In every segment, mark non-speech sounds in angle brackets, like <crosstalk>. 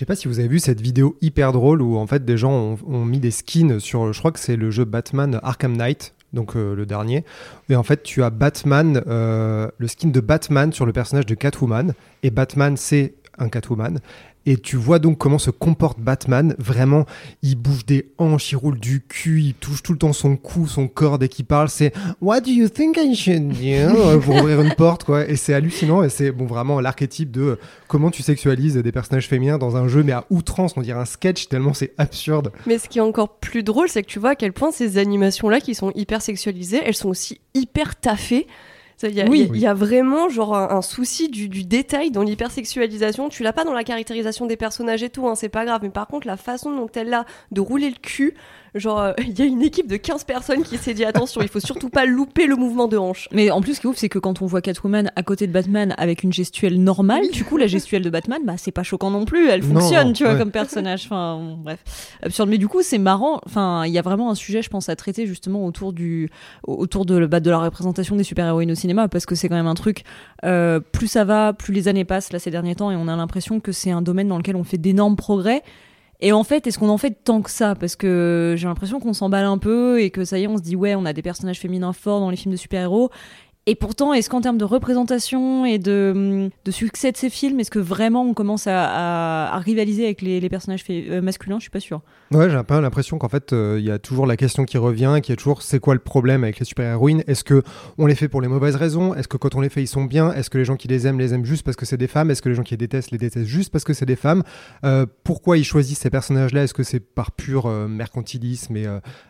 sais pas si vous avez vu cette vidéo hyper drôle où en fait des gens ont, ont mis des skins sur, je crois que c'est le jeu Batman Arkham Knight, donc euh, le dernier. Et en fait tu as Batman, euh, le skin de Batman sur le personnage de Catwoman. Et Batman c'est un Catwoman. Et tu vois donc comment se comporte Batman. Vraiment, il bouge des hanches, il roule du cul, il touche tout le temps son cou, son corps dès qu'il parle. C'est What do you think I should do? <laughs> pour ouvrir une porte, quoi. Et c'est hallucinant. Et c'est bon, vraiment l'archétype de comment tu sexualises des personnages féminins dans un jeu, mais à outrance. On dirait un sketch tellement c'est absurde. Mais ce qui est encore plus drôle, c'est que tu vois à quel point ces animations-là, qui sont hyper sexualisées, elles sont aussi hyper taffées. Il y, Oui. il y a vraiment genre un, un souci du, du détail dans l'hypersexualisation. Tu l'as pas dans la caractérisation des personnages et tout, hein, c'est pas grave. Mais par contre, la façon dont elle a de rouler le cul, genre euh, <laughs> il y a une équipe de 15 personnes qui s'est dit attention, il faut surtout pas louper le mouvement de hanche. Mais en plus, ce qui est ouf, c'est que quand on voit Catwoman à côté de Batman avec une gestuelle normale, du coup, la gestuelle de Batman, bah, c'est pas choquant non plus. Elle Non, fonctionne, tu vois, ouais. comme personnage. Enfin, bon, bref, absurde. Mais du coup, c'est marrant. Enfin, il y a vraiment un sujet, je pense, à traiter justement autour du, autour de, bah, de la représentation des super-héroïnes au cinéma, parce que c'est quand même un truc. euh, plus ça va, plus les années passent là ces derniers temps, et on a l'impression que c'est un domaine dans lequel on fait d'énormes progrès. Et en fait, est-ce qu'on en fait tant que ça? Parce que j'ai l'impression qu'on s'emballe un peu et que ça y est, on se dit ouais, on a des personnages féminins forts dans les films de super-héros. Et pourtant, est-ce qu'en termes de représentation et de, hum, de succès de ces films, est-ce que vraiment on commence à, rivaliser avec les, personnages euh, masculins? Je suis pas sûre. Ouais, j'ai un peu l'impression qu'en fait, euh, il y a toujours la question qui revient, qui est toujours c'est quoi le problème avec les super-héroïnes? Est-ce que on les fait pour les mauvaises raisons? Est-ce que quand on les fait, ils sont bien? Est-ce que les gens qui les aiment les aiment juste parce que c'est des femmes? Est-ce que les gens qui les détestent les détestent juste parce que c'est des femmes? Euh, Pourquoi ils choisissent ces personnages-là? Est-ce que c'est par pur mercantilisme et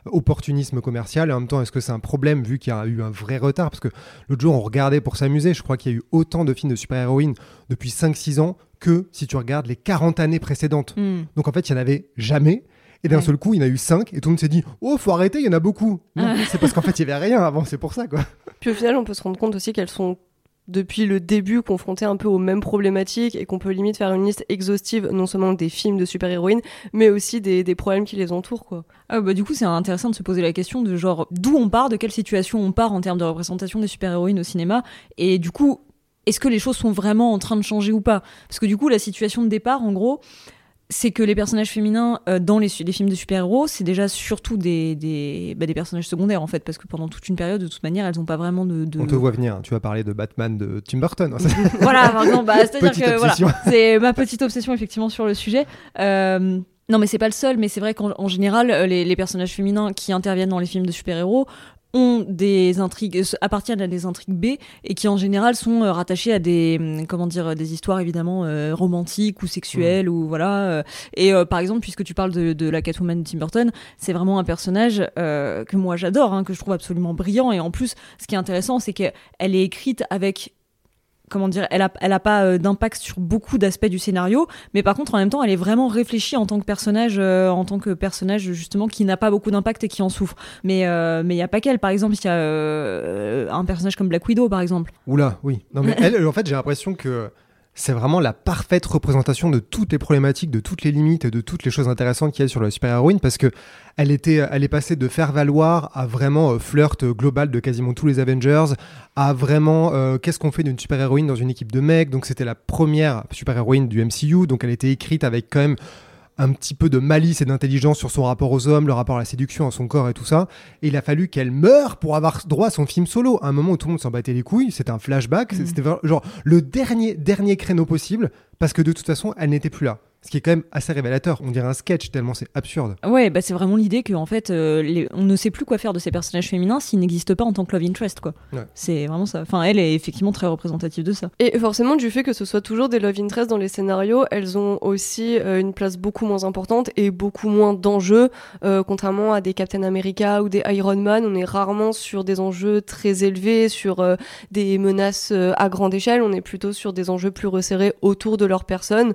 opportunisme commercial? Et en même temps, est-ce que c'est un problème vu qu'il y a eu un vrai retard? Parce que l'autre jour, on regardait pour s'amuser. Je crois qu'il y a eu autant de films de super-héroïnes depuis 5-6 ans que si tu regardes les 40 années précédentes. Hmm. Donc en fait, il n'y en avait jamais. Et d'un Ouais. seul coup, il y en a eu 5 et tout le monde s'est dit Oh, faut arrêter, il y en a beaucoup. Ah. <laughs> c'est parce qu'en fait, il n'y avait rien avant, c'est pour ça quoi. Puis au final, on peut se rendre compte aussi qu'elles sont depuis le début confrontées un peu aux mêmes problématiques et qu'on peut limite faire une liste exhaustive non seulement des films de super-héroïnes, mais aussi des, des problèmes qui les entourent quoi. Ah bah, du coup, c'est intéressant de se poser la question de genre d'où on part, de quelle situation on part en termes de représentation des super-héroïnes au cinéma. Et du coup, est-ce que les choses sont vraiment en train de changer ou pas? Parce que du coup, la situation de départ, en gros, c'est que les personnages féminins euh, dans les, films de super-héros, c'est déjà surtout des, des, bah, des personnages secondaires en fait, parce que pendant toute une période, de toute manière, elles n'ont pas vraiment de. de- On te voit venir. Tu vas parler de Batman de Tim Burton. <laughs> voilà, par exemple, bah, c'est-à-dire que voilà, c'est ma petite obsession effectivement sur le sujet. Euh, non, mais c'est pas le seul, mais c'est vrai qu'en en général, euh, les, les personnages féminins qui interviennent dans les films de super-héros ont des intrigues, euh, appartiennent à des intrigues B et qui en général sont euh, rattachées à des, hum, comment dire, des histoires évidemment euh, romantiques ou sexuelles ou voilà. et euh, par exemple, puisque tu parles de, de la Catwoman de Tim Burton, c'est vraiment un personnage euh, que moi j'adore, hein, que je trouve absolument brillant. Et en plus, ce qui est intéressant, c'est qu'elle est écrite avec comment dire, elle a, elle a pas euh, d'impact sur beaucoup d'aspects du scénario, mais par contre en même temps elle est vraiment réfléchie en tant que personnage, euh, en tant que personnage justement qui n'a pas beaucoup d'impact et qui en souffre. Mais euh, mais il y a pas qu'elle, par exemple il y a euh, un personnage comme Black Widow par exemple. Oula, oui. Non mais <laughs> elle, en fait, j'ai l'impression que c'est vraiment la parfaite représentation de toutes les problématiques, de toutes les limites et de toutes les choses intéressantes qu'il y a sur la super-héroïne parce que elle était, est passée de faire valoir à vraiment euh, flirt global de quasiment tous les Avengers, à vraiment euh, qu'est-ce qu'on fait d'une super-héroïne dans une équipe de mecs. Donc c'était la première super-héroïne du MCU, donc elle était écrite avec quand même un petit peu de malice et d'intelligence sur son rapport aux hommes, le rapport à la séduction, à son corps et tout ça. Et il a fallu qu'elle meure pour avoir droit à son film solo. À un moment où tout le monde s'en battait les couilles, c'était un flashback, c'était vraiment- genre le dernier, dernier créneau possible, parce que de toute façon, elle n'était plus là. Ce qui est quand même assez révélateur. On dirait un sketch tellement c'est absurde. Ouais, bah c'est vraiment l'idée que en fait, euh, les- on ne sait plus quoi faire de ces personnages féminins s'ils n'existent pas en tant que love interest, quoi. Ouais. C'est vraiment ça. Enfin, elle est effectivement très représentative de ça. Et forcément, du fait que ce soit toujours des love interest dans les scénarios, elles ont aussi euh, une place beaucoup moins importante et beaucoup moins d'enjeux. Euh, contrairement à des Captain America ou des Iron Man, on est rarement sur des enjeux très élevés, sur euh, des menaces euh, à grande échelle. On est plutôt sur des enjeux plus resserrés autour de leur personne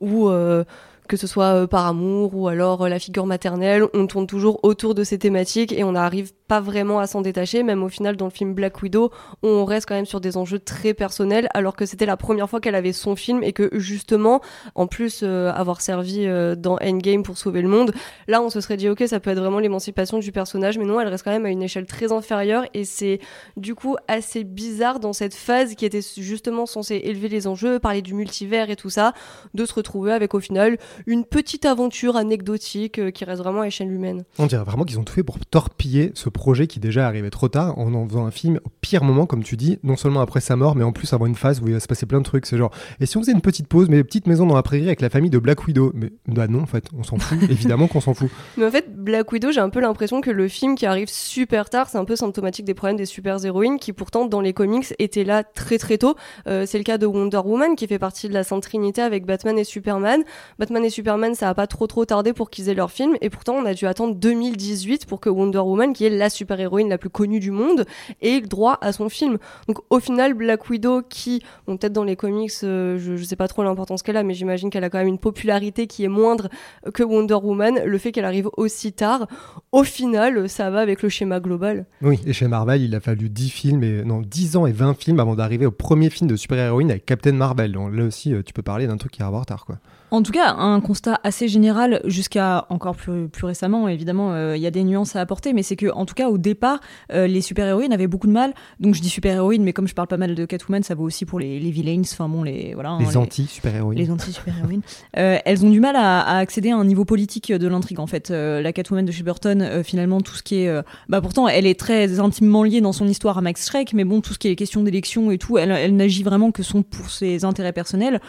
ou euh, que ce soit euh, par amour ou alors euh, la figure maternelle, on tourne toujours autour de ces thématiques et on n'arrive pas vraiment à s'en détacher, même au final dans le film Black Widow, on reste quand même sur des enjeux très personnels, alors que c'était la première fois qu'elle avait son film et que justement, en plus euh, avoir servi dans Endgame pour sauver le monde, là on se serait dit ok ça peut être vraiment l'émancipation du personnage, mais non elle reste quand même à une échelle très inférieure et c'est du coup assez bizarre dans cette phase qui était justement censée élever les enjeux, parler du multivers et tout ça, de se retrouver avec au final une petite aventure anecdotique euh, qui reste vraiment à échelle humaine. On dirait vraiment qu'ils ont tout fait pour torpiller ce projet qui déjà arrivait trop tard en en faisant un film au pire moment, comme tu dis, non seulement après sa mort, mais en plus avant une phase où il va se passer plein de trucs. C'est genre, et si on faisait une petite pause, mais petite maison dans la prairie avec la famille de Black Widow Mais bah non, en fait, on s'en fout. <laughs> Évidemment qu'on s'en fout. Mais en fait, Black Widow, j'ai un peu l'impression que le film qui arrive super tard, c'est un peu symptomatique des problèmes des super-héroïnes qui pourtant dans les comics étaient là très très tôt. Euh, c'est le cas de Wonder Woman qui fait partie de la Sainte Trinité avec Batman et Superman. Batman et Superman, ça a pas trop trop tardé pour qu'ils aient leur film et pourtant on a dû attendre 2018 pour que Wonder Woman, qui est la super-héroïne la plus connue du monde, ait le droit à son film. Donc au final, Black Widow, qui, peut-être dans les comics, euh, je, je sais pas trop l'importance qu'elle a, mais j'imagine qu'elle a quand même une popularité qui est moindre que Wonder Woman, le fait qu'elle arrive aussi tard, au final, ça va avec le schéma global. Oui, et chez Marvel, il a fallu 10 films, et, non, 10 ans et 20 films avant d'arriver au premier film de super-héroïne avec Captain Marvel. Donc là aussi, euh, tu peux parler d'un truc qui est en retard, quoi. En tout cas, un constat assez général jusqu'à encore plus, plus récemment, évidemment, euh, il y a des nuances à apporter, mais c'est que, en tout cas, au départ, euh, les super-héroïnes avaient beaucoup de mal. Donc je dis super-héroïnes, mais comme je parle pas mal de Catwoman, ça vaut aussi pour les, les villains, enfin bon, les. Voilà, hein, les anti-super-héroïnes. les anti-super-héroïnes. <laughs> Euh, elles ont du mal à, à accéder à un niveau politique de l'intrigue, en fait. La Catwoman de chez Burton, finalement, tout ce qui est. bah, pourtant, elle est très intimement liée dans son histoire à Max Schreck, mais bon, tout ce qui est question d'élection et tout, elle, elle n'agit vraiment que son, pour ses intérêts personnels.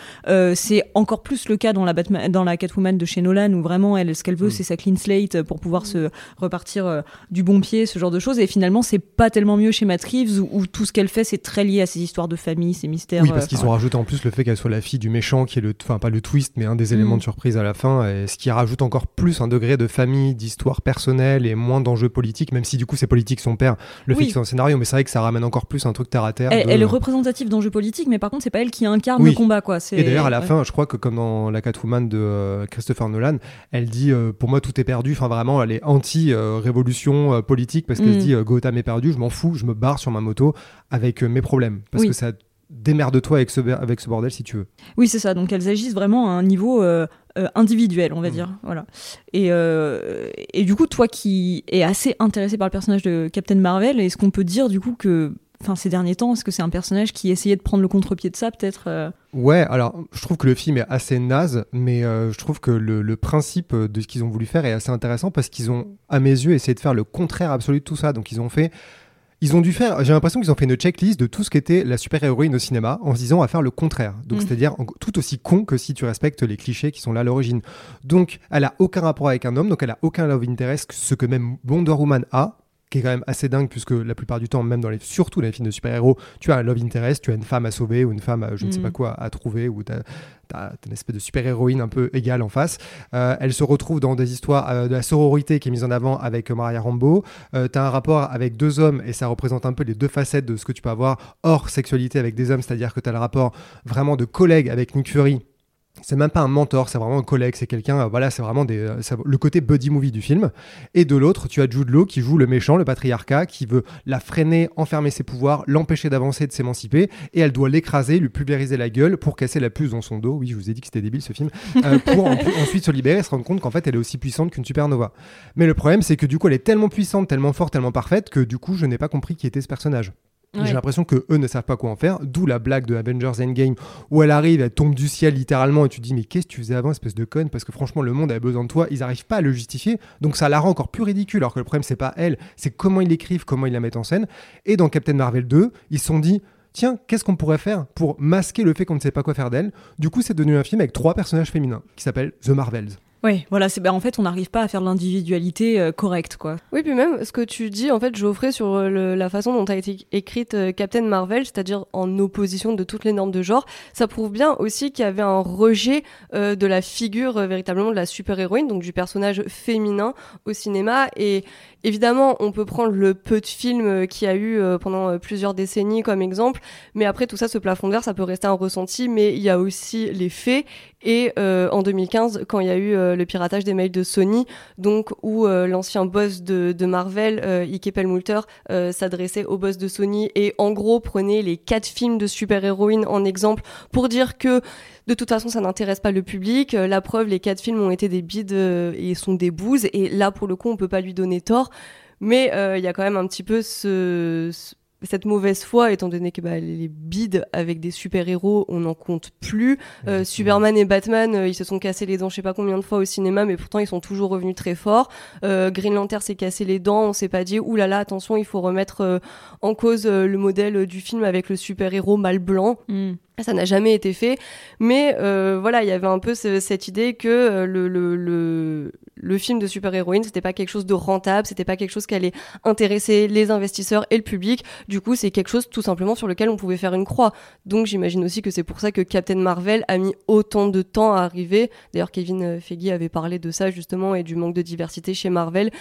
C'est encore plus le cas dans la, Batman, dans la Catwoman de chez Nolan, où vraiment, elle, ce qu'elle veut, Mm. c'est sa clean slate pour pouvoir se repartir euh, du bon pied, ce genre de choses. Et finalement, c'est pas tellement mieux chez Matt Reeves, où, où tout ce qu'elle fait, c'est très lié à ses histoires de famille, ses mystères. Oui, euh, parce qu'ils ont rajouté en plus le fait qu'elle soit la fille du méchant, qui est le, enfin pas le twist, mais un des éléments Mm. de surprise à la fin, et ce qui rajoute encore plus un degré de famille, d'histoire personnelle et moins d'enjeux politiques, même si du coup c'est politique son père le Oui. fixe dans le scénario, mais c'est vrai que ça ramène encore plus un truc terre à terre. Elle, de- elle est représentative d'enjeux politiques, mais par contre, c'est pas elle qui incarne Oui. le combat, quoi. C'est- Et d'ailleurs, à la ouais. fin, je crois que comme dans la Catwoman de euh, Christopher Nolan, elle dit euh, pour moi tout est perdu. Enfin, vraiment, elle est anti-révolution euh, politique parce qu'elle Mm. se dit euh, Gotham est perdu, je m'en fous, je me barre sur ma moto avec mes problèmes. Parce Oui. que ça démerde-toi avec ce, avec ce bordel si tu veux. Oui, c'est ça. Donc elles agissent vraiment à un niveau euh, euh, individuel, on va Mm. dire. Voilà. Et, euh, et du coup, toi qui es assez intéressé par le personnage de Captain Marvel, est-ce qu'on peut dire du coup que, enfin, ces derniers temps, est-ce que c'est un personnage qui essayait de prendre le contre-pied de ça, peut-être euh Ouais, alors je trouve que le film est assez naze, mais euh, je trouve que le, le principe de ce qu'ils ont voulu faire est assez intéressant parce qu'ils ont, à mes yeux, essayé de faire le contraire absolu de tout ça. Donc ils ont fait. Ils ont dû faire, j'ai l'impression qu'ils ont fait une checklist de tout ce qu'était la super-héroïne au cinéma en se disant à faire le contraire. Donc Mm. c'est-à-dire tout aussi con que si tu respectes les clichés qui sont là à l'origine. Donc elle a aucun rapport avec un homme, donc elle a aucun love interest, ce que même Wonder Woman a. qui est quand même assez dingue puisque la plupart du temps, même dans les, surtout dans les films de super-héros, tu as un love interest, tu as une femme à sauver ou une femme, à, je ne sais pas quoi, à trouver ou tu as, une espèce de super-héroïne un peu égale en face. Euh, elle se retrouve dans des histoires euh, de la sororité qui est mise en avant avec Maria Rambeau. Euh, tu as un rapport avec deux hommes et ça représente un peu les deux facettes de ce que tu peux avoir hors sexualité avec des hommes, c'est-à-dire que tu as le rapport vraiment de collègue avec Nick Fury c'est même pas un mentor, c'est vraiment un collègue, c'est quelqu'un, euh, voilà, c'est vraiment des, euh, le côté buddy movie du film. Et de l'autre, tu as Jude Law qui joue le méchant, le patriarcat, qui veut la freiner, enfermer ses pouvoirs, l'empêcher d'avancer, de s'émanciper, et elle doit l'écraser, lui pulvériser la gueule pour casser la puce dans son dos. Oui, je vous ai dit que c'était débile ce film. Euh, <laughs> pour en- ensuite se libérer et se rendre compte qu'en fait, elle est aussi puissante qu'une supernova. Mais le problème, c'est que du coup, elle est tellement puissante, tellement forte, tellement parfaite que du coup, je n'ai pas compris qui était ce personnage. Ouais. J'ai l'impression que eux ne savent pas quoi en faire, d'où la blague de Avengers Endgame où elle arrive, elle tombe du ciel littéralement et tu te dis mais qu'est-ce que tu faisais avant espèce de conne? Parce que franchement le monde avait besoin de toi, ils n'arrivent pas à le justifier donc ça la rend encore plus ridicule alors que le problème c'est pas elle, c'est comment ils l'écrivent, comment ils la mettent en scène et dans Captain Marvel 2 ils se sont dit tiens qu'est-ce qu'on pourrait faire pour masquer le fait qu'on ne sait pas quoi faire d'elle? Du coup c'est devenu un film avec trois personnages féminins qui s'appelle The Marvels. Ouais, voilà, c'est bah, en fait on n'arrive pas à faire l'individualité euh, correcte quoi. Oui, puis même ce que tu dis, en fait, Geoffrey, sur euh, le- la façon dont a été écrite euh, Captain Marvel, c'est-à-dire en opposition de toutes les normes de genre, ça prouve bien aussi qu'il y avait un rejet de la figure véritablement de la super-héroïne, donc du personnage féminin au cinéma. Et évidemment, on peut prendre le peu de films euh, qu'il y a eu euh, pendant euh, plusieurs décennies comme exemple, mais après tout ça, ce plafond de ça peut rester un ressenti, mais il y a aussi les faits. Et en 2015, quand il y a eu le piratage des mails de Sony, donc où l'ancien boss de, Marvel, Ike Perlmutter, euh, s'adressait au boss de Sony et en gros prenait les quatre films de super-héroïnes en exemple pour dire que de toute façon ça n'intéresse pas le public. Euh, la preuve, les quatre films ont été des bides euh, et sont des bouses et là pour le coup on peut pas lui donner tort. Mais euh, il y a quand même un petit peu ce, ce- cette mauvaise foi, étant donné que bah, les bides avec des super-héros, on n'en compte plus. Euh, Superman et Batman, euh, ils se sont cassés les dents je sais pas combien de fois au cinéma, mais pourtant ils sont toujours revenus très forts. Euh, Green Lantern s'est cassé les dents, on s'est pas dit, oulala, là là, attention, il faut remettre euh, en cause euh, le modèle du film avec le super-héros mâle blanc. Hmm. Ça n'a jamais été fait, mais euh, voilà, il y avait un peu ce- cette idée que le, le, le, le film de super-héroïne, c'était pas quelque chose de rentable, c'était pas quelque chose qui allait intéresser les investisseurs et le public. Du coup, c'est quelque chose tout simplement sur lequel on pouvait faire une croix. Donc j'imagine aussi que c'est pour ça que Captain Marvel a mis autant de temps à arriver. D'ailleurs, Kevin euh, Feige avait parlé de ça justement et du manque de diversité chez Marvel.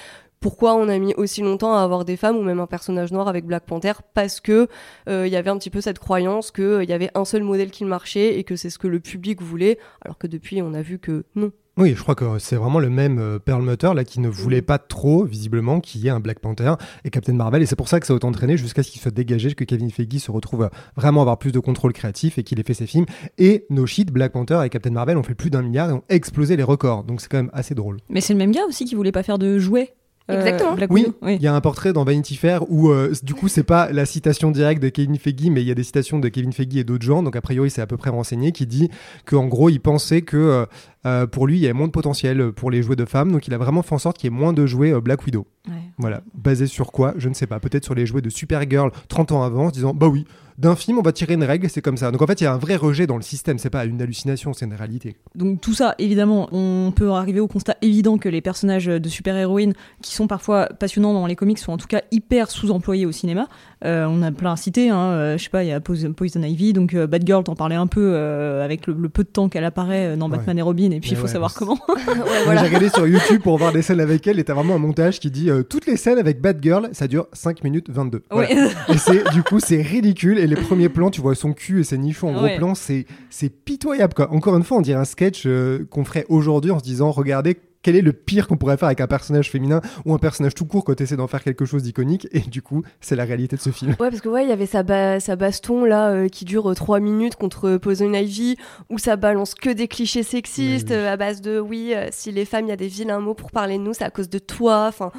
Pourquoi on a mis aussi longtemps à avoir des femmes ou même un personnage noir avec Black Panther? Parce que euh, il y avait un petit peu cette croyance qu'il y avait un seul modèle qui marchait et que c'est ce que le public voulait, alors que depuis on a vu que non. Oui, je crois que c'est vraiment le même euh, Perlmutter là qui ne voulait pas trop, visiblement, qu'il y ait un Black Panther et Captain Marvel. Et c'est pour ça que ça a autant traîné jusqu'à ce qu'il soit dégagé, que Kevin Feige se retrouve à vraiment avoir plus de contrôle créatif et qu'il ait fait ses films. Et no shit, Black Panther et Captain Marvel ont fait plus d'un milliard et ont explosé les records. Donc c'est quand même assez drôle. Mais c'est le même gars aussi qui voulait pas faire de jouets. Euh, Exactement. Black Oui, Widow. il y a un portrait dans Vanity Fair où, euh, du coup, c'est pas la citation directe de Kevin Feige, mais il y a des citations de Kevin Feige et d'autres gens. Donc, a priori, c'est à peu près renseigné qui dit qu'en gros, il pensait que euh, euh, pour lui, il y avait moins de potentiel pour les jouets de femmes. Donc, il a vraiment fait en sorte qu'il y ait moins de jouets euh, Black Widow. Ouais. Voilà. Basé sur quoi? Je ne sais pas. Peut-être sur les jouets de Supergirl 30 ans avant, en se disant, bah oui, d'un film, on va tirer une règle, c'est comme ça. Donc, en fait, il y a un vrai rejet dans le système. C'est pas une hallucination, c'est une réalité. Donc tout ça, évidemment, on peut arriver au constat évident que les personnages de super-héroïnes, qui sont parfois passionnants dans les comics, sont en tout cas hyper sous-employés au cinéma. Euh, on a plein à citer, hein, euh, je sais pas, il y a Poison, Ivy, donc euh, Batgirl, t'en parlais un peu euh, avec le, le peu de temps qu'elle apparaît euh, dans Ouais. Batman et Robin, et puis il faut ouais, savoir comment. <laughs> ouais, voilà. J'ai regardé sur YouTube pour voir des scènes avec elle et t'as vraiment un montage qui dit euh, toutes les scènes avec Batgirl, ça dure 5 minutes 22. Voilà. Ouais. Et c'est du coup c'est ridicule et les premiers plans tu vois son cul et ses nichons en gros Ouais. plan c'est c'est pitoyable quoi. Encore une fois on dirait un sketch euh, qu'on ferait aujourd'hui en se disant regardez quel est le pire qu'on pourrait faire avec un personnage féminin ou un personnage tout court quand tu essaies d'en faire quelque chose d'iconique et du coup c'est la réalité de ce film. Ouais, parce que ouais, il y avait sa, ba- sa baston là euh, qui dure 3 minutes contre Poison Ivy, où ça balance que des clichés sexistes Oui, oui. euh, à base de oui, euh, si les femmes, il y a des vilains mots pour parler de nous, c'est à cause de toi. Enfin,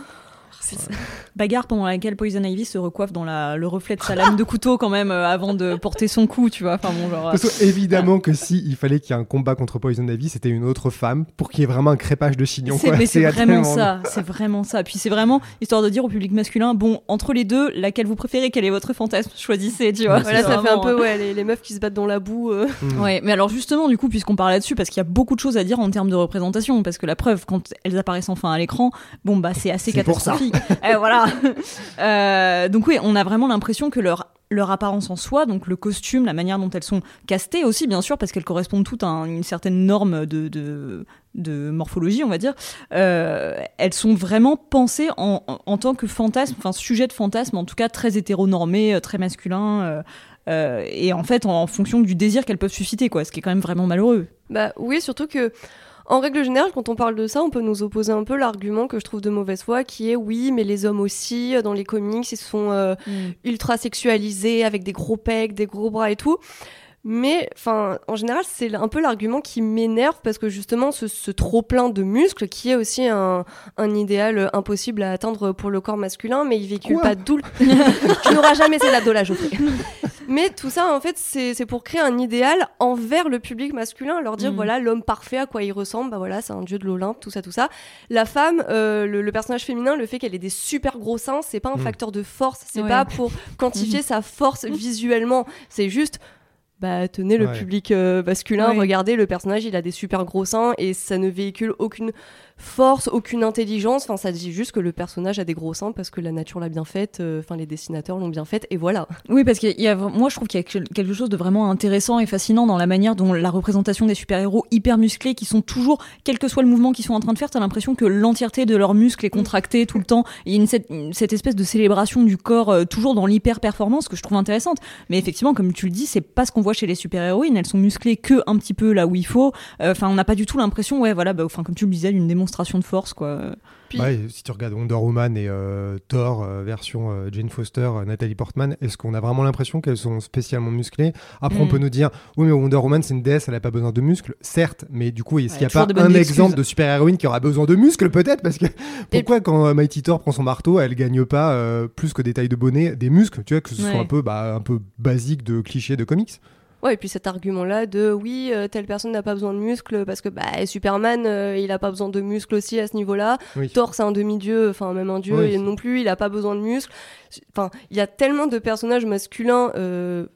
c'est- Bagarre pendant laquelle Poison Ivy se recoiffe dans la, le reflet de sa lame de couteau quand même euh, avant de porter son coup, tu vois. Enfin bon, genre. euh, évidemment que si il fallait qu'il y ait un combat contre Poison Ivy, c'était une autre femme pour qu'il y ait vraiment un crépage de chignon. C'est- quoi. mais c'est vraiment ça, c'est vraiment ça. Puis c'est vraiment histoire de dire au public masculin, bon, entre les deux, laquelle vous préférez, quel est votre fantasme, choisissez, tu vois. Ouais, voilà, ça fait un peu ouais, les, les meufs qui se battent dans la boue. euh. Mm. Ouais, mais alors justement, du coup, puisqu'on parle là-dessus, parce qu'il y a beaucoup de choses à dire en termes de représentation, parce que la preuve, quand elles apparaissent enfin à l'écran, bon, bah c'est assez C'est pour ça. catastrophique. Euh, voilà. <laughs> Euh, donc oui, on a vraiment l'impression que leur leur apparence en soi, donc le costume, la manière dont elles sont castées aussi, bien sûr, parce qu'elles correspondent toutes à un- une certaine norme de, de, de morphologie, on va dire, euh, elles sont vraiment pensées en, en, en tant que fantasme, enfin sujet de fantasme, en tout cas très hétéronormé, euh, très masculin, euh, euh, et en fait en, en fonction du désir qu'elles peuvent susciter, quoi, ce qui est quand même vraiment malheureux. Bah oui, surtout que en règle générale, quand on parle de ça, on peut nous opposer un peu l'argument que je trouve de mauvaise foi, qui est oui, mais les hommes aussi, euh, dans les comics, ils sont euh, ultra sexualisés, avec des gros pecs, des gros bras et tout. Mais enfin, en général, c'est un peu l'argument qui m'énerve parce que justement, ce, ce trop plein de muscles, qui est aussi un, un idéal impossible à atteindre pour le corps masculin, mais il véhicule Quoi pas d'où. le- <laughs> tu n'auras jamais ces abdos là, Geoffrey. Mais tout ça, en fait, c'est pour créer un idéal envers le public masculin, leur dire Mm. voilà l'homme parfait à quoi il ressemble, bah voilà, c'est un dieu de l'Olympe, tout ça, tout ça. La femme, euh, le, le personnage féminin, le fait qu'elle ait des super gros seins, c'est pas un Mm. facteur de force, c'est Ouais. pas pour quantifier sa force <laughs> visuellement, c'est juste. Bah, tenez le Ouais. public euh, masculin, Ouais. regardez, le personnage, il a des super gros seins et ça ne véhicule aucune force, aucune intelligence. Enfin, ça dit juste que le personnage a des gros seins parce que la nature l'a bien faite, euh, enfin, les dessinateurs l'ont bien faite, et voilà. Oui, parce a, moi je trouve qu'il y a quel- quelque chose de vraiment intéressant et fascinant dans la manière dont la représentation des super-héros hyper musclés, qui sont toujours, quel que soit le mouvement qu'ils sont en train de faire, t'as l'impression que l'entièreté de leurs muscles est contractée tout le temps. Il y a cette espèce de célébration du corps euh, toujours dans l'hyper-performance que je trouve intéressante. Mais effectivement, comme tu le dis, c'est pas ce qu'on voit chez les super-héroïnes. Elles sont musclées que un petit peu là où il faut. Euh, Enfin, on n'a pas du tout l'impression, ouais, voilà, bah, enfin, comme tu le disais, d'une démonstration de force, quoi. Puis- Ouais, si tu regardes Wonder Woman et euh, Thor, euh, version euh, Jane Foster, euh, Nathalie Portman, est-ce qu'on a vraiment l'impression qu'elles sont spécialement musclées? Après, on Mm. peut nous dire, oui, mais Wonder Woman, c'est une déesse, elle n'a pas besoin de muscles. Certes, mais du coup, est-ce qu'il n'y a pas un excuses. exemple de super-héroïne qui aura besoin de muscles, peut-être? Parce que pourquoi, quand euh, Mighty Thor prend son marteau, elle gagne pas euh, plus que des tailles de bonnet, des muscles, tu vois, que ce soit Ouais. un peu, bah, un peu basique de clichés de comics Ouais, et puis cet argument-là de oui, euh, telle personne n'a pas besoin de muscles parce que bah, Superman, euh, il a pas besoin de muscles aussi à ce niveau-là. Oui. Thor, c'est un demi-dieu, enfin même un dieu, Oui. et non plus, il a pas besoin de muscles. Enfin, il y a tellement de personnages masculins euh,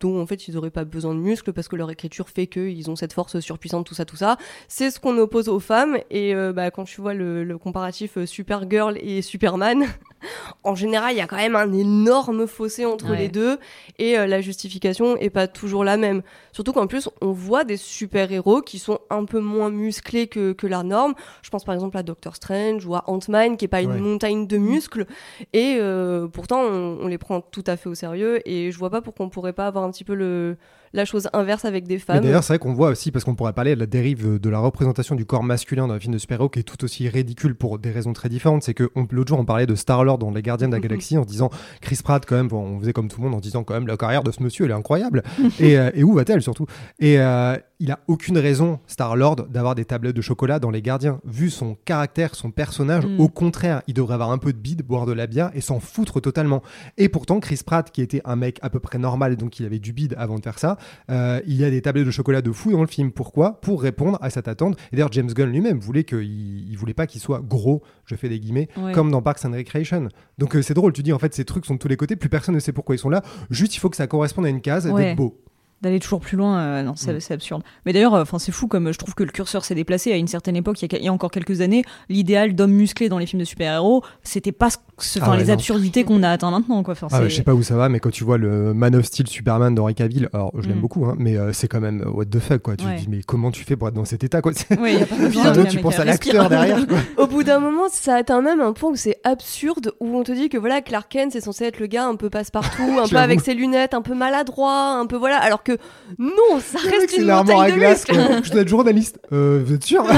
dont en fait ils auraient pas besoin de muscles parce que leur écriture fait qu'ils ont cette force surpuissante, tout ça, tout ça. C'est ce qu'on oppose aux femmes, et bah, quand tu vois le, le comparatif Supergirl et Superman, <laughs> en général, il y a quand même un énorme fossé entre Ouais. les deux et euh, la justification est pas toujours la même. Surtout qu'en plus, on voit des super-héros qui sont un peu moins musclés que, que la norme. Je pense par exemple à Doctor Strange ou à Ant-Man qui est pas une Ouais. montagne de muscles et euh, pourtant on, on les prend tout à fait au sérieux et je vois pas pourquoi on pourrait pas avoir un petit peu le, la chose inverse avec des femmes. d'ailleurs, c'est vrai qu'on voit aussi, parce qu'on pourrait parler de la dérive de la représentation du corps masculin dans un film de super-héros qui est tout aussi ridicule pour des raisons très différentes. C'est que l'autre jour, on parlait de Star-Lord dans Les Gardiens de la. <laughs> Galaxie en disant Chris Pratt, quand même, bon, on faisait comme tout le monde en disant quand même la carrière de ce monsieur, elle est incroyable. <laughs> et, euh, et où va-t-elle surtout? Et euh, il a aucune raison, Star-Lord, d'avoir des tablettes de chocolat dans Les Gardiens. Vu son caractère, son personnage, Mm. au contraire, il devrait avoir un peu de bide, boire de la bière et s'en foutre totalement. Et pourtant, Chris Pratt, qui était un mec à peu près normal donc il avait du bide avant de faire ça, euh, il y a des tablettes de chocolat de fou dans le film. Pourquoi? Pour répondre à cette attente. Et d'ailleurs, James Gunn lui-même voulait qu'il il voulait pas qu'il soit gros, je fais des guillemets, Ouais. comme dans Parks and Recreation. Donc euh, c'est drôle, tu dis en fait ces trucs sont de tous les côtés, plus personne ne sait pourquoi ils sont là. Juste il faut que ça corresponde à une case Ouais. d'être beau. D'aller toujours plus loin, euh, non, c'est Mm. c'est absurde. Mais d'ailleurs, euh, enfin, c'est fou comme euh, je trouve que le curseur s'est déplacé à une certaine époque. Il y a, il y a encore quelques années, l'idéal d'homme musclé dans les films de super-héros, c'était pas ce- Ah ouais, les non. absurdités qu'on a atteint maintenant, quoi. Enfin, Ah, je sais pas où ça va, mais quand tu vois le Man of Steel Superman d'Henri Cavill, alors je l'aime Mm. beaucoup, hein, mais euh, c'est quand même what the fuck quoi. Tu Ouais. te dis mais comment tu fais pour être dans cet état quoi? Ouais, y a pas <laughs> le tu penses à l'acteur derrière. quoi. <laughs> Au bout d'un moment, ça atteint même un point où c'est absurde, où on te dit que voilà, Clark Kent, c'est censé être le gars un peu passe-partout, <laughs> un peu avec ses lunettes, un peu maladroit, un peu voilà, alors que non, ça reste une montagne de glace. muscles. quoi. Je dois être journaliste. Euh, vous êtes sûr? <laughs>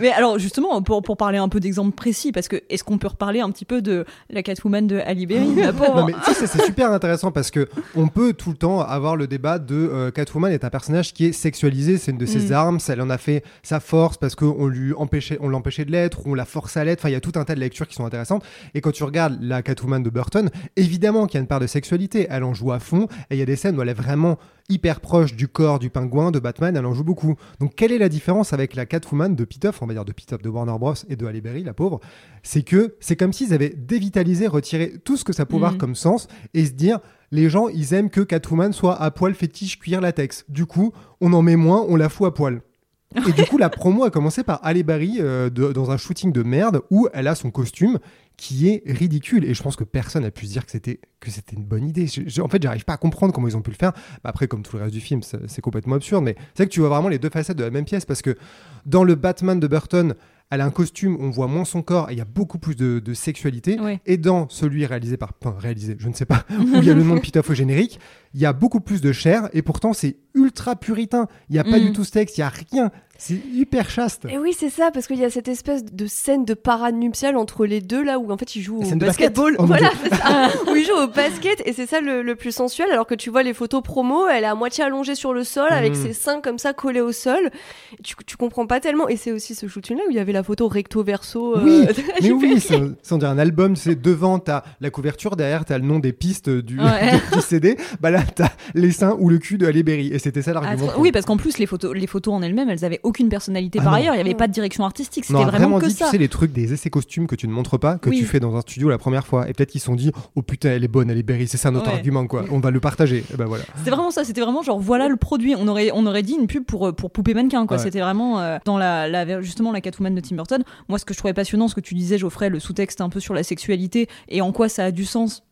Mais alors justement, pour, pour parler un peu d'exemples précis, parce que est-ce qu'on peut reparler un petit peu de la Catwoman de Halle Berry <laughs> Non mais sais, c'est super intéressant parce que on peut tout le temps avoir le débat de euh, Catwoman est un personnage qui est sexualisé, c'est une de ses Mm. armes, elle en a fait sa force parce qu'on lui empêchait, on l'empêchait de l'être, ou on la force à l'être. Enfin, il y a tout un tas de lectures qui sont intéressantes. Et quand tu regardes la Catwoman de Burton, évidemment qu'il y a une part de sexualité. Elle en joue à fond. Et il y a des scènes où elle est vraiment hyper proche du corps du pingouin de Batman. Elle en joue beaucoup. Donc quelle est la différence avec la Catwoman de Pitoff, on va dire de Pitoff de Warner Bros et de Halle Berry, la pauvre? C'est que c'est comme s'ils avaient dévitalisé, retiré tout ce que ça pouvait avoir Mhm. comme sens et se dire les gens ils aiment que Catwoman soit à poil fétiche cuir latex. Du coup, on en met moins, on la fout à poil. Et du <laughs> coup, la promo a commencé par Halle Berry euh, de- dans un shooting de merde où elle a son costume qui est ridicule. Et je pense que personne n'a pu se dire que c'était que c'était une bonne idée. Je- je- en fait, j'arrive pas à comprendre comment ils ont pu le faire. Bah, après, comme tout le reste du film, c'est complètement absurde. Mais c'est vrai que tu vois vraiment les deux facettes de la même pièce parce que dans le Batman de Burton, elle a un costume, on voit moins son corps et il y a beaucoup plus de, de sexualité. Ouais. Et dans celui réalisé par, enfin réalisé, je ne sais pas, <laughs> où il y a le nom de Pitoff au générique, il y a beaucoup plus de chair et pourtant c'est ultra puritain. Il n'y a pas Mm. du tout ce texte, il n'y a rien. C'est hyper chaste. Et oui, c'est ça, parce qu'il y a cette espèce de scène de parade nuptiale entre les deux, là où en fait ils jouent au basket. basketball. Mon voilà, c'est ça. <laughs> où ils jouent au basket, et c'est ça le, le plus sensuel, alors que tu vois les photos promo, elle est à moitié allongée sur le sol, avec Mhm. ses seins comme ça collés au sol. Tu, tu comprends pas tellement. Et c'est aussi ce shooting-là où il y avait la photo recto-verso. euh, Oui, <laughs> Mais oui, c'est un album, c'est devant t'as la couverture, derrière t'as le nom des pistes du, Ouais. <laughs> du CD, bah là t'as les seins ou le cul de Halle Berry et c'était ça Ah, l'argument. trop- oui, parce qu'en plus, les photos, les photos en elles-mêmes, elles avaient aucune personnalité Ah par non. ailleurs. Il n'y avait Ouais. pas de direction artistique. C'était a vraiment, vraiment que dit, ça. tu sais, les trucs des essais costumes que tu ne montres pas, que Oui. tu fais dans un studio la première fois. Et peut-être qu'ils se sont dit, oh putain, elle est bonne, elle est Berry, c'est ça notre Ouais. argument, quoi. On va le partager. Et ben voilà. C'était vraiment ça, c'était vraiment genre voilà le produit. On aurait, on aurait dit une pub pour, euh, pour poupée mannequin quoi. Ouais. C'était vraiment euh, dans la, la- justement la Catwoman de Tim Burton. Moi ce que je trouvais passionnant, ce que tu disais Geoffrey, le sous-texte un peu sur la sexualité et en quoi ça a du sens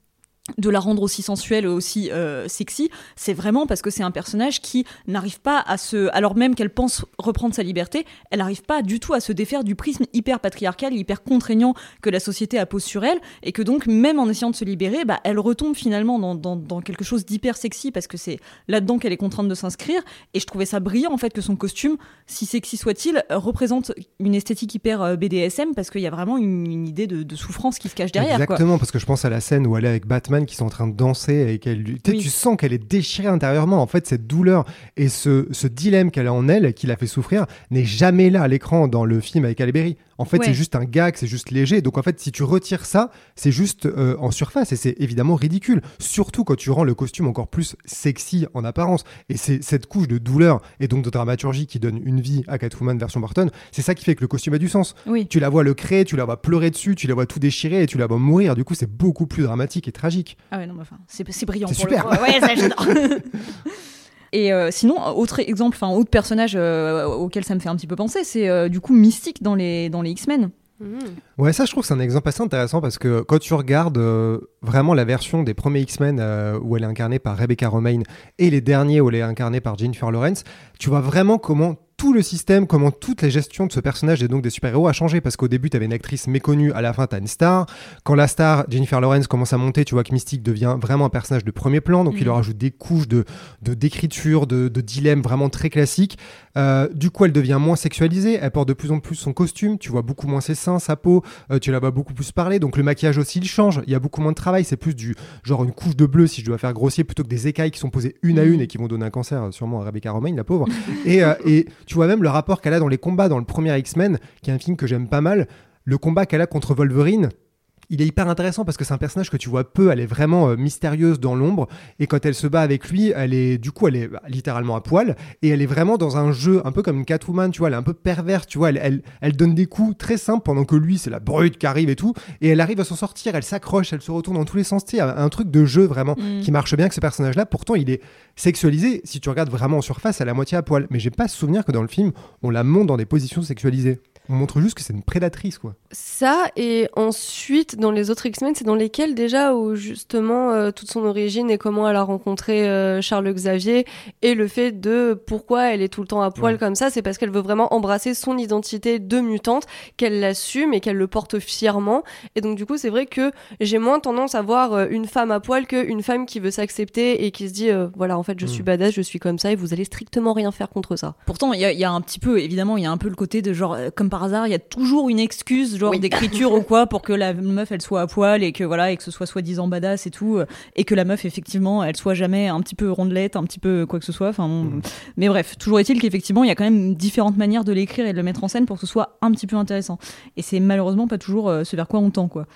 de la rendre aussi sensuelle aussi euh, sexy, c'est vraiment parce que c'est un personnage qui n'arrive pas à se, alors même qu'elle pense reprendre sa liberté, elle n'arrive pas du tout à se défaire du prisme hyper patriarcal, hyper contraignant que la société appose sur elle, et que donc même en essayant de se libérer, bah, elle retombe finalement dans, dans- quelque chose d'hyper sexy parce que c'est là-dedans qu'elle est contrainte de s'inscrire. Et je trouvais ça brillant en fait que son costume, si sexy soit-il, représente une esthétique hyper euh, BDSM parce qu'il y a vraiment une, idée de, souffrance qui se cache derrière. Exactement, parce que je pense à la scène où elle est avec Batman qui sont en train de danser et qu'elle tu sais, Oui. tu sens qu'elle est déchirée intérieurement. En fait, cette douleur et ce, ce dilemme qu'elle a en elle, qui la fait souffrir, n'est jamais là à l'écran dans le film avec Halle Berry. En fait, Ouais. c'est juste un gag, c'est juste léger. Donc, en fait, si tu retires ça, c'est juste euh, en surface et c'est évidemment ridicule. Surtout quand tu rends le costume encore plus sexy en apparence. Et c'est cette couche de douleur et donc de dramaturgie qui donne une vie à Catwoman version Burton. C'est ça qui fait que le costume a du sens. Oui. Tu la vois le créer, tu la vois pleurer dessus, tu la vois tout déchirer et tu la vois mourir. Du coup, c'est beaucoup plus dramatique et tragique. Ah ouais, non, mais enfin, c'est brillant C'est super. le. Ouais, ça, j'adore. <laughs> Et euh, sinon, autre exemple, enfin, autre personnage euh, auquel ça me fait un petit peu penser, c'est euh, du coup Mystique dans les, dans les X-Men. Mhm. Ouais, ça, je trouve que c'est un exemple assez intéressant parce que quand tu regardes vraiment la version des premiers X-Men où elle est incarnée par Rebecca Romaine et les derniers où elle est incarnée par Jennifer Lawrence, tu vois vraiment comment tout le système, comment toute la gestion de ce personnage et donc des super-héros a changé parce qu'au début, tu avais une actrice méconnue, à la fin, tu as une star. Quand la star, Jennifer Lawrence, commence à monter, tu vois que Mystique devient vraiment un personnage de premier plan, donc il Mhm. leur ajoute des couches de de- d'écriture, de, de dilemmes vraiment très classiques. Euh, du coup, elle devient moins sexualisée, elle porte de plus en plus son costume, tu vois beaucoup moins ses seins, sa peau, euh, tu la vois beaucoup plus parler, donc le maquillage aussi il change, il y a beaucoup moins de travail, c'est plus du genre une couche de bleu si je dois faire grossier plutôt que des écailles qui sont posées une à Mhm. une et qui vont donner un cancer euh, sûrement à Rebecca Romaine, la pauvre. et, euh, et tu vois même le rapport qu'elle a dans les combats dans le premier X-Men, qui est un film que j'aime pas mal, le combat qu'elle a contre Wolverine. Il est hyper intéressant parce que c'est un personnage que tu vois peu, elle est vraiment euh, mystérieuse dans l'ombre et quand elle se bat avec lui, elle est du coup elle est bah, littéralement à poil et elle est vraiment dans un jeu un peu comme une Catwoman, tu vois, elle est un peu perverse, tu vois, elle, elle, elle donne des coups très simples pendant que lui c'est la brute qui arrive et tout et elle arrive à s'en sortir, elle s'accroche, elle se retourne dans tous les sens, tu sais, un, un truc de jeu vraiment Mm. qui marche bien que ce personnage-là. Pourtant, il est sexualisé. Si tu regardes vraiment en surface, elle est à moitié à poil. Mais j'ai pas souvenir que dans le film, on la monte dans des positions sexualisées. On montre juste que c'est une prédatrice, quoi. Ça, et ensuite, dans les autres X-Men, c'est dans lesquels déjà où justement euh, toute son origine et comment elle a rencontré euh, Charles Xavier et le fait de pourquoi elle est tout le temps à poil Ouais. comme ça, c'est parce qu'elle veut vraiment embrasser son identité de mutante, qu'elle l'assume et qu'elle le porte fièrement. Et donc du coup, c'est vrai que j'ai moins tendance à voir euh, une femme à poil qu'une femme qui veut s'accepter et qui se dit, euh, voilà, en fait, je suis Mm. badass, je suis comme ça et vous allez strictement rien faire contre ça. Pourtant, il y, y a un petit peu, évidemment, il y a un peu le côté de genre, euh, comme par hasard, il y a toujours une excuse, genre Oui. d'écriture ou <laughs> quoi, pour que la meuf elle soit à poil et que voilà, et que ce soit soi-disant badass et tout, euh, et que la meuf effectivement elle soit jamais un petit peu rondelette, un petit peu quoi que ce soit. Enfin, bon, Mm. mais bref, toujours est-il qu'effectivement il y a quand même différentes manières de l'écrire et de le mettre en scène pour que ce soit un petit peu intéressant. Et c'est malheureusement pas toujours euh, ce vers quoi on tend quoi.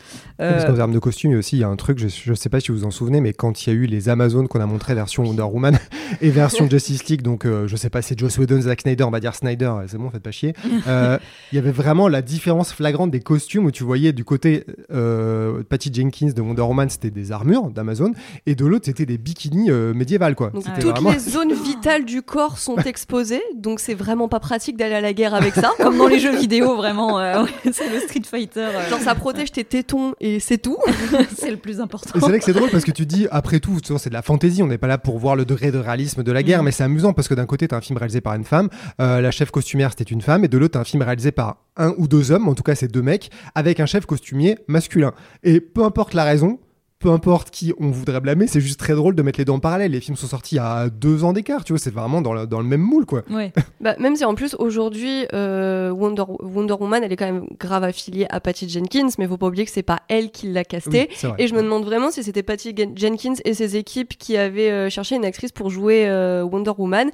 Euh, Parce qu'en termes de costume, il y a aussi il y a un truc, je, je sais pas si vous vous en souvenez, mais quand il y a eu les Amazones qu'on a montré version Wonder Woman <laughs> et version Justice League, donc euh, je sais pas, c'est Joss Whedon, Zack Snyder, on va dire Snyder, c'est bon, faites pas chier. Euh, <laughs> il y avait vraiment la différence flagrante des costumes où tu voyais du côté euh, Patty Jenkins de Wonder Woman, c'était des armures d'Amazon, et de l'autre, c'était des bikinis euh, médiévales, quoi. Donc toutes vraiment- les zones <laughs> vitales du corps sont exposées, donc c'est vraiment pas pratique d'aller à la guerre avec ça. <laughs> Comme dans les jeux vidéo, vraiment. euh, ouais, c'est le Street Fighter. euh, Genre ça protège tes tétons et c'est tout. <laughs> c'est le plus important. Et c'est vrai que c'est drôle parce que tu dis, après tout, c'est de la fantaisie, on n'est pas là pour voir le degré de réalisme de la guerre, Mm. mais c'est amusant parce que d'un côté, t'as un film réalisé par une femme, euh, la chef costumière c'était une femme, et de l'autre, t'as un film réalisé par un ou deux hommes, en tout cas c'est deux mecs, avec un chef costumier masculin. Et peu importe la raison, peu importe qui on voudrait blâmer, c'est juste très drôle de mettre les deux en parallèle. Les films sont sortis à deux ans d'écart, tu vois, c'est vraiment dans le, dans le même moule, quoi. Ouais. <laughs> Bah, même si en plus aujourd'hui euh, Wonder, Wonder Woman elle est quand même grave affiliée à Patty Jenkins, mais faut pas oublier que c'est pas elle qui l'a castée. Oui, c'est vrai. Et je me demande vraiment si c'était Patty Gen- Jenkins et ses équipes qui avaient euh, cherché une actrice pour jouer euh, Wonder Woman.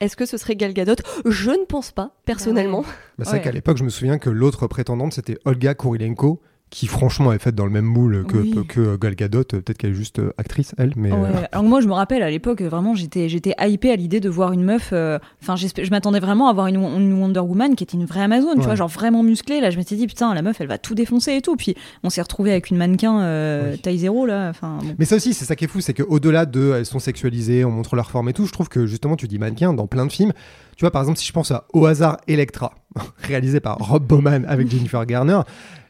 Est-ce que ce serait Gal Gadot? Je ne pense pas, personnellement. Bah, c'est vrai Ouais. qu'à l'époque, je me souviens que l'autre prétendante, c'était Olga Kurilenko, qui franchement est faite dans le même moule que, Oui. que Gal Gadot. Peut-être qu'elle est juste euh, actrice, elle, mais. euh, Ouais. Alors moi, je me rappelle à l'époque, vraiment, j'étais, j'étais hypée à l'idée de voir une meuf. euh, Enfin, je m'attendais vraiment à voir une, une Wonder Woman qui était une vraie Amazon, tu vois, genre vraiment musclée. Là, je m'étais dit putain, la meuf, elle va tout défoncer et tout. Puis on s'est retrouvé avec une mannequin euh, Oui. taille zéro là. Enfin, bon. Mais ça aussi, c'est ça qui est fou, c'est qu'au-delà de elles sont sexualisées, on montre leur forme et tout, je trouve que justement, tu dis mannequin dans plein de films. Tu vois, par exemple, si je pense à Au hasard Electra, <laughs> réalisé par Rob Bowman avec <laughs> Jennifer Garner,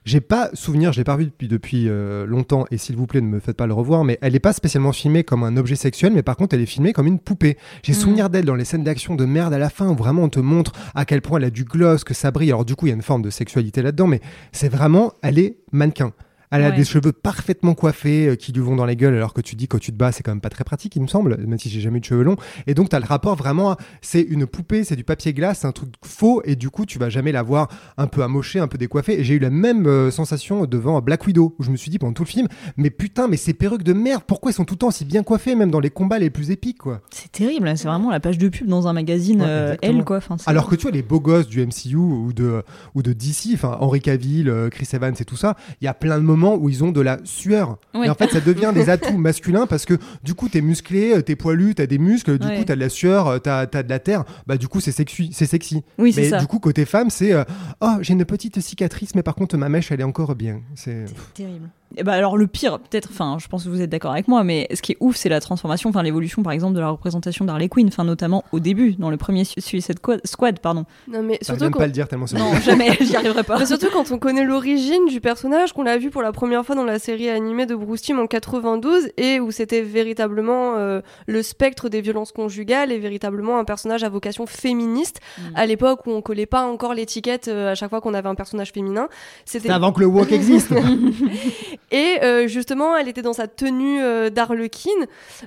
j'ai pas souvenir, je l'ai pas vu depuis, depuis euh, longtemps, et s'il vous plaît, ne me faites pas le revoir, mais elle est pas spécialement filmée comme un objet sexuel, mais par contre, elle est filmée comme une poupée. J'ai Mm. souvenir d'elle dans les scènes d'action de merde à la fin, où vraiment on te montre à quel point elle a du gloss, que ça brille. Alors, du coup, il y a une forme de sexualité là-dedans, mais c'est vraiment, elle est mannequin. Elle a Ouais. des cheveux parfaitement coiffés euh, qui lui vont dans les gueules, alors que tu dis quand tu te bats, c'est quand même pas très pratique, il me semble, même si j'ai jamais eu de cheveux longs. Et donc, tu as le rapport vraiment à c'est une poupée, c'est du papier glace, c'est un truc faux, et du coup, tu vas jamais la voir un peu amochée, un peu décoiffée. Et j'ai eu la même euh, sensation devant Black Widow, où je me suis dit pendant tout le film, mais putain, mais ces perruques de merde, pourquoi elles sont tout le temps si bien coiffées, même dans les combats les plus épiques, quoi? c'est terrible. hein, C'est vraiment la page de pub dans un magazine Ouais, euh, elle quoi. Enfin, Alors que tu vois, les beaux gosses du MCU ou de, ou de DC, enfin Henry Cavill, Chris Evans et tout ça, il y a plein de moments où ils ont de la sueur. Et en fait, ça devient des atouts masculins parce que du coup, t'es musclé, euh, t'es poilu, t'as des muscles, du Ouais. coup, t'as de la sueur, euh, t'as as de la terre. Bah, du coup, c'est sexy. C'est sexy. oui, c'est mais ça. du coup, côté femme, c'est euh, oh, j'ai une petite cicatrice, mais par contre, ma mèche, elle est encore bien. C'est terrible. Et bah alors le pire, peut-être, enfin, je pense que vous êtes d'accord avec moi, mais ce qui est ouf, c'est la transformation, enfin l'évolution, par exemple, de la représentation d'Harley Quinn, enfin notamment au début, dans le premier Su- Suicide Squad, Squad pardon. Non mais surtout même quand... pas le dire tellement Non, <laughs> jamais, j'y arriverai pas. Mais surtout quand on connaît l'origine du personnage, qu'on l'a vu pour la première fois dans la série animée de Bruce Timm en 92, et où c'était véritablement euh, le spectre des violences conjugales et véritablement un personnage à vocation féministe, Mm. à l'époque où on collait pas encore l'étiquette euh, à chaque fois qu'on avait un personnage féminin. C'était avant que le walk existe. <laughs> <laughs> Et euh, justement, elle était dans sa tenue euh, d'Arlequin,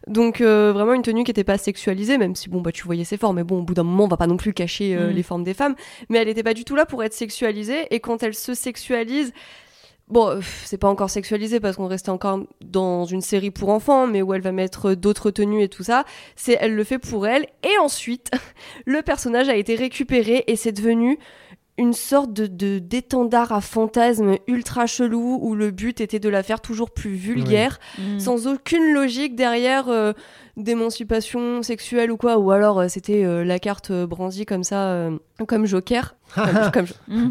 donc euh, vraiment une tenue qui n'était pas sexualisée, même si bon bah tu voyais ses formes, mais bon au bout d'un moment on va pas non plus cacher euh, Mm. les formes des femmes, mais elle n'était pas du tout là pour être sexualisée. Et quand elle se sexualise, bon c'est pas encore sexualisé parce qu'on restait encore dans une série pour enfants, mais où elle va mettre d'autres tenues et tout ça, c'est elle le fait pour elle. Et ensuite, <laughs> le personnage a été récupéré et c'est devenu une sorte de, d'étendard à fantasme ultra chelou où le but était de la faire toujours plus vulgaire, Mm. sans aucune logique derrière euh, d'émancipation sexuelle ou quoi, ou alors euh, c'était euh, la carte euh, brandie comme ça, euh, comme Joker. Comme- comme- <laughs> Mm.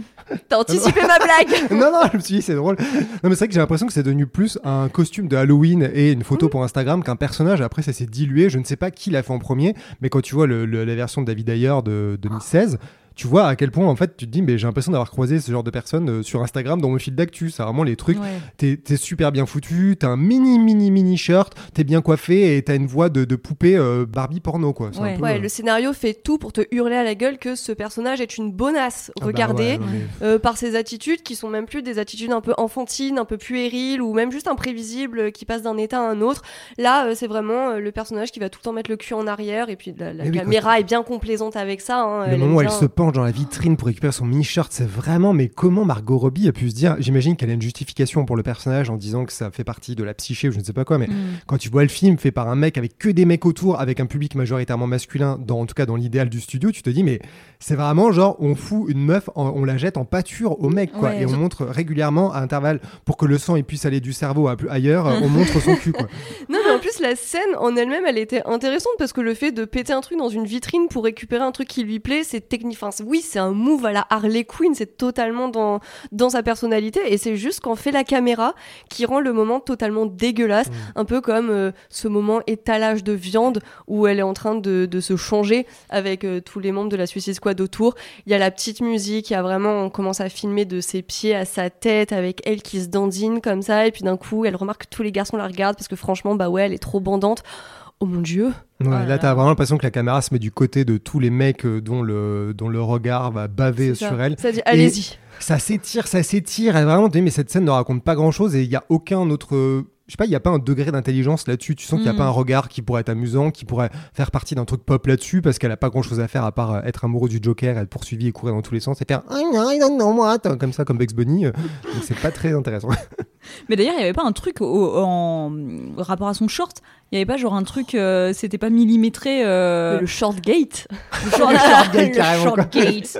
T'as anticipé ma blague <laughs> non, non, je me suis dit, c'est drôle. Non, mais c'est vrai que j'ai l'impression que c'est devenu plus un costume de Halloween et une photo pour Instagram qu'un personnage. Après, ça s'est dilué. Je ne sais pas qui l'a fait en premier, mais quand tu vois le- le- la version de David Ayer de 2016, tu vois à quel point, en fait, tu te dis, mais j'ai l'impression d'avoir croisé ce genre de personnes euh, sur Instagram dans mon fil d'actu. C'est vraiment les trucs. Ouais. T'es t'es super bien foutu, t'as un mini, mini, mini shirt, t'es bien coiffé et t'as une voix de, de poupée euh, Barbie porno, quoi. C'est un Ouais. peu, Ouais, euh, le scénario fait tout pour te hurler à la gueule que ce personnage est une bonasse. ah bah Regardez, mais- par ses attitudes qui sont même plus des attitudes un peu enfantines, un peu puériles ou même juste imprévisibles qui passent d'un état à un autre. Là, c'est vraiment le personnage qui va tout le temps mettre le cul en arrière et puis la, la oui, caméra est bien complaisante avec ça. hein, Le moment où elle se dans la vitrine pour récupérer son mini-shirt, c'est vraiment, mais comment Margot Robbie a pu se dire, j'imagine qu'elle a une justification pour le personnage en disant que ça fait partie de la psyché ou je ne sais pas quoi, mais Mm. quand tu vois le film fait par un mec avec que des mecs autour, avec un public majoritairement masculin, dans, en tout cas dans l'idéal du studio, tu te dis, mais c'est vraiment genre, on fout une meuf, en- on la jette en pâture au mec, quoi, Ouais, et on je- montre régulièrement à intervalles pour que le sang il puisse aller du cerveau à, ailleurs, <laughs> on montre son cul, quoi. Non, en plus, la scène en elle-même, elle était intéressante parce que le fait de péter un truc dans une vitrine pour récupérer un truc qui lui plaît, c'est technique. Enfin, oui, c'est un move à la Harley Quinn, c'est totalement dans, dans sa personnalité et c'est juste qu'en fait la caméra qui rend le moment totalement dégueulasse, un peu comme euh, ce moment étalage de viande où elle est en train de, de se changer avec euh, tous les membres de la Suicide Squad autour. Il y a la petite musique, il y a vraiment, on commence à filmer de ses pieds à sa tête avec elle qui se dandine comme ça et puis d'un coup elle remarque que tous les garçons la regardent parce que franchement, bah ouais, elle est trop bandante. Oh mon dieu. Ouais, là t'as vraiment l'impression que la caméra se met du côté de tous les mecs euh, dont le, dont le regard va baver ça. sur elle. Ça dit, allez-y. Ça s'étire, ça s'étire. Et vraiment, mais cette scène ne raconte pas grand chose et il n'y a aucun autre. euh, Je sais pas, il n'y a pas un degré d'intelligence là-dessus. Tu sens qu'il n'y a Mm. pas un regard qui pourrait être amusant, qui pourrait faire partie d'un truc pop là-dessus parce qu'elle a pas grand chose à faire à part euh, être amoureuse du Joker, être poursuivie et courir dans tous les sens et faire Ah, non, non, non, moi, comme ça, comme Bugs Bunny. Donc c'est pas très intéressant. <laughs> Mais d'ailleurs, il n'y avait pas un truc au- en rapport à son short. Il n'y avait pas genre un truc, euh, c'était pas millimétré. euh, Le short gate. le short, short gate, le carrément, short quoi. gate.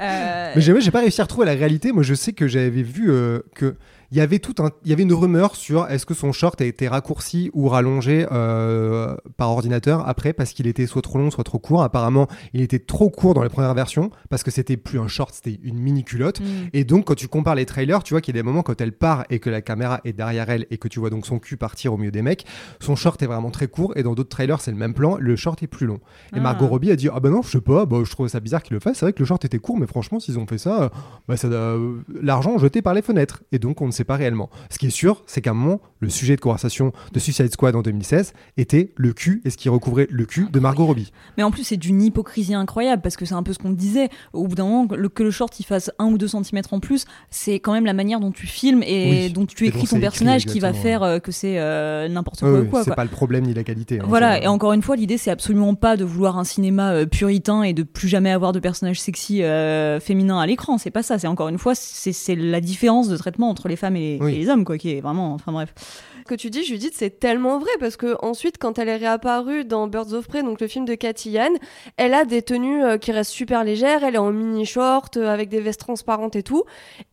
Euh, Mais j'ai j'ai pas réussi à retrouver la réalité. Moi, je sais que j'avais vu euh, que il y avait tout un, il y avait une rumeur sur est-ce que son short a été raccourci ou rallongé euh, par ordinateur après parce qu'il était soit trop long, soit trop court. Apparemment, il était trop court dans les premières versions parce que c'était plus un short, c'était une mini culotte. mm. Et donc, quand tu compares les trailers, tu vois qu'il y a des moments quand elle part et que la caméra est derrière elle et que tu vois donc son cul partir au milieu des mecs, son short est vraiment très court et dans d'autres trailers, c'est le même plan, le short est plus long. Et Ah. Margot Robbie a dit Ah bah non, je sais pas, bah, je trouve ça bizarre qu'ils le fassent. C'est vrai que le short était court, mais franchement, s'ils ont fait ça, euh, bah, ça euh, l'argent jeté par les fenêtres. Et donc, on ne sait pas réellement. Ce qui est sûr, c'est qu'à un moment, le sujet de conversation de Suicide Squad en 2016 était le cul et ce qui recouvrait le cul de Margot Robbie. Mais en plus, c'est d'une hypocrisie incroyable parce que c'est un peu ce qu'on disait. Au bout d'un moment, que le, que le short il fasse un ou deux centimètres en plus, c'est quand même la manière dont tu filmes et Oui. dont tu écris ton personnage écrit, qui va faire euh, que c'est euh, n'importe quoi. ou ouais, quoi, c'est quoi. pas le problème ni la qualité. hein, Voilà, et encore une fois, l'idée c'est absolument pas de vouloir un cinéma euh, puritain et de plus jamais avoir de personnages sexy euh, féminins à l'écran. C'est pas ça. C'est encore une fois, c'est c'est la différence de traitement entre les femmes et les, Oui. et les hommes, quoi, qui est vraiment. Enfin bref. que tu dis, Judith, c'est tellement vrai parce que ensuite, quand elle est réapparue dans Birds of Prey, donc le film de Cathy Yan, elle a des tenues euh, qui restent super légères, elle est en mini short euh, avec des vestes transparentes et tout,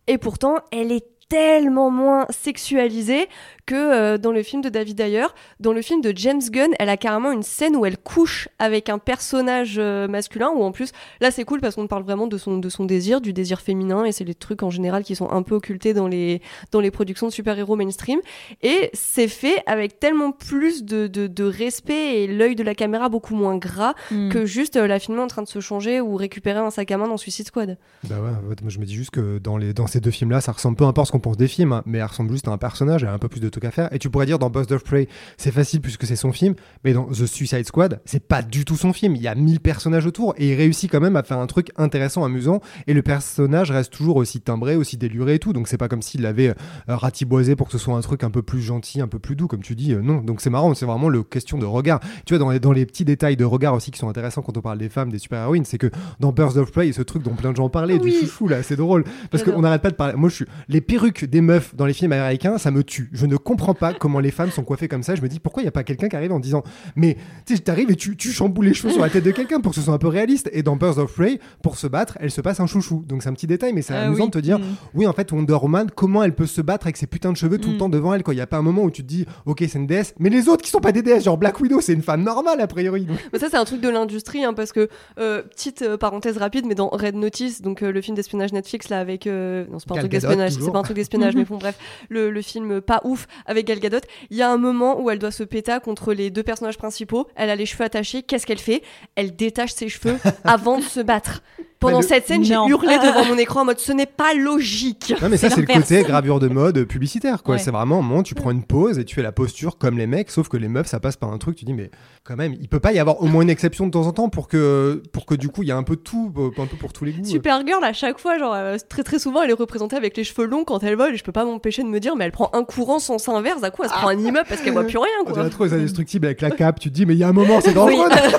et pourtant, elle est tellement moins sexualisée que euh, dans le film de David Ayer. Dans le film de James Gunn, elle a carrément une scène où elle couche avec un personnage euh, masculin, où en plus, là c'est cool parce qu'on parle vraiment de son, de son désir, du désir féminin, et c'est les trucs en général qui sont un peu occultés dans les, dans les productions de super-héros mainstream. Et c'est fait avec tellement plus de, de, de respect et l'œil de la caméra beaucoup moins gras Mm. que juste euh, la filmer en train de se changer ou récupérer un sac à main dans Suicide Squad. Bah ouais, en fait, moi je me dis juste que dans, les, dans ces deux films-là, ça ressemble peu importe ce qu'on pense des films, hein, mais elle ressemble juste à un personnage, elle a un peu plus de trucs à faire. Et tu pourrais dire dans Buzz of Prey, c'est facile puisque c'est son film, mais dans The Suicide Squad, c'est pas du tout son film. Il y a 1000 personnages autour et il réussit quand même à faire un truc intéressant, amusant, et le personnage reste toujours aussi timbré, aussi déluré et tout. Donc c'est pas comme s'il l'avait euh, ratiboisé pour que ce soit un truc un peu plus gentil, un peu plus doux, comme tu dis. euh, non, donc c'est marrant, c'est vraiment le question de regard. Tu vois, dans les, dans les petits détails de regard aussi qui sont intéressants quand on parle des femmes, des super-héroïnes, c'est que dans Birds of Prey, ce truc dont plein de gens parlaient, Oui. du chouchou là, c'est drôle. Parce qu'on n'arrête pas de parler. Moi, je suis. Les perruques des meufs dans les films américains, ça me tue. Je ne comprends pas comment les femmes sont coiffées comme ça. Je me dis, pourquoi il n'y a pas quelqu'un qui arrive en disant, mais tu sais, t'arrives et tu, tu chamboules les cheveux sur la tête de quelqu'un pour que ce soit un peu réaliste. Et dans Birds of Prey, pour se battre, elle se passe un chouchou. Donc c'est un petit détail, mais c'est Ah amusant oui. de te dire, Mm. oui, en fait, Wonder Woman, comment elle peut se battre avec ses putains de cheveux tout le Mm. temps devant elle, quoi. Il n'y a pas un moment où tu te dis, ok, c'est une déesse, mais les autres qui sont pas des déesses, genre Black Widow, c'est une femme normale, a priori. Donc, Mais ça, c'est un truc de l'industrie, hein, parce que, euh, petite euh, parenthèse rapide, mais dans Red Notice, donc euh, le film d'espionnage Netflix, là, avec. non, c'est pas un Gal truc Gadot, d'espionnage, c'est toujours. pas un truc d'espionnage, mais <laughs> bon, bref, le, le film pas ouf avec Gal Gadot, il y a un moment où elle doit se péter contre les deux personnages principaux, elle a les cheveux attachés, qu'est-ce qu'elle fait? Elle détache ses cheveux <laughs> avant de se battre. Pendant Bah, le- cette scène, j'ai hurlé <laughs> devant mon écran en mode ce n'est pas logique. Non mais ça C'est le côté gravure de mode publicitaire quoi. Ouais. C'est vraiment un moment tu prends une pause et tu fais la posture comme les mecs, sauf que les meufs ça passe par un truc. Tu dis mais quand même il peut pas y avoir au moins une exception de temps en temps pour que pour que du coup il y a un peu de tout, euh, un peu pour tous les goûts. Supergirl, à chaque fois, genre, euh, très très souvent, elle est représentée avec les cheveux longs quand elle vole, et je peux pas m'empêcher de me dire, mais elle prend un courant sens inverse, à coup, elle se prend un immeuble parce qu'elle voit plus rien, On quoi. dirait trop les indestructibles avec la cape. Tu te dis mais il y a un moment c'est dangereux. Oui.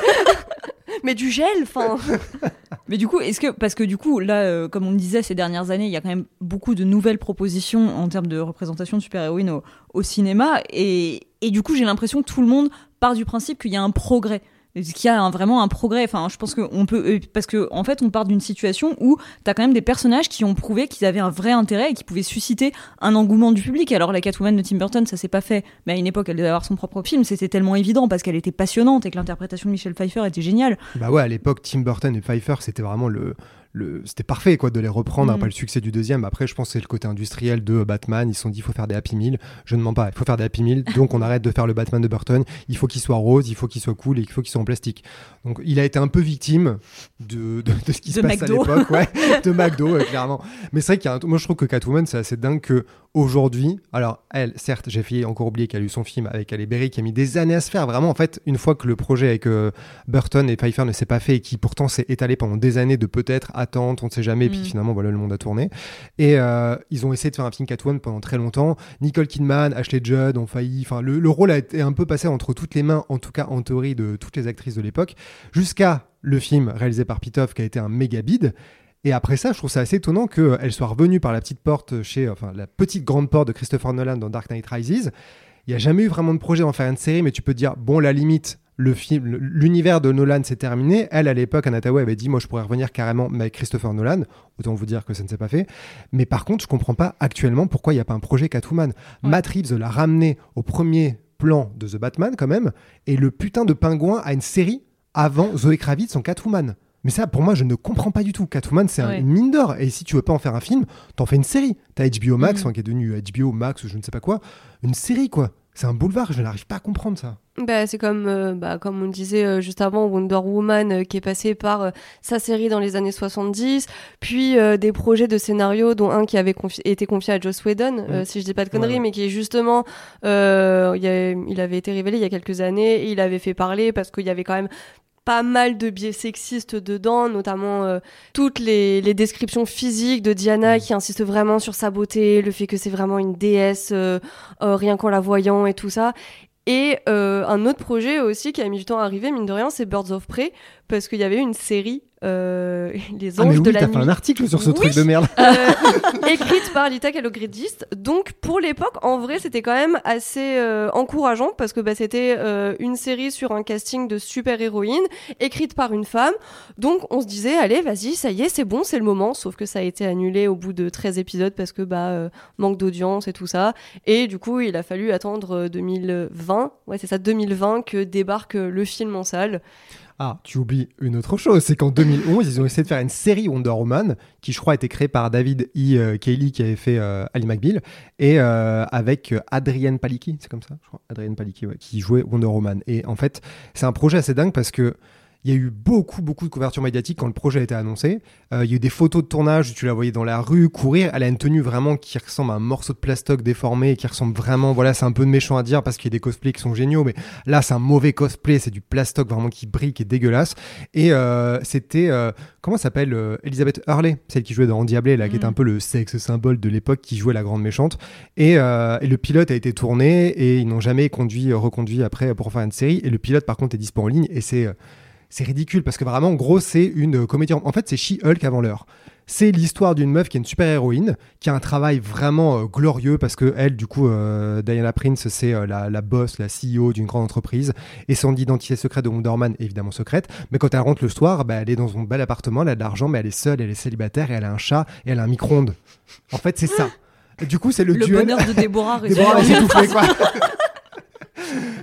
<laughs> mais du gel, enfin. <laughs> Mais du coup, est-ce que parce que du coup là, euh, comme on le disait ces dernières années, il y a quand même beaucoup de nouvelles propositions en termes de représentation de super-héroïnes au, au cinéma, et, et du coup j'ai l'impression que tout le monde part du principe qu'il y a un progrès Qu'il y a vraiment un progrès. Enfin, je pense qu'on peut. euh, Parce que, en fait, on part d'une situation où t'as quand même des personnages qui ont prouvé qu'ils avaient un vrai intérêt et qui pouvaient susciter un engouement du public. Alors, la Catwoman de Tim Burton, ça s'est pas fait. Mais à une époque, elle devait avoir son propre film. C'était tellement évident parce qu'elle était passionnante et que l'interprétation de Michelle Pfeiffer était géniale. Bah ouais, à l'époque, Tim Burton et Pfeiffer, c'était vraiment le. Le, c'était parfait quoi de les reprendre après le succès du deuxième. Après je pense que c'est le côté industriel de Batman. Ils se sont dit il faut faire des Happy Meal. Je ne mens pas il faut faire des Happy Meal. Donc on arrête de faire le Batman de Burton. Il faut qu'il soit rose il faut qu'il soit cool et il faut qu'il soit en plastique. Donc il a été un peu victime de, de, de ce qui De se passe à l'époque ouais, <laughs> de McDo ouais, clairement. Mais c'est vrai qu'il y a un- moi je trouve que Catwoman c'est assez dingue que aujourd'hui alors elle certes j'ai failli encore oublier qu'elle a eu son film avec Halle Berry qui a mis des années à se faire vraiment en fait une fois que le projet avec euh, Burton et Pfeiffer ne s'est pas fait et qui pourtant s'est étalé pendant des années de peut-être attente, on ne sait jamais, puis Mm. finalement voilà le monde a tourné. Et euh, ils ont essayé de faire un film Catwoman pendant très longtemps. Nicole Kidman, Ashley Judd ont failli, enfin le, le rôle a été un peu passé entre toutes les mains, en tout cas en théorie de toutes les actrices de l'époque, jusqu'à le film réalisé par Pitoff qui a été un méga bide. Et après ça, je trouve ça assez étonnant qu'elle soit revenue par la petite porte chez, enfin la petite grande porte de Christopher Nolan dans Dark Knight Rises. Il n'y a jamais eu vraiment de projet d'en faire une série, mais tu peux te dire, bon, la limite, le film, l'univers de Nolan s'est terminé. Elle, à l'époque, Anatawa avait dit, moi, je pourrais revenir carrément avec Christopher Nolan. Autant vous dire que ça ne s'est pas fait. Mais par contre, je comprends pas actuellement pourquoi il n'y a pas un projet Catwoman. Matt Reeves l'a ramené au premier plan de The Batman, quand même, et le putain de pingouin a une série avant Zoé Kravitz en Catwoman. Mais ça, pour moi, je ne comprends pas du tout. Catwoman, c'est un- une mine d'or. Et si tu veux pas en faire un film, t'en fais une série. T'as HBO Max, Mhm. qui est devenu HBO Max ou je ne sais pas quoi. Une série, quoi. C'est un boulevard. Je n'arrive pas à comprendre ça. Bah, c'est comme, euh, bah, comme on disait euh, juste avant, Wonder Woman euh, qui est passé par sa série dans les années 70, puis des projets de scénario, dont un qui avait confi- été confié à Joss Whedon, si je dis pas de conneries, Ouais, mais qui est justement, il, y a- il avait été révélé il y a quelques années, et il avait fait parler parce qu'il y avait quand même pas mal de biais sexistes dedans, notamment euh, toutes les, les descriptions physiques de Diana Mm. qui insiste vraiment sur sa beauté, le fait que c'est vraiment une déesse euh, euh, rien qu'en la voyant et tout ça. Et euh, un autre projet aussi qui a mis du temps à arriver, mine de rien, c'est Birds of Prey, parce qu'il y avait une série, euh, <laughs> Les Ah, Anges mais de oui, la t'as Nuit. fait un article sur ce Oui. truc de merde. Euh, <laughs> écrite par Lita Kalogridis. Donc pour l'époque, en vrai, c'était quand même assez euh, encourageant parce que bah, c'était euh, une série sur un casting de super héroïne écrite par une femme. Donc on se disait, allez, vas-y, ça y est, c'est bon, c'est le moment. Sauf que ça a été annulé au bout de 13 épisodes parce que bah manque d'audience et tout ça. Et du coup, il a fallu attendre euh, 2020. Ouais, c'est ça, 2020 que débarque le film en salle. Ah, tu oublies une autre chose, c'est qu'en 2011, ils ont essayé de faire une série Wonder Woman, qui je crois a été créée par David E. Cayley, qui avait fait euh, Ali McBeal, et euh, avec euh, Adrienne Palicki, c'est comme ça, je crois, Adrienne Palicki, qui jouait Wonder Woman. Et en fait, c'est un projet assez dingue parce que il y a eu beaucoup, beaucoup de couverture médiatique quand le projet a été annoncé. Euh, il y a eu des photos de tournage où tu la voyais dans la rue courir. Elle a une tenue vraiment qui ressemble à un morceau de plastoc déformé, qui ressemble vraiment, voilà, c'est un peu méchant à dire parce qu'il y a des cosplays qui sont géniaux, mais là, c'est un mauvais cosplay, c'est du plastoc vraiment qui brille, qui est dégueulasse. Et euh, c'était, euh, comment ça s'appelle euh, Elizabeth Hurley, celle qui jouait dans Endiablé, là, qui était un peu le sexe symbole de l'époque, qui jouait la grande méchante. Et, et le pilote a été tourné et ils n'ont jamais conduit, reconduit après pour faire une série. Et le pilote, par contre, est dispo en ligne et c'est. Euh, c'est ridicule parce que vraiment, en gros, c'est une comédie. En fait, c'est She-Hulk avant l'heure. C'est l'histoire d'une meuf qui est une super héroïne, qui a un travail vraiment euh, glorieux parce que elle, du coup, euh, Diana Prince, c'est euh, la, la boss, la CEO d'une grande entreprise et son identité secrète de Wonder Woman est évidemment secrète. Mais quand elle rentre le soir, bah, elle est dans son bel appartement, elle a de l'argent, mais elle est seule, elle est célibataire et elle a un chat et elle a un micro-ondes. En fait, c'est ça. <laughs> Du coup, c'est le, Le duel. bonheur de Déborah. Déborah s'étouffer, quoi. <laughs>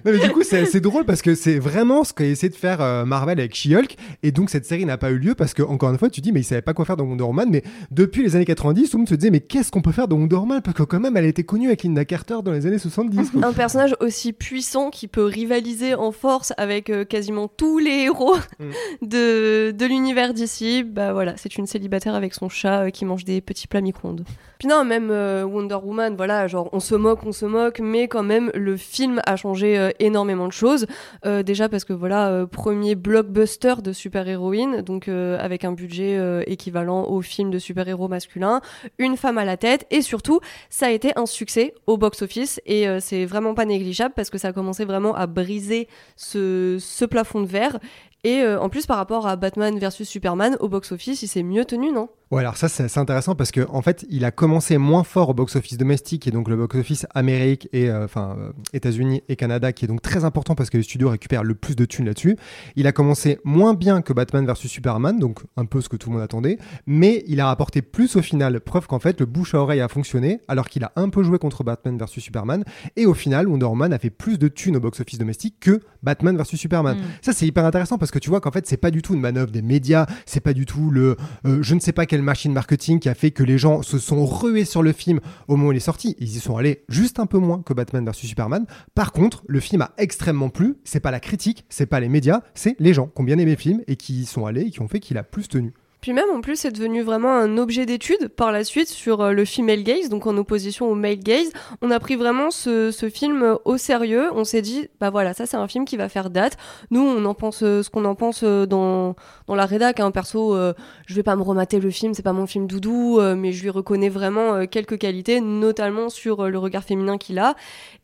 Non, mais du coup, c'est drôle parce que c'est vraiment ce qu'a essayé de faire euh, Marvel avec She-Hulk. Et donc, cette série n'a pas eu lieu parce que, encore une fois, tu dis, mais ils savaient pas quoi faire dans Wonder Woman. Mais depuis les années 90, tout le monde se disait, mais qu'est-ce qu'on peut faire dans Wonder Woman? Parce que, quand même, elle été connue avec Linda Carter dans les années 70. quoi. un personnage aussi puissant qui peut rivaliser en force avec euh, quasiment tous les héros Mm. de, de l'univers d'ici, bah voilà, c'est une célibataire avec son chat euh, qui mange des petits plats micro-ondes. Puis non, même euh, Wonder Woman, voilà, genre on se moque, on se moque, mais quand même le film a changé euh, énormément de choses. Euh, déjà parce que voilà, euh, premier blockbuster de super-héroïne, donc avec un budget équivalent au film de super-héros masculin, une femme à la tête, et surtout ça a été un succès au box-office et c'est vraiment pas négligeable parce que ça a commencé vraiment à briser ce, ce plafond de verre. Et en plus, par rapport à Batman versus Superman, au box-office, il s'est mieux tenu, non? Ouais, alors ça, c'est intéressant parce que en fait, il a commencé moins fort au box-office domestique et donc le box-office Amérique et euh, enfin euh, États-Unis et Canada, qui est donc très important parce que les studios récupèrent le plus de thunes là-dessus. Il a commencé moins bien que Batman vs Superman, donc un peu ce que tout le monde attendait, mais il a rapporté plus au final, preuve qu'en fait le bouche à oreille a fonctionné, alors qu'il a un peu joué contre Batman vs Superman, et au final, Wonder Woman a fait plus de thunes au box-office domestique que Batman vs Superman. Mm. Ça, c'est hyper intéressant parce que tu vois qu'en fait, c'est pas du tout une manœuvre des médias, c'est pas du tout le euh, je ne sais pas quelle machine marketing qui a fait que les gens se sont rués sur le film au moment où il est sorti. Ils y sont allés juste un peu moins que Batman vs Superman. Par contre, le film a extrêmement plu. C'est pas la critique, c'est pas les médias, c'est les gens qui ont bien aimé le film et qui y sont allés et qui ont fait qu'il a plus tenu. Puis même en plus c'est devenu vraiment un objet d'étude par la suite sur euh, le female gaze, donc en opposition au male gaze. On a pris vraiment ce, ce film au sérieux. On s'est dit bah voilà ça c'est un film qui va faire date. Nous on en pense euh, ce qu'on en pense euh, dans dans la rédac. Un perso, euh, je vais pas me remater le film, c'est pas mon film doudou, euh, mais je lui reconnais vraiment euh, quelques qualités, notamment sur euh, le regard féminin qu'il a.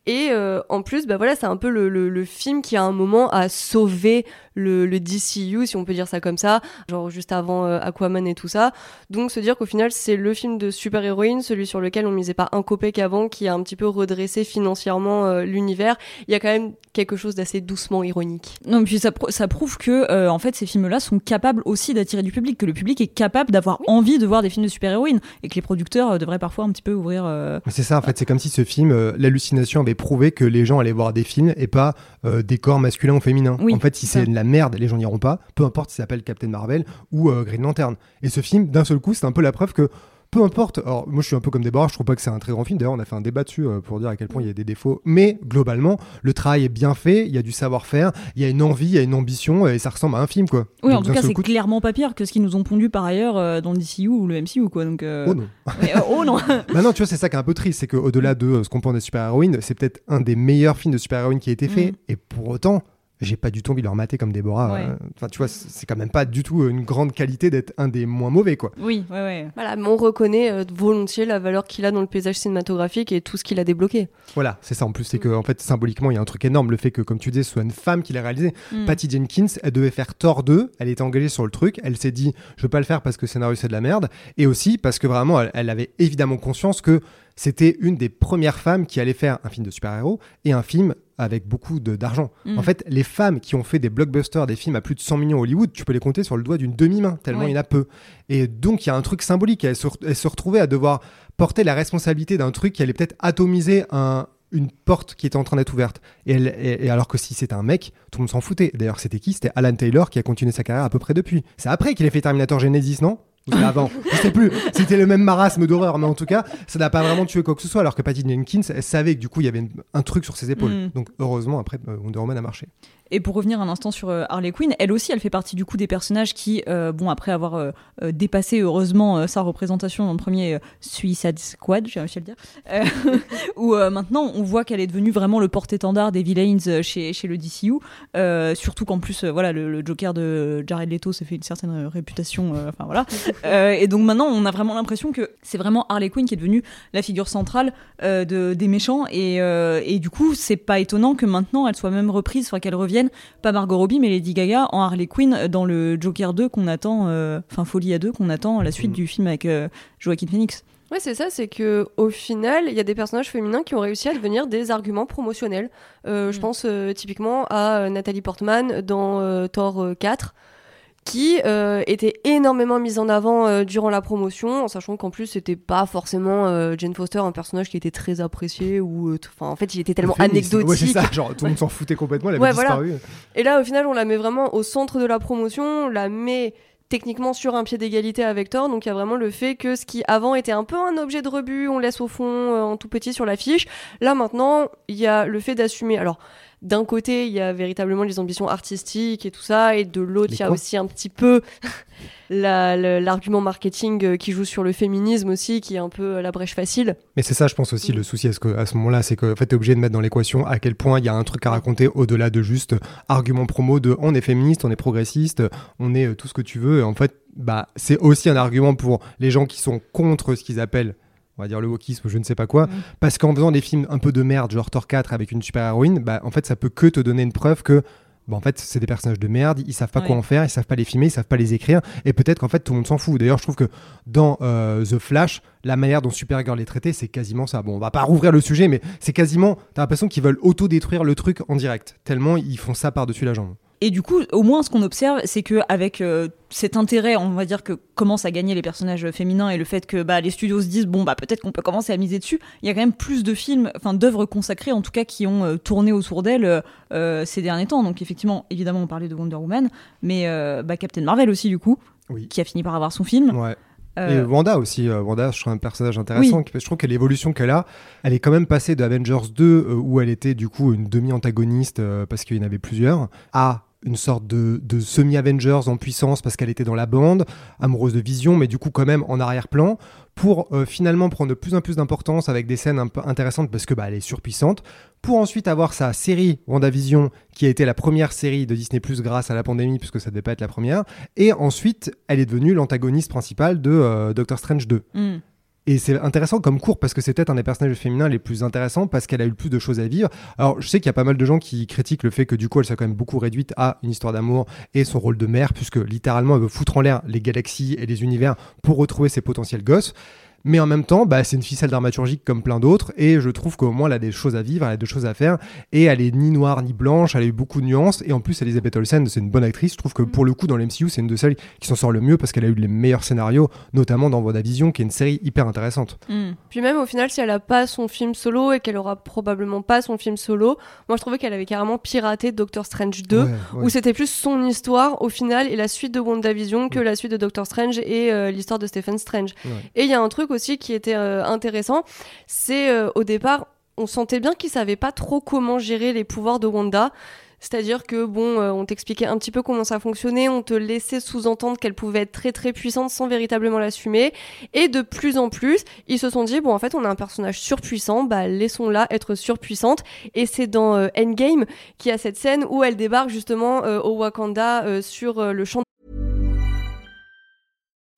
Et euh, en plus, bah voilà, c'est un peu le, le, le film qui à un moment a sauvé le, le DCU, si on peut dire ça comme ça, genre juste avant euh, Aquaman et tout ça. Donc se dire qu'au final, c'est le film de super-héroïne, celui sur lequel on misait pas un copec avant, qui a un petit peu redressé financièrement euh, l'univers. Il y a quand même quelque chose d'assez doucement ironique. Non, puis ça, ça prouve que euh, en fait ces films-là sont capables aussi d'attirer du public, que le public est capable d'avoir envie de voir des films de super-héroïnes et que les producteurs euh, devraient parfois un petit peu ouvrir. euh, C'est ça, en fait, c'est comme si ce film, euh, l'hallucination avait prouvé que les gens allaient voir des films et pas euh, des corps masculins ou féminins. Oui, en fait, si c'est la merde, les gens n'iront pas, peu importe si ça s'appelle Captain Marvel ou euh, Green Lantern. Et ce film, d'un seul coup, c'est un peu la preuve que peu importe, alors moi je suis un peu comme Déborah, je trouve pas que c'est un très grand film, d'ailleurs on a fait un débat dessus euh, pour dire à quel point il y a des défauts, mais globalement le travail est bien fait, il y a du savoir-faire, il y a une envie, il y a une ambition et ça ressemble à un film quoi. Oui, Donc, en tout cas, c'est coup- clairement pas pire que ce qu'ils nous ont pondu par ailleurs euh, dans le DCU ou le MCU, quoi. Donc, euh, Oh non. <laughs> mais, euh, oh non <laughs> Bah non, tu vois, c'est ça qui est un peu triste, c'est qu'au-delà de ce qu'on pense des super-héroïnes, c'est peut-être un des meilleurs films de super-héroïnes qui a été fait, Mm. et pour autant, j'ai pas du tout envie de le remater comme Déborah. Ouais. euh, Enfin, tu vois, c'est quand même pas du tout une grande qualité d'être un des moins mauvais, quoi. Oui, ouais, ouais. Voilà, mais on reconnaît euh, volontiers la valeur qu'il a dans le paysage cinématographique et tout ce qu'il a débloqué. Voilà, c'est ça en plus, c'est que en fait, symboliquement, il y a un truc énorme, le fait que, comme tu disais, ce soit une femme qui l'a réalisé. Mm. Patty Jenkins, elle devait faire Thor 2, elle était engagée sur le truc, elle s'est dit, je veux pas le faire parce que le scénario c'est de la merde, et aussi parce que vraiment, elle, elle avait évidemment conscience que c'était une des premières femmes qui allait faire un film de super-héros et un film avec beaucoup d'argent. Mm. En fait, les femmes qui ont fait des blockbusters, des films à plus de 100 millions Hollywood, tu peux les compter sur le doigt d'une demi-main, tellement Ouais. il y en a peu. Et donc, il y a un truc symbolique. Elle se, re- elle se retrouvait à devoir porter la responsabilité d'un truc qui allait peut-être atomiser un- une porte qui était en train d'être ouverte. Et, elle- et- et alors que si c'était un mec, tout le monde s'en foutait. D'ailleurs, c'était qui? C'était Alan Taylor qui a continué sa carrière à peu près depuis. C'est après qu'il a fait Terminator Genesis, non? Ou avant Je sais plus. C'était le même marasme d'horreur, mais en tout cas, ça n'a pas vraiment tué quoi que ce soit. Alors que Patty Jenkins, elle savait que du coup, il y avait une- un truc sur ses épaules. Mm. Donc, heureusement, après, euh, Wonder Woman a marché. Et pour revenir un instant sur euh, Harley Quinn, elle aussi, elle fait partie du coup des personnages qui, euh, bon, après avoir euh, dépassé heureusement euh, sa représentation dans le premier Suicide Squad, j'ai réussi à le dire, <laughs> où maintenant on voit qu'elle est devenue vraiment le porte-étendard des villains chez, chez le DCU, surtout qu'en plus, voilà, le, le Joker de Jared Leto s'est fait une certaine réputation, enfin voilà. <laughs> Et donc maintenant, on a vraiment l'impression que c'est vraiment Harley Quinn qui est devenue la figure centrale de, des méchants, et, et du coup, c'est pas étonnant que maintenant elle soit même reprise, soit qu'elle revienne pas Margot Robbie, mais Lady Gaga en Harley Quinn dans le Joker 2 qu'on attend, euh, enfin Folie à 2 qu'on attend la suite Mhm. du film avec euh, Joaquin Phoenix. Ouais, c'est ça, c'est que au final, il y a des personnages féminins qui ont réussi à devenir des arguments promotionnels. Euh, Je Mm. pense euh, typiquement à Nathalie Portman dans euh, Thor euh, 4 qui euh, était énormément mise en avant euh, durant la promotion, en sachant qu'en plus c'était pas forcément euh, Jane Foster, un personnage qui était très apprécié ou, enfin en fait il était tellement Féministe. anecdotique. Ouais, c'est ça. Genre, tout le monde s'en foutait complètement. Elle avait Ouais, voilà. disparu. Et là, au final, on la met vraiment au centre de la promotion, on la met techniquement sur un pied d'égalité avec Thor. Donc il y a vraiment le fait que ce qui avant était un peu un objet de rebut, on laisse au fond euh, en tout petit sur l'affiche. Là maintenant, il y a le fait d'assumer. Alors d'un côté, il y a véritablement les ambitions artistiques et tout ça, et de l'autre, il y a aussi un petit peu <laughs> la- l'argument marketing euh, qui joue sur le féminisme aussi, qui est un peu euh, la brèche facile. Mais c'est ça, je pense aussi, le souci à ce, que- à ce moment-là, c'est que en fait, tu es obligé de mettre dans l'équation à quel point il y a un truc à raconter au-delà de juste argument promo de on est féministe, on est progressiste, on est euh, tout ce que tu veux. Et en fait, bah, c'est aussi un argument pour les gens qui sont contre ce qu'ils appellent on va dire le wokisme ou je ne sais pas quoi, Mm. parce qu'en faisant des films un peu de merde, genre Thor 4 avec une super-héroïne, bah, en fait, ça peut que te donner une preuve que bah, en fait, c'est des personnages de merde, ils savent pas quoi en faire, ils savent pas les filmer, ils savent pas les écrire, et peut-être qu'en fait tout le monde s'en fout. D'ailleurs, je trouve que dans euh, The Flash, la manière dont Supergirl est traitée, c'est quasiment ça. Bon, on va pas rouvrir le sujet, mais c'est quasiment, t'as l'impression qu'ils veulent auto-détruire le truc en direct, tellement ils font ça par-dessus la jambe. Et du coup, au moins, ce qu'on observe, c'est que avec euh, cet intérêt, on va dire que commencent à gagner les personnages féminins et le fait que bah, les studios se disent bon bah peut-être qu'on peut commencer à miser dessus, il y a quand même plus de films, enfin d'œuvres consacrées en tout cas qui ont euh, tourné autour d'elle euh, ces derniers temps. Donc effectivement, évidemment, on parlait de Wonder Woman, mais bah, Captain Marvel aussi du coup, Oui. qui a fini par avoir son film. Ouais. Et Wanda aussi, Wanda, je trouve un personnage intéressant. Je trouve que l'évolution qu'elle a, elle est quand même passée de Avengers 2, euh, où elle était du coup une demi-antagoniste parce qu'il y en avait plusieurs, à une sorte de, de semi-Avengers en puissance parce qu'elle était dans la bande, amoureuse de Vision, mais du coup quand même en arrière-plan, pour euh, finalement prendre de plus en plus d'importance avec des scènes un peu intéressantes parce que bah, elle est surpuissante, pour ensuite avoir sa série WandaVision qui a été la première série de Disney Plus grâce à la pandémie puisque ça devait pas être la première, et ensuite elle est devenue l'antagoniste principale de euh, Doctor Strange 2. hmm. Et c'est intéressant comme cours parce que c'est peut-être un des personnages féminins les plus intéressants parce qu'elle a eu le plus de choses à vivre. Alors je sais qu'il y a pas mal de gens qui critiquent le fait que du coup elle soit quand même beaucoup réduite à une histoire d'amour et son rôle de mère puisque littéralement elle veut foutre en l'air les galaxies et les univers pour retrouver ses potentiels gosses. Mais en même temps, bah, c'est une ficelle dramaturgique comme plein d'autres, et je trouve qu'au moins elle a des choses à vivre, elle a des choses à faire, et elle est ni noire ni blanche, elle a eu beaucoup de nuances, et en plus Elizabeth Olsen, c'est une bonne actrice. Je trouve que pour le coup, dans l'MCU, c'est une de celles qui s'en sort le mieux parce qu'elle a eu les meilleurs scénarios, notamment dans WandaVision, qui est une série hyper intéressante. Hmm. Puis même au final, si elle a pas son film solo et qu'elle aura probablement pas son film solo, moi je trouvais qu'elle avait carrément piraté Doctor Strange 2, Ouais, ouais. où c'était plus son histoire au final et la suite de WandaVision que la suite de Doctor Strange et euh, l'histoire de Stephen Strange. Et il y a un truc aussi qui était euh, intéressant, c'est euh, au départ, on sentait bien qu'ils savaient pas trop comment gérer les pouvoirs de Wanda. C'est-à-dire que bon, euh, on t'expliquait un petit peu comment ça fonctionnait, on te laissait sous-entendre qu'elle pouvait être très très puissante sans véritablement l'assumer. Et de plus en plus, ils se sont dit bon en fait on a un personnage surpuissant, bah laissons-la être surpuissante. Et c'est dans Endgame qu'il y a cette scène où elle débarque justement au Wakanda sur le champ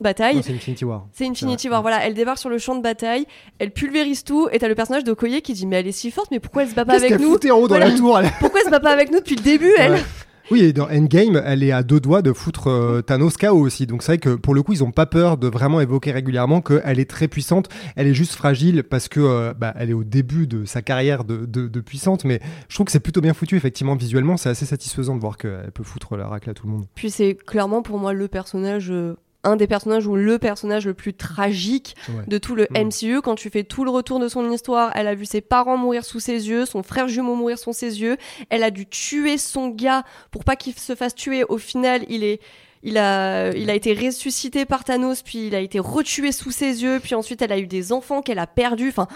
Bataille. C'est Infinity War. C'est Infinity. War, voilà, elle débarque sur le champ de bataille, elle pulvérise tout, et t'as le personnage de Okoye qui dit mais elle est si forte, mais pourquoi elle se bat pas avec nous en haut dans la tour elle <laughs> Pourquoi elle se bat pas avec nous depuis le début, elle Ouais. Oui, et dans Endgame, elle est à deux doigts de foutre euh, Thanos KO aussi. Donc c'est vrai que pour le coup, ils ont pas peur de vraiment évoquer régulièrement qu'elle est très puissante. Elle est juste fragile parce que euh, bah, elle est au début de sa carrière de, de- de puissante. Mais je trouve que c'est plutôt bien foutu, effectivement, visuellement. C'est assez satisfaisant de voir qu'elle peut foutre la raclée à tout le monde. Puis c'est clairement pour moi le personnage, euh, un des personnages ou le personnage le plus tragique Ouais. de tout le Mm. MCU. Quand tu fais tout le retour de son histoire, elle a vu ses parents mourir sous ses yeux, son frère jumeau mourir sous ses yeux. Elle a dû tuer son gars pour pas qu'il se fasse tuer. Au final, il est il a, il a été ressuscité par Thanos, puis il a été retué sous ses yeux, puis ensuite elle a eu des enfants qu'elle a perdus. Enfin,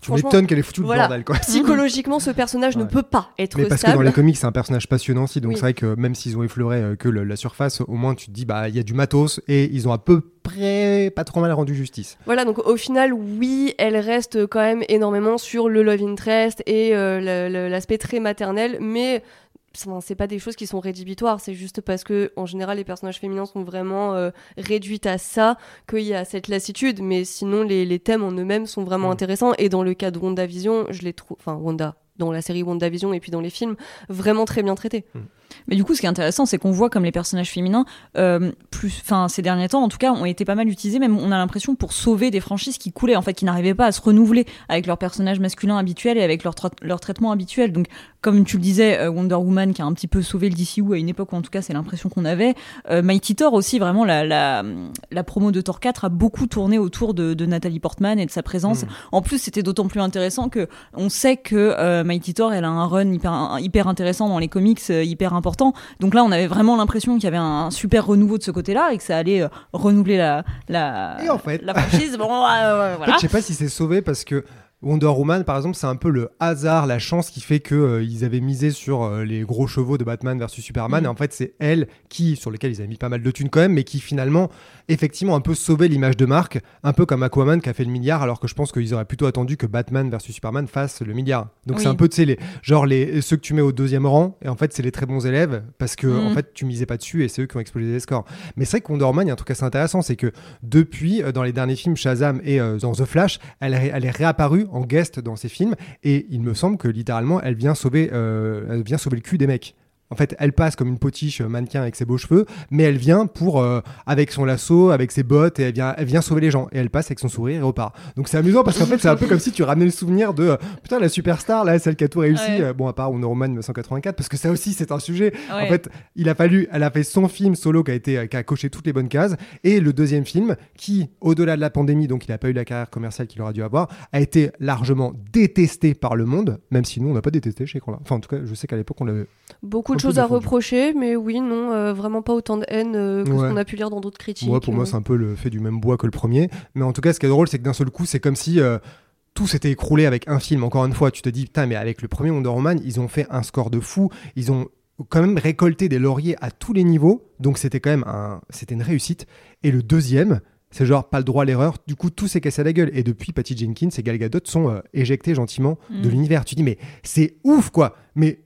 Tu franchement, m'étonnes qu'elle ait foutu le voilà. bordel, quoi. psychologiquement, ce personnage ne peut pas être Mais parce que dans les comics, c'est un personnage passionnant aussi. Donc Oui. c'est vrai que même s'ils ont effleuré euh, que le- la surface, au moins tu te dis, bah, il y a du matos et ils ont à peu près pas trop mal rendu justice. Voilà, donc au final, oui, elle reste quand même énormément sur le love interest et euh, l'aspect très maternel, mais c'est pas des choses qui sont rédhibitoires, c'est juste parce que en général les personnages féminins sont vraiment euh, réduits à ça qu'il y a cette lassitude, mais sinon les, les thèmes en eux-mêmes sont vraiment Mm. intéressants et dans le cas de WandaVision, je les trouve, enfin Wanda, dans la série WandaVision et puis dans les films, vraiment très bien traités. Mais du coup, ce qui est intéressant, c'est qu'on voit comme les personnages féminins, euh, plus, enfin, ces derniers temps, en tout cas, ont été pas mal utilisés. Même, on a l'impression pour sauver des franchises qui coulaient, en fait, qui n'arrivaient pas à se renouveler avec leurs personnages masculins habituels et avec leur, tra- leur traitement habituel. Donc, comme tu le disais, euh, Wonder Woman qui a un petit peu sauvé le DCU à une époque où, en tout cas, c'est l'impression qu'on avait. Euh, Mighty Thor aussi, vraiment, la, la, la promo de Thor 4 a beaucoup tourné autour de, de Nathalie Portman et de sa présence. Mm. En plus, c'était d'autant plus intéressant que on sait que euh, Mighty Thor, elle a un run hyper, hyper intéressant dans les comics, hyper important. Donc là, on avait vraiment l'impression qu'il y avait un, super renouveau de ce côté-là et que ça allait euh, renouveler la, la, Et en fait- la franchise. Bon, <laughs> En fait, je sais pas si c'est sauvé parce que Wonder Woman, par exemple, c'est un peu le hasard, la chance qui fait que euh, ils avaient misé sur euh, les gros chevaux de Batman versus Superman. Mm. Et en fait, c'est elle qui, sur lesquels ils avaient mis pas mal de thunes quand même, mais qui finalement, effectivement, un peu sauvé l'image de marque, un peu comme Aquaman qui a fait le milliard, alors que je pense qu'ils auraient plutôt attendu que Batman versus Superman fasse le milliard. Donc Oui. c'est un peu, tu sais, les, genre les, ceux que tu mets au deuxième rang, et en fait, c'est les très bons élèves parce que, Mm. en fait, tu misais pas dessus et c'est eux qui ont explosé les scores. Mais c'est vrai que Wonder Woman, il y a un truc assez intéressant, c'est que depuis, euh, dans les derniers films Shazam et euh, dans The Flash, elle est réapparue en guest dans ces films et il me semble que littéralement, elle vient sauver, euh, elle vient sauver le cul des mecs. En fait, elle passe comme une potiche euh, mannequin avec ses beaux cheveux, mais elle vient pour euh, avec son lasso, avec ses bottes, et elle vient, elle vient sauver les gens. Et elle passe avec son sourire et repart. Donc c'est amusant parce qu'en fait, c'est un peu comme si tu ramenais le souvenir de euh, putain la superstar là, celle qui a tout réussi. Ouais. Euh, bon, à part Wonder Woman 1984, parce que ça aussi c'est un sujet. En fait, il a fallu, elle a fait son film solo qui a été, qui a coché toutes les bonnes cases, et le deuxième film qui, au-delà de la pandémie, donc il n'a pas eu la carrière commerciale qu'il aurait dû avoir, a été largement détesté par le monde, même si nous on n'a pas détesté chez là Enfin, en tout cas, je sais qu'à l'époque on l'avait. Beaucoup de Un peu choses à reprocher, mais oui, non, euh, vraiment pas autant de haine euh, que Ouais. ce qu'on a pu lire dans d'autres critiques. Pour moi, Euh, c'est un peu le fait du même bois que le premier. Mais en tout cas, ce qui est drôle, c'est que d'un seul coup, c'est comme si euh, tout s'était écroulé avec un film. Encore une fois, tu te dis, putain, mais avec le premier Wonder Woman, ils ont fait un score de fou. Ils ont quand même récolté des lauriers à tous les niveaux. Donc, c'était quand même un, c'était une réussite. Et le deuxième, c'est genre pas le droit à l'erreur. Du coup, tout s'est cassé à la gueule. Et depuis, Patty Jenkins et Gal Gadot sont euh, éjectés gentiment de Mm. l'univers. Tu dis, mais c'est ouf, quoi. Mais,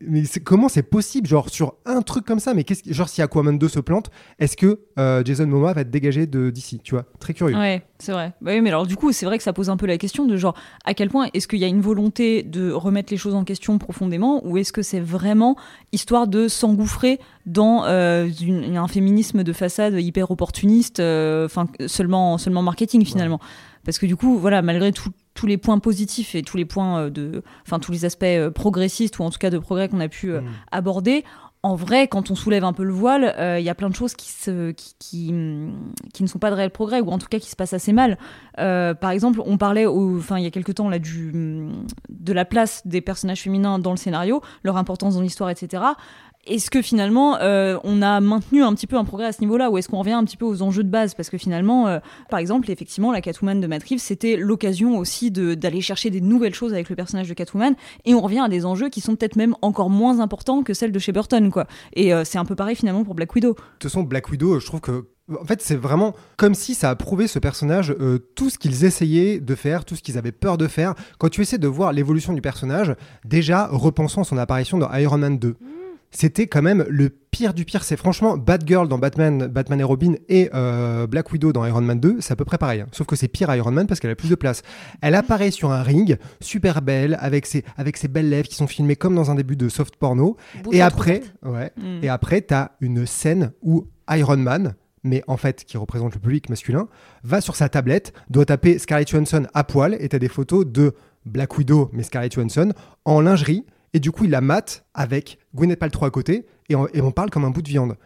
comment c'est possible, genre, sur un truc comme ça Mais qu'est-ce genre, si Aquaman 2 se plante, est-ce que euh, Jason Momoa va être dégagé de d'ici Tu vois, très curieux. Ouais, c'est vrai. Bah oui, mais alors du coup, c'est vrai que ça pose un peu la question de genre à quel point est-ce qu'il y a une volonté de remettre les choses en question profondément ou est-ce que c'est vraiment histoire de s'engouffrer dans euh, une- un féminisme de façade hyper opportuniste, euh, enfin seulement seulement marketing finalement? Parce que du coup, voilà, malgré tout- tous les points positifs et tous les points euh, de, enfin tous les aspects euh, progressistes ou en tout cas de progrès qu'on a pu euh, Mm. aborder. En vrai, quand on soulève un peu le voile, euh, il y a plein de choses qui, se, qui, qui, hum, qui ne sont pas de réel progrès, ou en tout cas qui se passent assez mal. Euh, par exemple, on parlait, enfin, il y a quelques temps, là, du, hum, de la place des personnages féminins dans le scénario, leur importance dans l'histoire, etc. Est-ce que finalement, euh, on a maintenu un petit peu un progrès à ce niveau-là, ou est-ce qu'on revient un petit peu aux enjeux de base? Parce que finalement, euh, par exemple, effectivement, la Catwoman de Matt Reeves, c'était l'occasion aussi de- d'aller chercher des nouvelles choses avec le personnage de Catwoman, et on revient à des enjeux qui sont peut-être même encore moins importants que celles de chez Burton, quoi. Et euh, c'est un peu pareil finalement pour Black Widow. De toute façon, Black Widow, je trouve que. En fait, c'est vraiment comme si ça a prouvé ce personnage euh, tout ce qu'ils essayaient de faire, tout ce qu'ils avaient peur de faire. Quand tu essaies de voir l'évolution du personnage, déjà, repensons à son apparition dans Iron Man 2. C'était quand même le pire du pire. C'est franchement Batgirl dans Batman, Batman et Robin et euh, Black Widow dans Iron Man 2, c'est à peu près pareil. hein. Sauf que c'est pire Iron Man parce qu'elle a plus de place. Elle apparaît sur un ring, super belle, avec ses, avec ses belles lèvres qui sont filmées comme dans un début de soft porno. Et après, ouais, Mm. et après, t'as une scène où Iron Man, mais en fait qui représente le public masculin, va sur sa tablette, doit taper Scarlett Johansson à poil, et t'as des photos de Black Widow, mais Scarlett Johansson, en lingerie, et du coup il la mate avec Gwyneth Paltrow à côté, et on, et on parle comme un bout de viande.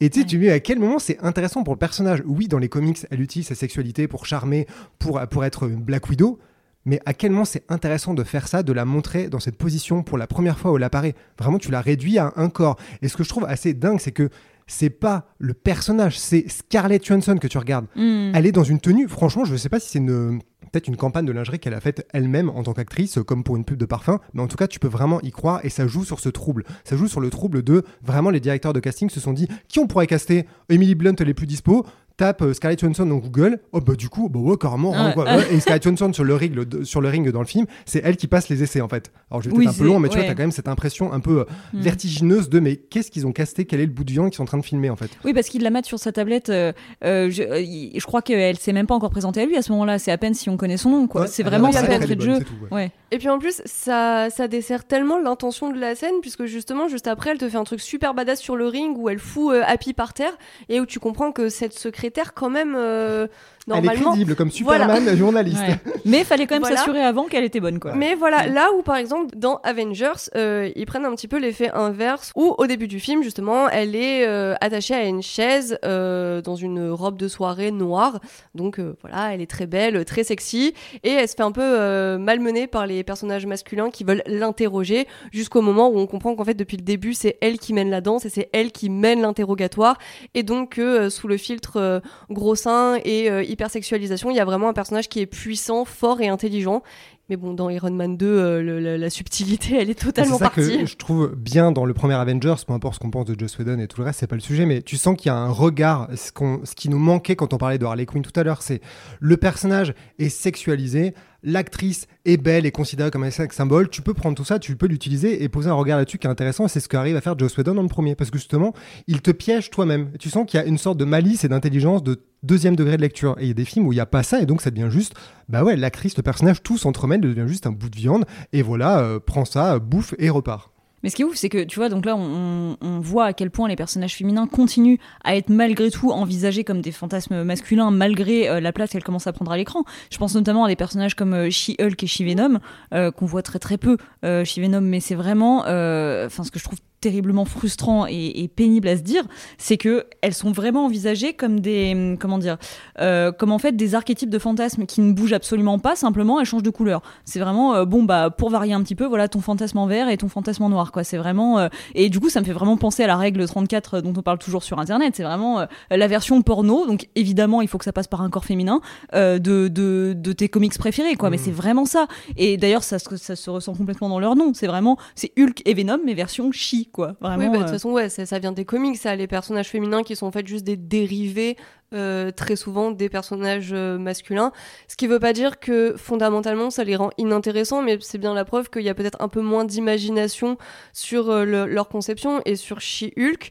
Et tu sais, tu me dis à quel moment c'est intéressant pour le personnage? Oui, dans les comics, elle utilise sa sexualité pour charmer, pour, pour être Black Widow, mais à quel moment c'est intéressant de faire ça, de la montrer dans cette position pour la première fois où elle apparaît? Vraiment, tu la réduis à un corps. Et ce que je trouve assez dingue, c'est que c'est pas le personnage, c'est Scarlett Johansson que tu regardes. Mm. Elle est dans une tenue, franchement, je ne sais pas si c'est une peut-être une campagne de lingerie qu'elle a faite elle-même en tant qu'actrice, comme pour une pub de parfum, mais en tout cas, tu peux vraiment y croire et ça joue sur ce trouble. Ça joue sur le trouble de vraiment les directeurs de casting se sont dit qui on pourrait caster? Emily Blunt, est plus dispo. Tape euh, Scarlett Johansson dans Google, oh bah du coup, bah ouais, carrément, Ouais. hein, quoi. Ouais, et Scarlett Johansson sur le, ring, le- sur le ring dans le film, c'est elle qui passe les essais en fait. Alors je vais Oui, un peu long, mais tu vois, t'as quand même cette impression un peu euh, Mm. vertigineuse de mais qu'est-ce qu'ils ont casté, quel est le bout de viande qu'ils sont en train de filmer en fait? Oui, parce qu'il la mate sur sa tablette. euh, euh, je, crois qu'elle s'est même pas encore présentée à lui à ce moment-là. C'est à peine si on connaît son nom. quoi. C'est vraiment sa elle est entrée de jeu. c'est tout, ouais. Et puis en plus, ça, ça dessert tellement l'intention de la scène, puisque justement, juste après, elle te fait un truc super badass sur le ring où elle fout euh, Happy par terre et où tu comprends que cette secrétaire, quand même, euh, Elle est normalement. crédible comme Superman journaliste. Ouais. Mais il fallait quand même Voilà. s'assurer avant qu'elle était bonne, quoi. Mais voilà, là où par exemple dans Avengers, euh, ils prennent un petit peu l'effet inverse, où au début du film justement, elle est euh, attachée à une chaise euh, dans une robe de soirée noire, donc euh, voilà, elle est très belle, très sexy, et elle se fait un peu euh, malmener par les personnages masculins qui veulent l'interroger, jusqu'au moment où on comprend qu'en fait depuis le début c'est elle qui mène la danse et c'est elle qui mène l'interrogatoire, et donc que euh, sous le filtre euh, gros sein et euh, hypersexualisation, il y a vraiment un personnage qui est puissant, fort et intelligent. Mais bon, dans Iron Man 2, euh, le- la, la subtilité, elle est C'est totalement ça partie. que je trouve bien dans le premier Avengers, peu importe ce qu'on pense de Joss Whedon et tout le reste, c'est pas le sujet, mais tu sens qu'il y a un regard, ce, ce qui nous manquait quand on parlait de Harley Quinn tout à l'heure, c'est le personnage est sexualisé, l'actrice est belle et considérée comme un symbole, tu peux prendre tout ça, tu peux l'utiliser et poser un regard là-dessus qui est intéressant, c'est ce qu'arrive à faire Joss Whedon dans le premier, parce que justement, il te piège toi-même. Tu sens qu'il y a une sorte de malice et d'intelligence de deuxième degré de lecture, et il y a des films où il n'y a pas ça, et donc ça devient juste, bah ouais, l'actrice, le personnage, tout s'entremêle, devient juste un bout de viande, et voilà, euh, prends ça, bouffe et repart. Mais ce qui est ouf, c'est que tu vois, donc là, on, voit à quel point les personnages féminins continuent à être malgré tout envisagés comme des fantasmes masculins, malgré euh, la place qu'elles commencent à prendre à l'écran. Je pense notamment à des personnages comme euh, She-Hulk et She-Venom, euh, qu'on voit très très peu She-Venom, mais c'est vraiment, enfin, ce que je trouve terriblement frustrant et, et pénible à se dire, c'est que elles sont vraiment envisagées comme des, comment dire, euh, comme en fait des archétypes de fantasmes qui ne bougent absolument pas, simplement elles changent de couleur. C'est vraiment euh, bon bah pour varier un petit peu, voilà ton fantasme en vert et ton fantasme en noir quoi. C'est vraiment euh, et du coup ça me fait vraiment penser à la règle 34 dont on parle toujours sur internet. C'est vraiment la version porno. Donc évidemment il faut que ça passe par un corps féminin de, de de tes comics préférés quoi. Mais c'est vraiment ça. Et d'ailleurs ça ça se ressent complètement dans leur nom. C'est vraiment c'est Hulk et Venom mais version chi quoi. Vraiment. Oui, bah, de toute euh, façon, ouais, ça, ça vient des comics, ça, les personnages féminins qui sont en fait juste des dérivés, euh, très souvent des personnages euh, masculins. Ce qui veut pas dire que fondamentalement ça les rend inintéressants, mais c'est bien la preuve qu'il y a peut-être un peu moins d'imagination sur euh, le- leur conception et sur She-Hulk.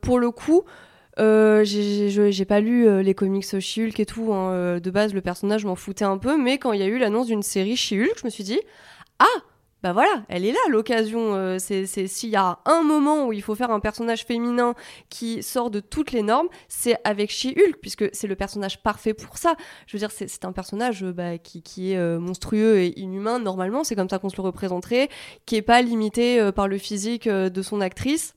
Pour le coup, euh, j'ai- pas lu euh, les comics She-Hulk et tout. hein, euh, de base, le personnage m'en foutais un peu, mais quand il y a eu l'annonce d'une série She-Hulk, je me suis dit ah bah voilà, elle est là l'occasion. euh, c'est s'il y a un moment où il faut faire un personnage féminin qui sort de toutes les normes, c'est avec She-Hulk puisque c'est le personnage parfait pour ça. Je veux dire, c'est un personnage euh, bah, qui, qui est euh, monstrueux et inhumain normalement, c'est comme ça qu'on se le représenterait, qui est pas limité par le physique de son actrice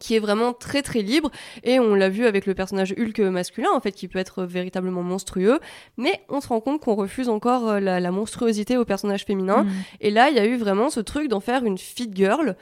qui est vraiment très très libre et on l'a vu avec le personnage Hulk masculin en fait qui peut être véritablement monstrueux mais on se rend compte qu'on refuse encore euh, la, la monstruosité au personnage féminin mm. et là, il y a eu vraiment ce truc d'en faire une fit girl.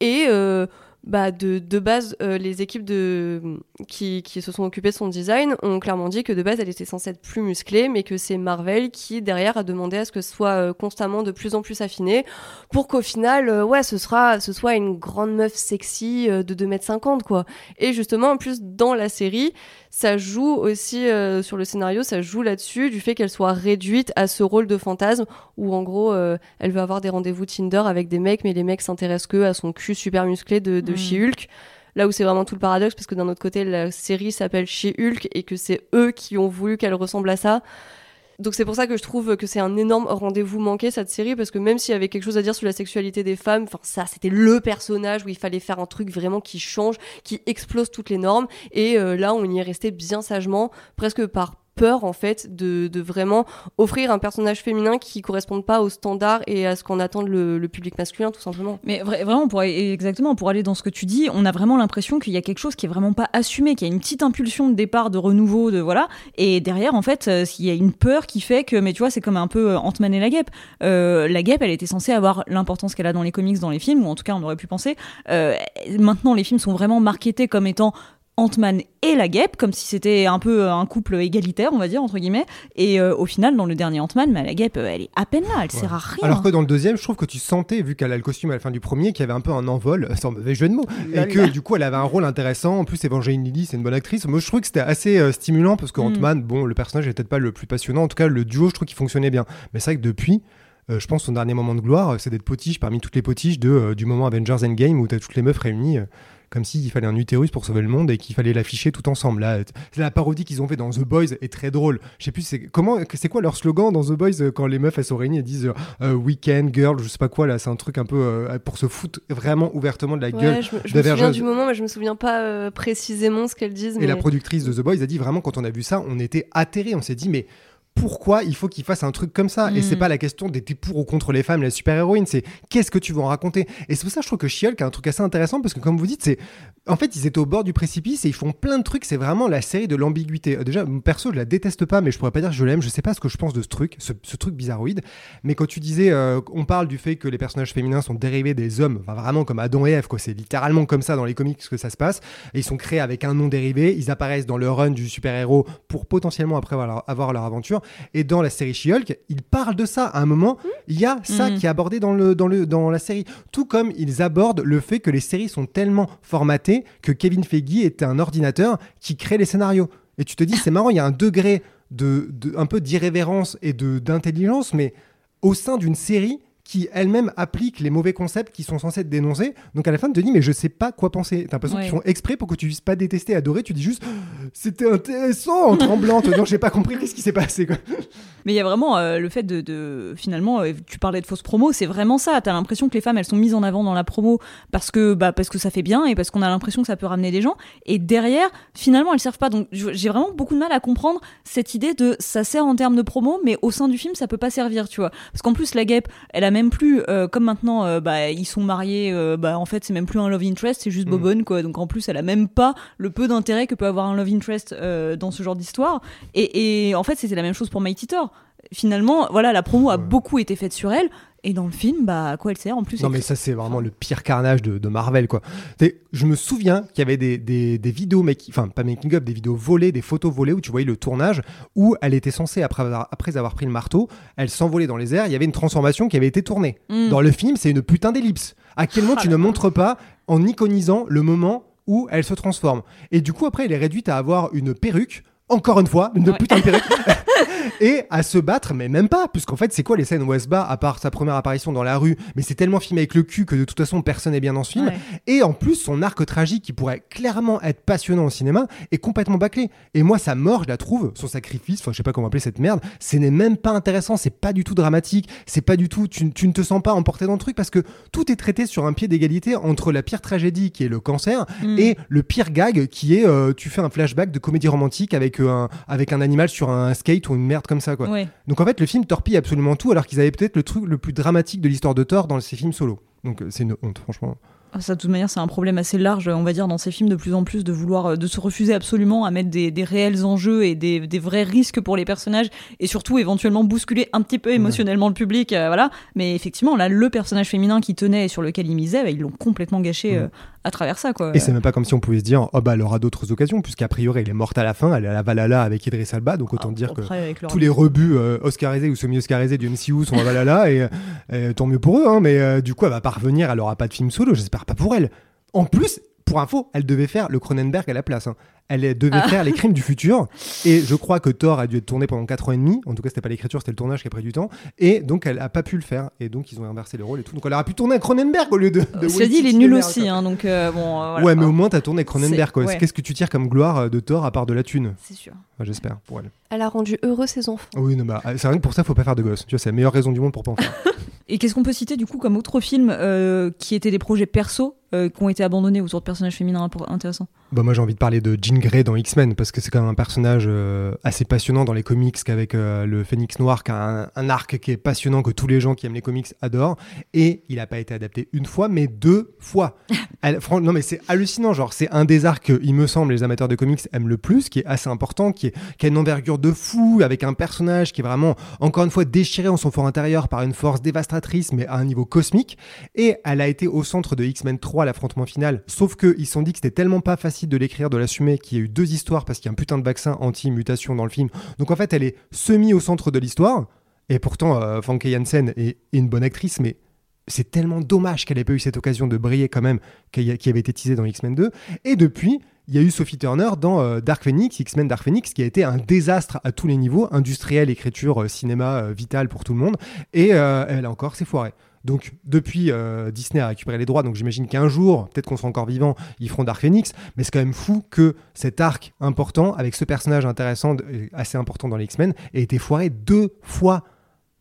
Et euh, bah, de, de base, euh, les équipes de, qui, qui se sont occupées de son design ont clairement dit que de base, elle était censée être plus musclée, mais que c'est Marvel qui, derrière, a demandé à ce que ce soit euh, constamment de plus en plus affiné pour qu'au final, euh, ouais, ce, sera, ce soit une grande meuf sexy de 2m50, quoi. Et justement, en plus, dans la série, ça joue aussi sur le scénario, ça joue là-dessus, du fait qu'elle soit réduite à ce rôle de fantasme où en gros elle veut avoir des rendez-vous Tinder avec des mecs, mais les mecs s'intéressent que à son cul super musclé de Mm. She-Hulk. Là où c'est vraiment tout le paradoxe, parce que d'un autre côté, la série s'appelle She-Hulk et que c'est eux qui ont voulu qu'elle ressemble à ça. Donc c'est pour ça que je trouve que c'est un énorme rendez-vous manqué cette série parce que même s'il y avait quelque chose à dire sur la sexualité des femmes, enfin ça c'était le personnage où il fallait faire un truc vraiment qui change, qui explose toutes les normes et euh, là on y est resté bien sagement, presque par peur en fait de, de vraiment offrir un personnage féminin qui corresponde pas aux standards et à ce qu'en attend le, le public masculin tout simplement. Mais vra- vraiment, pour, exactement, pour aller dans ce que tu dis, on a vraiment l'impression qu'il y a quelque chose qui est vraiment pas assumé, qu'il y a une petite impulsion de départ, de renouveau, de voilà. Et derrière, en fait, euh, il y a une peur qui fait que, mais tu vois, c'est comme un peu euh, Ant-Man et la guêpe. Euh, la guêpe, elle était censée avoir l'importance qu'elle a dans les comics, dans les films, ou en tout cas, on aurait pu penser. Maintenant, les films sont vraiment marketés comme étant Ant-Man et la guêpe, comme si c'était un peu un couple égalitaire, on va dire, entre guillemets. Et euh, au final, dans le dernier Ant-Man, bah, la guêpe, euh, elle est à peine là, elle sert à rien. Alors que dans le deuxième, je trouve que tu sentais, vu qu'elle a le costume à la fin du premier, qu'il y avait un peu un envol, sans mauvais jeu de mots, et que du coup elle avait un rôle intéressant. En plus, Evangeline Lilly, c'est une bonne actrice. Moi, je trouve que c'était assez euh, stimulant parce que Mm. Ant-Man, bon, le personnage est peut-être pas le plus passionnant. En tout cas, le duo, je trouve qu'il fonctionnait bien. Mais c'est vrai que depuis. euh, je pense son dernier moment de gloire, euh, c'est d'être potiche parmi toutes les potiches de, euh, du moment Avengers Endgame où t'as toutes les meufs réunies. euh, comme s'il fallait un utérus pour sauver le monde et qu'il fallait l'afficher tout ensemble. Là, la parodie qu'ils ont fait dans The Boys est très drôle. Je sais plus, c'est comment, c'est quoi leur slogan dans The Boys quand les meufs elles sont réunies et disent euh, Weekend Girl, je sais pas quoi là, c'est un truc un peu euh, pour se foutre vraiment ouvertement de la gueule. Je, me, je me souviens du moment, mais je me souviens pas euh, précisément ce qu'elles disent. Et la productrice de The Boys a dit vraiment quand on a vu ça, on était atterrés, on s'est dit mais pourquoi il faut qu'il fasse un truc comme ça Et c'est Mm. pas la question d'être pour ou contre les femmes, la super-héroïne, c'est qu'est-ce que tu veux en raconter Et c'est pour ça que je trouve que She-Hulk a un truc assez intéressant parce que comme vous dites, c'est en fait ils étaient au bord du précipice et ils font plein de trucs, c'est vraiment la série de l'ambiguïté. Euh, Déjà, perso, je la déteste pas, mais je pourrais pas dire que je l'aime, je sais pas ce que je pense de ce truc, ce, ce truc bizarroïde. Mais quand tu disais, euh, on parle du fait que les personnages féminins sont dérivés des hommes, enfin vraiment comme Adam et Ève, quoi, c'est littéralement comme ça dans les comics que ça se passe. Et ils sont créés avec un nom dérivé, ils apparaissent dans le run du super-héros pour potentiellement après avoir leur, avoir leur aventure. Et dans la série She-Hulk, ils parlent de ça. À un moment, il y a ça Mhm. qui est abordé dans, le, dans, le, dans la série. Tout comme ils abordent le fait que les séries sont tellement formatées que Kevin Feige était un ordinateur qui crée les scénarios. Et tu te dis, c'est marrant, il y a un degré de, de- un peu d'irrévérence et de d'intelligence, mais au sein d'une série qui elle-même applique les mauvais concepts qui sont censés être dénoncés. Donc à la fin, tu te dis, mais je sais pas quoi penser. T'as l'impression Ouais. qu'ils font exprès pour que tu puisses pas détester, adorer. Tu dis juste, <gasps> c'était intéressant en tremblante. non, j'ai pas compris qu'est-ce qui s'est passé. Quoi. <laughs> Mais il y a vraiment euh, le fait de, de- finalement, euh, tu parlais de fausses promos, c'est vraiment ça. T'as l'impression que les femmes, elles sont mises en avant dans la promo parce que, bah, parce que ça fait bien et parce qu'on a l'impression que ça peut ramener des gens. Et derrière, finalement, elles servent pas. Donc, j'ai vraiment beaucoup de mal à comprendre cette idée de ça sert en termes de promo, mais au sein du film, ça peut pas servir, tu vois. Parce qu'en plus, la guêpe, elle a même plus, euh, comme maintenant, euh, bah, ils sont mariés, euh, bah, en fait, c'est même plus un love interest, c'est juste Mm. bobonne, quoi. Donc, en plus, elle a même pas le peu d'intérêt que peut avoir un love interest dans ce genre d'histoire. Et, et en fait, c'était la même chose pour Mighty Thor. Finalement, voilà, la promo a Ouais. beaucoup été faite sur elle. Et dans le film, bah, à quoi elle sert en plus Non, mais ça, c'est vraiment le pire carnage de, de Marvel, quoi. Je me souviens qu'il y avait des, des, des vidéos, make- enfin, pas making-up, des vidéos volées, des photos volées où tu voyais le tournage, où elle était censée, après avoir, après avoir pris le marteau, elle s'envolait dans les airs, il y avait une transformation qui avait été tournée. Mm. Dans le film, c'est une putain d'ellipse. À quel moment Ah tu ne montres pas en iconisant le moment où elle se transforme Et du coup, après, elle est réduite à avoir une perruque. Encore une fois, une Ouais. putain de perruque. et à se battre, mais même pas, puisqu'en fait, c'est quoi les scènes où elle se bat, à part sa première apparition dans la rue, mais c'est tellement filmé avec le cul que de toute façon, personne n'est bien dans ce film. Ouais. Et en plus, son arc tragique, qui pourrait clairement être passionnant au cinéma, est complètement bâclé. Et moi, sa mort, je la trouve, son sacrifice, enfin, je sais pas comment appeler cette merde, ce n'est même pas intéressant, c'est pas du tout dramatique, c'est pas du tout, tu, tu ne te sens pas emporté dans le truc parce que tout est traité sur un pied d'égalité entre la pire tragédie qui est le cancer Mm. et le pire gag qui est euh, tu fais un flashback de comédie romantique avec, euh, un, avec un animal sur un skate ou une merde comme ça, quoi. Ouais. Donc en fait, le film torpille absolument tout, alors qu'ils avaient peut-être le truc le plus dramatique de l'histoire de Thor dans ses films solo. Donc euh, c'est une honte, franchement. Ah, Ça, de toute manière, c'est un problème assez large, on va dire, dans ces films de plus en plus, de vouloir, euh, de se refuser absolument à mettre des, des réels enjeux et des, des vrais risques pour les personnages, et surtout éventuellement bousculer un petit peu émotionnellement le public, euh, voilà. Mais effectivement, là, le personnage féminin qui tenait et sur lequel ils misaient, bah, ils l'ont complètement gâché euh, à travers ça, quoi. Et c'est même pas comme si on pouvait se dire, oh bah elle aura d'autres occasions, puisqu'a priori elle est morte à la fin, elle est à la Valhalla avec Idris Elba, donc autant Ah, dire que leur- tous les rebuts euh, oscarisés ou semi-oscarisés du MCU sont à Valhalla, et euh, tant mieux pour eux, hein, mais euh, du coup elle va pas revenir, elle aura pas de film solo, j'espère pas pour elle. En plus, pour info, elle devait faire le Cronenberg à la place. hein. Elle est- devait Ah. faire les crimes du futur, <laughs> et je crois que Thor a dû être tourné pendant 4 ans et demi, en tout cas c'était pas l'écriture, c'était le tournage qui a pris du temps, et donc elle a pas pu le faire, et donc ils ont inversé le rôle et tout, donc elle aurait pu tourner un Cronenberg au lieu de... de Cela dit, il est nul aussi, hein, donc euh, bon. euh, voilà. ouais, mais au moins t'as tourné Cronenberg, ouais. Qu'est-ce que tu tires comme gloire euh, de Thor à part de la thune? C'est sûr. Enfin, J'espère pour elle. Elle a rendu heureux ses enfants. Oui, non, bah, c'est rien que pour ça, faut pas faire de gosses. Tu vois, c'est la meilleure raison du monde pour pas en faire. <laughs> Et qu'est-ce qu'on peut citer du coup comme autre film euh, qui étaient des projets perso euh, qui ont été abandonnés autour de personnages féminins intéressants bah, moi, j'ai envie de parler de Jean Grey dans X-Men parce que c'est quand même un personnage euh, assez passionnant dans les comics qu'avec euh, le Phénix Noir, qui a un, un arc qui est passionnant que tous les gens qui aiment les comics adorent. Et il a pas été adapté une fois, mais deux fois. <laughs> Elle- non, mais c'est hallucinant. Genre, c'est un des arcs, il me semble, les amateurs de comics aiment le plus, qui est assez important, qui, est, qui a une envergure de fou, avec un personnage qui est vraiment, encore une fois, déchiré en son fort intérieur par une force dévastatrice, mais à un niveau cosmique. Et elle a été au centre de X-Men 3, l'affrontement final. Sauf qu'ils se sont dit que c'était tellement pas facile de l'écrire, de l'assumer, qu'il y a eu deux histoires parce qu'il y a un putain de vaccin anti-mutation dans le film. Donc en fait, elle est semi au centre de l'histoire. Et pourtant, euh, Famke Janssen est, une bonne actrice, mais c'est tellement dommage qu'elle ait pas eu cette occasion de briller quand même, qui avait été teasée dans X-Men 2. Et depuis, il y a eu Sophie Turner dans euh, Dark Phoenix, X-Men Dark Phoenix, qui a été un désastre à tous les niveaux, industriel, écriture, euh, cinéma, euh, vital pour tout le monde. Et elle a encore s'est foirée. Donc depuis, euh, Disney a récupéré les droits, donc j'imagine qu'un jour, peut-être qu'on sera encore vivant, ils feront Dark Phoenix, mais c'est quand même fou que cet arc important, avec ce personnage intéressant, euh, assez important dans les X-Men, ait été foiré deux fois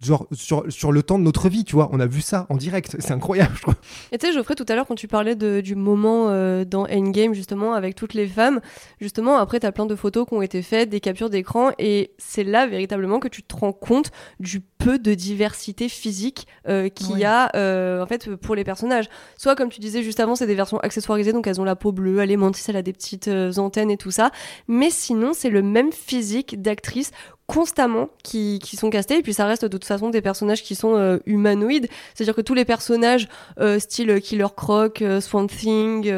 genre sur, sur le temps de notre vie, tu vois. On a vu ça en direct, c'est incroyable, je trouve. Et tu sais, Geoffrey, tout à l'heure, quand tu parlais de, du moment euh, dans Endgame, justement, avec toutes les femmes, justement, après, tu as plein de photos qui ont été faites, des captures d'écran, et c'est là, véritablement, que tu te rends compte du peu de diversité physique euh, qu'il y a, euh, en fait, pour les personnages. Soit, comme tu disais juste avant, c'est des versions accessoirisées, donc elles ont la peau bleue, elle est Mantis, elle a des petites antennes et tout ça. Mais sinon, c'est le même physique d'actrice constamment qui, qui, sont castés et puis ça reste de toute façon des personnages qui sont euh, humanoïdes c'est à dire que tous les personnages euh, style Killer Croc euh, Swamp Thing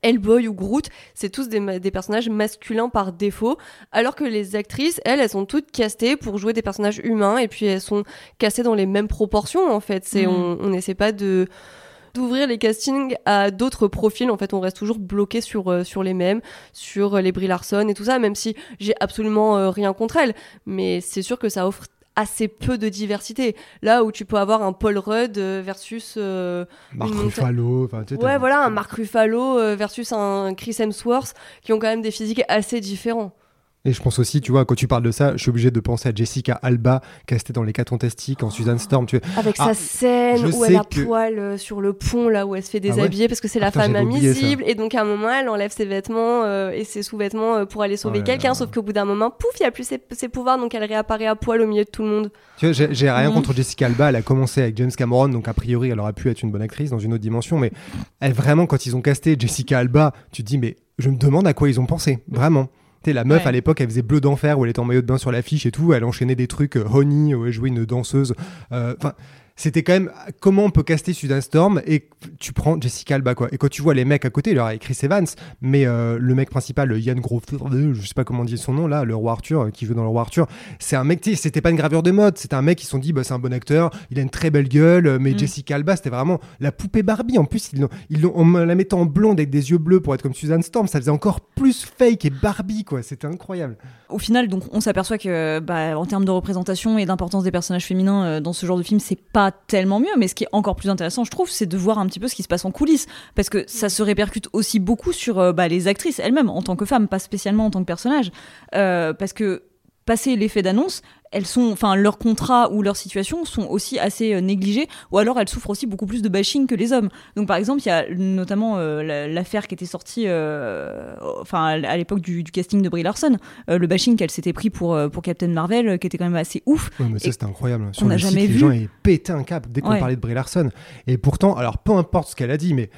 Hellboy ou Groot, c'est tous des, des, personnages masculins par défaut, alors que les actrices, elles, elles sont toutes castées pour jouer des personnages humains, et puis elles sont castées dans les mêmes proportions, en fait. C'est, mm. on n'essaie pas de, d'ouvrir les castings à d'autres profils. En fait, on reste toujours bloqué sur, euh, sur les mêmes, sur euh, les Brie Larson et tout ça, même si j'ai absolument euh, rien contre elles. Mais c'est sûr que ça offre assez peu de diversité. Là où tu peux avoir un Paul Rudd versus Mark Ruffalo, ouais voilà un Mark Ruffalo versus un Chris Hemsworth qui ont quand même des physiques assez différents. Et je pense aussi, tu vois, quand tu parles de ça, je suis obligé de penser à Jessica Alba, castée dans Les 4 Fantastiques, en Suzanne Storm. Tu Avec sa ah, scène où elle a poil euh, sur le pont, là où elle se fait ah déshabiller, parce que c'est la femme invisible. Et donc, à un moment, elle enlève ses vêtements euh, et ses sous-vêtements euh, pour aller sauver quelqu'un. Sauf qu'au bout d'un moment, pouf, il n'y a plus ses, pouvoirs, donc elle réapparaît à poil au milieu de tout le monde. Tu vois, j'ai rien mhm. contre Jessica Alba. Elle a commencé avec James Cameron, donc a priori, elle aurait pu être une bonne actrice dans une autre dimension. Mais elle, vraiment, quand ils ont casté Jessica Alba, tu te dis, mais je me demande à quoi ils ont pensé. Vraiment la meuf à l'époque, elle faisait bleu d'enfer où elle était en maillot de bain sur l'affiche et tout. Elle enchaînait des trucs euh, honey où elle jouait une danseuse. Euh, enfin, c'était quand même comment on peut caster Sudan Storm et tu prends Jessica Alba quoi. Et quand tu vois les mecs à côté, il y a Chris Evans, mais euh, le mec principal, Ian Grove, je sais pas comment dire son nom là, le roi Arthur euh, qui joue dans le roi Arthur, c'est un mec, c'était pas une gravure de mode, c'était un mec qui se sont dit bah c'est un bon acteur, il a une très belle gueule, mais mm. Jessica Alba c'était vraiment la poupée Barbie. En plus ils ils en la mettant en blonde avec des yeux bleus pour être comme Susan Storm, ça faisait encore plus fake et Barbie quoi. C'était incroyable. Au final donc on s'aperçoit que bah, en termes de représentation et d'importance des personnages féminins euh, dans ce genre de film c'est pas tellement mieux, mais ce qui est encore plus intéressant, je trouve, c'est de voir un petit peu ce qui se passe en coulisses, parce que ça se répercute aussi beaucoup sur euh, bah, les actrices elles-mêmes, en tant que femmes, pas spécialement en tant que personnage, euh, parce que passer l'effet d'annonce, elles sont, enfin, leurs contrats ou leurs situations sont aussi assez euh, négligées, ou alors elles souffrent aussi beaucoup plus de bashing que les hommes. Donc, par exemple, il y a notamment euh, l'affaire qui était sortie, euh, enfin, à l'époque du, casting de Brie Larson, le bashing qu'elle s'était pris pour pour Captain Marvel, qui était quand même assez ouf. Ouais, mais ça c'était incroyable. Sur on n'a jamais vu. Les gens avaient pété un cap dès qu'on parlait de Brie Larson. Et pourtant, alors peu importe ce qu'elle a dit, mais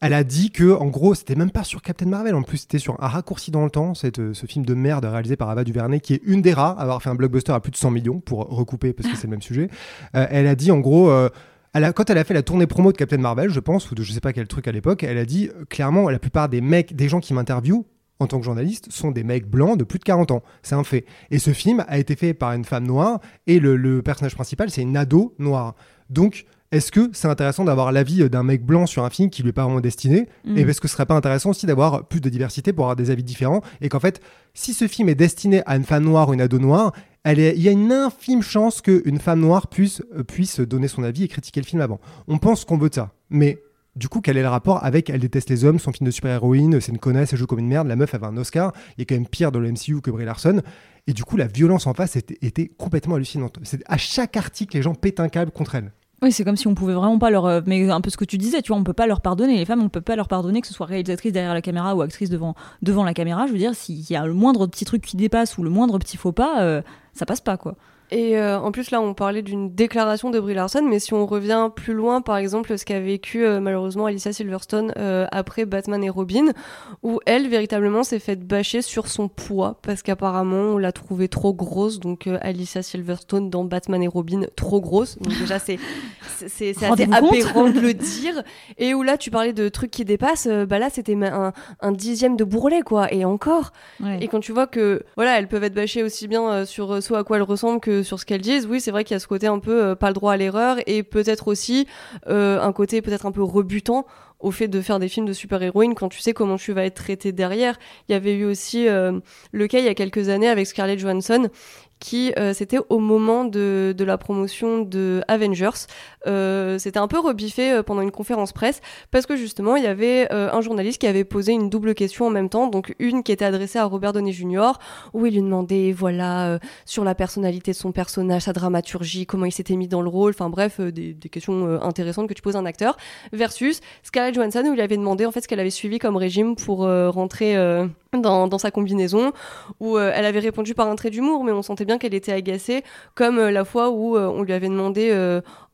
elle a dit que, en gros, c'était même pas sur Captain Marvel, en plus c'était sur Un raccourci dans le temps, euh, ce film de merde réalisé par Ava DuVernay, qui est une des rares à avoir fait un blockbuster à plus de 100 millions, pour recouper parce que c'est le même sujet. <laughs> Euh, elle a dit, en gros, euh, elle a, quand elle a fait la tournée promo de Captain Marvel, je pense, ou de je sais pas quel truc à l'époque, elle a dit clairement, la plupart des mecs, des gens qui m'interviewent, en tant que journaliste, sont des mecs blancs de plus de 40 ans. C'est un fait. Et ce film a été fait par une femme noire, et le, le personnage principal, c'est une ado noire. Donc, est-ce que c'est intéressant d'avoir l'avis d'un mec blanc sur un film qui lui est pas vraiment destiné mm. Et est-ce que ce serait pas intéressant aussi d'avoir plus de diversité pour avoir des avis différents Et qu'en fait, si ce film est destiné à une femme noire ou une ado noire, il y a une infime chance qu'une femme noire puisse, euh, puisse donner son avis et critiquer le film avant. On pense qu'on veut de ça. Mais du coup, quel est le rapport avec Elle déteste les hommes, son film de super-héroïne, c'est une connasse, elle joue comme une merde, la meuf avait un Oscar, il est quand même pire dans le MCU que Brie Larson. Et du coup, la violence en face était, était complètement hallucinante. À chaque article, les gens pètent un câble contre elle. Oui, c'est comme si on pouvait vraiment pas leur. Euh, mais un peu ce que tu disais, tu vois, on peut pas leur pardonner. Les femmes, on peut pas leur pardonner que ce soit réalisatrice derrière la caméra ou actrice devant, devant la caméra. Je veux dire, s'il y a le moindre petit truc qui dépasse ou le moindre petit faux pas, euh, ça passe pas, quoi. Et euh, en plus, là, on parlait d'une déclaration de Brie Larson, mais si on revient plus loin, par exemple, ce qu'a vécu euh, malheureusement Alicia Silverstone euh, après Batman et Robin, où elle, véritablement, s'est faite bâcher sur son poids, parce qu'apparemment, on l'a trouvée trop grosse. Donc, Alicia Silverstone dans Batman et Robin, trop grosse. Donc, déjà, c'est c'est assez aberrant de le dire. Et où là, tu parlais de trucs qui dépassent, bah là, c'était un, un, dixième de bourrelet, quoi. Et encore. Et quand tu vois que, voilà, elles peuvent être bâchées aussi bien sur ce à quoi elles ressemblent que sur ce qu'elles disent, oui, c'est vrai qu'il y a ce côté un peu euh, pas le droit à l'erreur et peut-être aussi euh, un côté peut-être un peu rebutant au fait de faire des films de super-héroïnes quand tu sais comment tu vas être traité derrière. Il y avait eu aussi euh, le cas il y a quelques années avec Scarlett Johansson qui euh, c'était au moment de, la promotion de Avengers. Euh, c'était un peu rebiffé euh, pendant une conférence presse parce que justement il y avait un journaliste qui avait posé une double question en même temps, donc une qui était adressée à Robert Downey Jr. où il lui demandait voilà sur la personnalité de son personnage, sa dramaturgie, comment il s'était mis dans le rôle, enfin bref des, questions intéressantes que tu poses à un acteur versus Scarlett Johansson où il avait demandé en fait ce qu'elle avait suivi comme régime pour rentrer dans, dans, sa combinaison, où euh, elle avait répondu par un trait d'humour, mais on sentait bien qu'elle était agacée, comme euh, la fois où euh, on lui avait demandé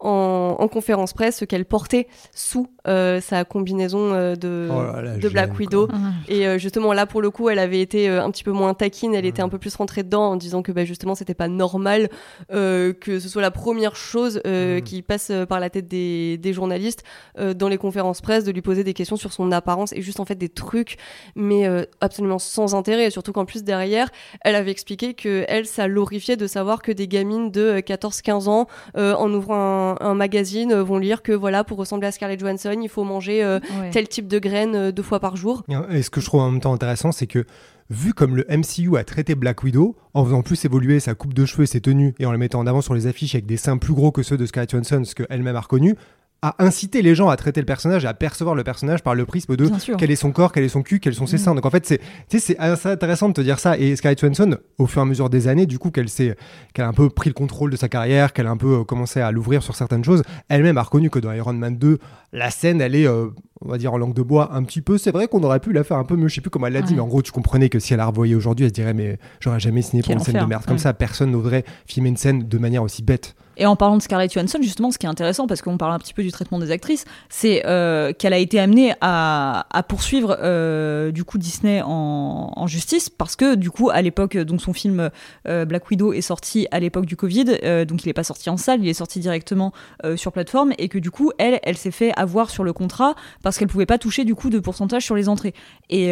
en, en, conférence presse ce qu'elle portait sous sa combinaison de, oh de Black Widow. Ah. Et justement, là, pour le coup, elle avait été un petit peu moins taquine, elle était un peu plus rentrée dedans en disant que bah, justement, c'était pas normal que ce soit la première chose mm. qui passe par la tête des, des journalistes dans les conférences presse, de lui poser des questions sur son apparence et juste en fait des trucs, mais absolument sans intérêt. Et surtout qu'en plus, derrière, elle avait expliqué que elle, ça l'horrifiait de savoir que des gamines de 14-15 ans, euh, en ouvrant un, magazine, euh, vont lire que voilà, pour ressembler à Scarlett Johansson, il faut manger euh, tel type de graines deux fois par jour. Et ce que je trouve en même temps intéressant, c'est que vu comme le MCU a traité Black Widow, en faisant plus évoluer sa coupe de cheveux et ses tenues, et en les mettant en avant sur les affiches avec des seins plus gros que ceux de Scarlett Johansson, ce qu'elle-même a reconnu, à inciter les gens à traiter le personnage, à percevoir le personnage par le prisme de quel est son corps, quel est son cul, quels sont ses mm. seins. Donc en fait, c'est c'est assez intéressant de te dire ça. Et Scarlett Johansson, au fur et à mesure des années, du coup, qu'elle s'est qu'elle a un peu pris le contrôle de sa carrière, qu'elle a un peu euh, commencé à l'ouvrir sur certaines choses, elle-même a reconnu que dans Iron Man 2, la scène, elle est euh, on va dire en langue de bois un petit peu. C'est vrai qu'on aurait pu la faire un peu mieux. Je sais plus comment elle l'a dit, mais en gros, tu comprenais que si elle la revoyait aujourd'hui, elle se dirait mais j'aurais jamais signé pour une scène de merde comme ça. Personne n'oserait filmer une scène de manière aussi bête. Et en parlant de Scarlett Johansson, justement, ce qui est intéressant, parce qu'on parle un petit peu du traitement des actrices, c'est euh, qu'elle a été amenée à, poursuivre euh, du coup Disney en, justice, parce que du coup, à l'époque, donc son film euh, Black Widow est sorti à l'époque du Covid, donc il n'est pas sorti en salle, il est sorti directement sur plateforme, et que du coup, elle, elle s'est fait avoir sur le contrat parce qu'elle pouvait pas toucher du coup de pourcentage sur les entrées. Et,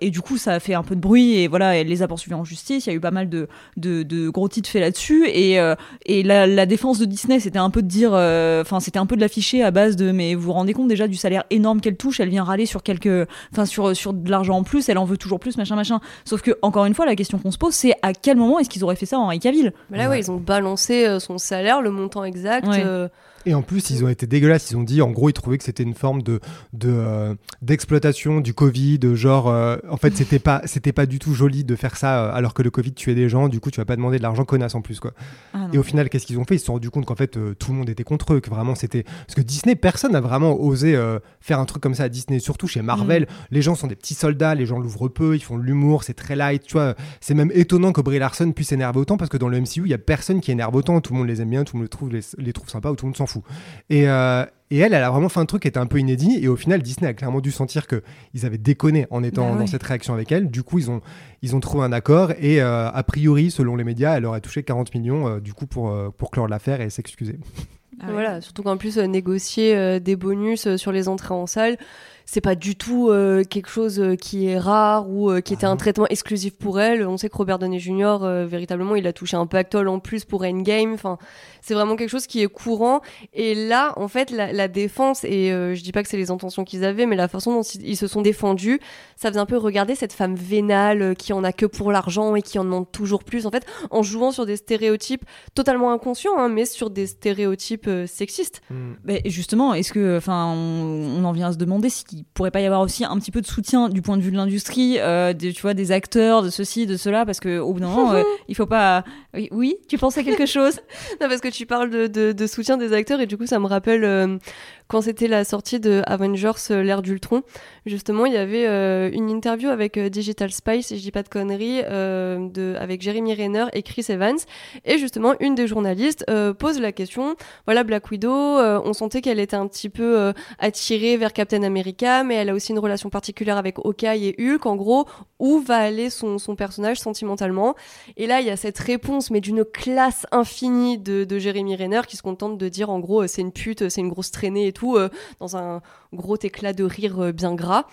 et, du coup, ça a fait un peu de bruit, et voilà, elle les a poursuivis en justice. Il y a eu pas mal de, de, gros titres faits là-dessus, et, et la, la défense de Disney, c'était un peu de dire, euh, enfin, c'était un peu de l'afficher à base de, mais vous vous rendez compte déjà du salaire énorme qu'elle touche, elle vient râler sur quelques, enfin, sur, sur de l'argent en plus, elle en veut toujours plus, machin, machin. Sauf que, encore une fois, la question qu'on se pose, c'est à quel moment est-ce qu'ils auraient fait ça en Henri Cavill Mais là, ouais, ils ont balancé euh, son salaire, le montant exact. Euh, et en plus, ils ont été dégueulasses. Ils ont dit, en gros, ils trouvaient que c'était une forme de euh, d'exploitation du Covid. Genre, euh, en fait, c'était pas c'était pas du tout joli de faire ça euh, alors que le Covid tuait des gens. Du coup, tu vas pas demander de l'argent connasse en plus, quoi. Ah et au final, qu'est-ce qu'ils ont fait? Ils se sont rendu compte qu'en fait, tout le monde était contre eux, que vraiment c'était parce que Disney, personne n'a vraiment osé faire un truc comme ça à Disney, surtout chez Marvel. Mm. Les gens sont des petits soldats, les gens l'ouvrent peu, ils font de l'humour, c'est très light. Tu vois, c'est même étonnant que Brie Larson puisse énerver autant parce que dans le MCU, il y a personne qui énerve autant. Tout le monde les aime bien, tout le monde les trouve les, les trouve sympas ou tout le monde s'en fout. Et, euh, et elle, elle a vraiment fait un truc qui était un peu inédit. Et au final, Disney a clairement dû sentir qu'ils avaient déconné en étant bah dans cette réaction avec elle. Du coup, ils ont, ils ont trouvé un accord. Et euh, a priori, selon les médias, elle aurait touché 40 millions euh, du coup pour, pour clore l'affaire et s'excuser. Ah voilà, surtout qu'en plus, négocier des bonus sur les entrées en salle, c'est pas du tout euh, quelque chose euh, qui est rare ou euh, qui était un ah traitement exclusif pour elle. On sait que Robert Downey Jr. véritablement, il a touché un pactole en plus pour Endgame. Enfin, c'est vraiment quelque chose qui est courant. Et là, en fait, la, défense et je dis pas que c'est les intentions qu'ils avaient, mais la façon dont ils se sont défendus, ça faisait un peu regarder cette femme vénale qui en a que pour l'argent et qui en demande toujours plus. En fait, en jouant sur des stéréotypes totalement inconscients, hein, mais sur des stéréotypes sexistes. Hmm. Mais justement, est-ce que, enfin, on, on en vient à se demander si il pourrait pas y avoir aussi un petit peu de soutien du point de vue de l'industrie, euh, tu vois, des acteurs, de ceci, de cela, parce que au bout d'un moment, <laughs> euh, il faut pas. Oui, tu penses à quelque chose? <laughs> Non, parce que tu parles de, de, soutien des acteurs et du coup, ça me rappelle euh, quand c'était la sortie de Avengers euh, l'ère d'Ultron, justement, il y avait euh, une interview avec euh, Digital Spice, si je dis pas de conneries, avec Jeremy Renner et Chris Evans. Et justement, une des journalistes pose la question, voilà, Black Widow, on sentait qu'elle était un petit peu attirée vers Captain America, mais elle a aussi une relation particulière avec Hawkeye et Hulk. En gros, où va aller son, son personnage sentimentalement Et là, il y a cette réponse, mais d'une classe infinie de, de Jeremy Renner qui se contente de dire, en gros, c'est une pute, c'est une grosse traînée et tout euh, dans un gros éclat de rire euh, bien gras.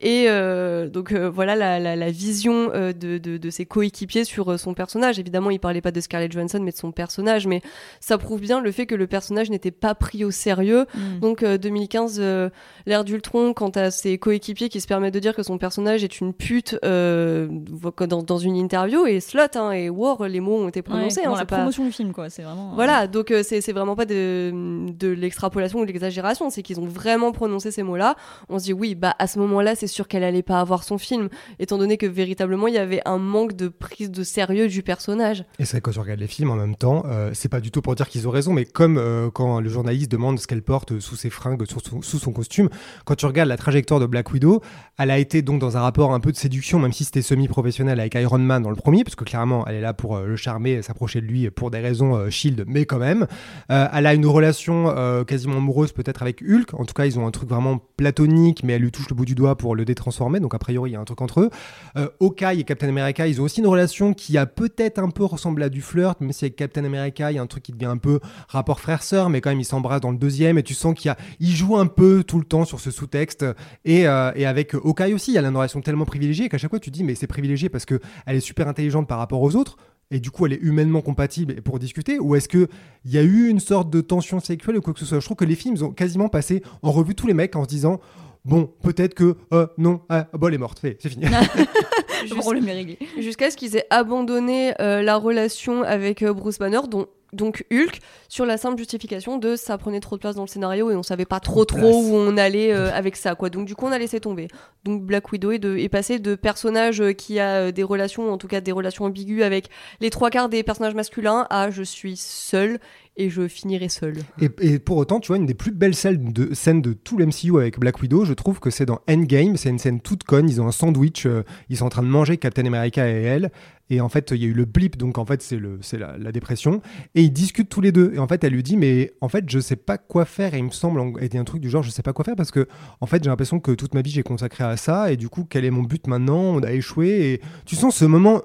Et euh, donc euh, voilà la, la- la vision de, de- de ses coéquipiers sur son personnage. Évidemment, il parlait pas de Scarlett Johansson, mais de son personnage. Mais ça prouve bien le fait que le personnage n'était pas pris au sérieux. Mm. Donc euh, 2015, euh, l'ère d'Ultron, quant à ses coéquipiers qui se permettent de dire que son personnage est une pute dans, dans une interview, et slot hein, et war, les mots ont été prononcés. Ouais, hein, la pas- promotion du film, quoi. C'est vraiment. voilà, donc c'est vraiment pas de, de l'extrapolation ou de l'exagération, c'est qu'ils ont vraiment prononcé ces mots-là. On se dit oui, bah à ce moment-là, c'est sûr qu'elle allait pas avoir son film, étant donné que véritablement il y avait un manque de prise de sérieux du personnage. Et c'est vrai que quand tu regardes les films en même temps, euh, c'est pas du tout pour dire qu'ils ont raison, mais comme euh, quand le journaliste demande ce qu'elle porte sous ses fringues, sous son, costume, quand tu regardes la trajectoire de Black Widow, elle a été donc dans un rapport un peu de séduction, même si c'était semi-professionnel avec Iron Man dans le premier, parce que clairement elle est là pour euh, le charmer, s'approcher de lui pour des raisons euh, Shield, mais quand même. Elle a une relation quasiment amoureuse peut-être avec Hulk, en tout cas ils ont un truc vraiment platonique, mais elle lui touche le bout du doigt pour le détransformer, donc a priori il y a un truc entre eux. Euh, et Captain America, ils ont aussi une relation qui a peut-être un peu ressemblé à du flirt, même si avec Captain America, il y a un truc qui devient un peu rapport frère-sœur, mais quand même ils s'embrassent dans le deuxième, et tu sens qu'il y jouent un peu tout le temps sur ce sous-texte. Et, euh, et avec Hawkeye aussi, elle a une relation tellement privilégiée qu'à chaque fois tu dis, mais c'est privilégié parce que elle est super intelligente par rapport aux autres. Et du coup, elle est humainement compatible pour discuter Ou est-ce qu'il y a eu une sorte de tension sexuelle ou quoi que ce soit? Je trouve que les films ils ont quasiment passé en revue tous les mecs en se disant Bon, peut-être que. euh, non, ah, bon, elle est morte, c'est fini. <laughs> Jusqu'à ce qu'ils aient abandonné euh, la relation avec euh, Bruce Banner, dont donc Hulk, sur la simple justification de ça prenait trop de place dans le scénario et on savait pas trop Trop place. où on allait euh, avec ça quoi. Donc du coup on a laissé tomber. Donc Black Widow est, de, est passé de personnage euh, qui a euh, des relations, en tout cas des relations ambiguës avec les trois quarts des personnages masculins à je suis seul et je finirai seul. Et, pour autant, tu vois, une des plus belles scènes de, scènes de tout l'MCU avec Black Widow, je trouve que c'est dans Endgame. C'est une scène toute conne. Ils ont un sandwich. euh, ils sont en train de manger Captain America et elle. Et en fait, il y a eu le blip, donc en fait, c'est la, la dépression. Et ils discutent tous les deux. Et en fait, elle lui dit, mais en fait, je sais pas quoi faire. Et il me semble, était un truc du genre, je sais pas quoi faire parce que, en fait, j'ai l'impression que toute ma vie, j'ai consacré à ça. Et du coup, quel est mon but maintenant? On a échoué. Et tu sens ce moment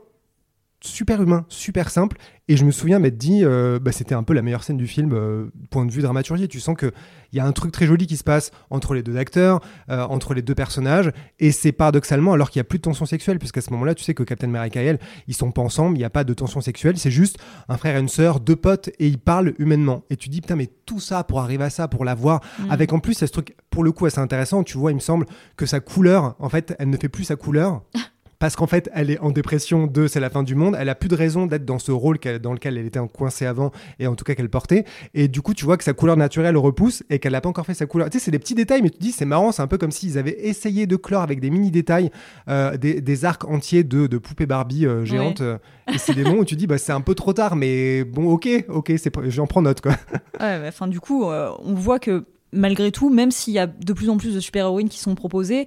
super humain, super simple. Et je me souviens m'être dit, euh, bah, c'était un peu la meilleure scène du film, euh, point de vue dramaturgie. Tu sens qu'il y a un truc très joli qui se passe entre les deux acteurs, euh, entre les deux personnages. Et c'est paradoxalement, alors qu'il n'y a plus de tension sexuelle, puisqu'à ce moment-là, tu sais que Captain America et elle, ils sont pas ensemble, il n'y a pas de tension sexuelle. C'est juste un frère et une sœur, deux potes, et ils parlent humainement. Et tu dis, putain, mais tout ça pour arriver à ça, pour l'avoir, Mm. avec en plus, ce truc, pour le coup, assez intéressant. Tu vois, il me semble que sa couleur, en fait, elle ne fait plus sa couleur. <laughs> Parce qu'en fait, elle est en dépression de c'est la fin du monde. Elle a plus de raison d'être dans ce rôle dans lequel elle était coincée avant, et en tout cas qu'elle portait. Et du coup, tu vois que sa couleur naturelle repousse et qu'elle n'a pas encore fait sa couleur. Tu sais, c'est des petits détails, mais tu te dis, c'est marrant, c'est un peu comme s'ils avaient essayé de clore avec des mini détails euh, des, des arcs entiers de, de poupées Barbie euh, géantes. euh, et c'est des moments où tu dis, bah, c'est un peu trop tard, mais bon, ok, ok, c'est, j'en prends note, quoi. <laughs> Ouais, bah, enfin, du coup, euh, on voit que malgré tout, même s'il y a de plus en plus de super-héroïnes qui sont proposées,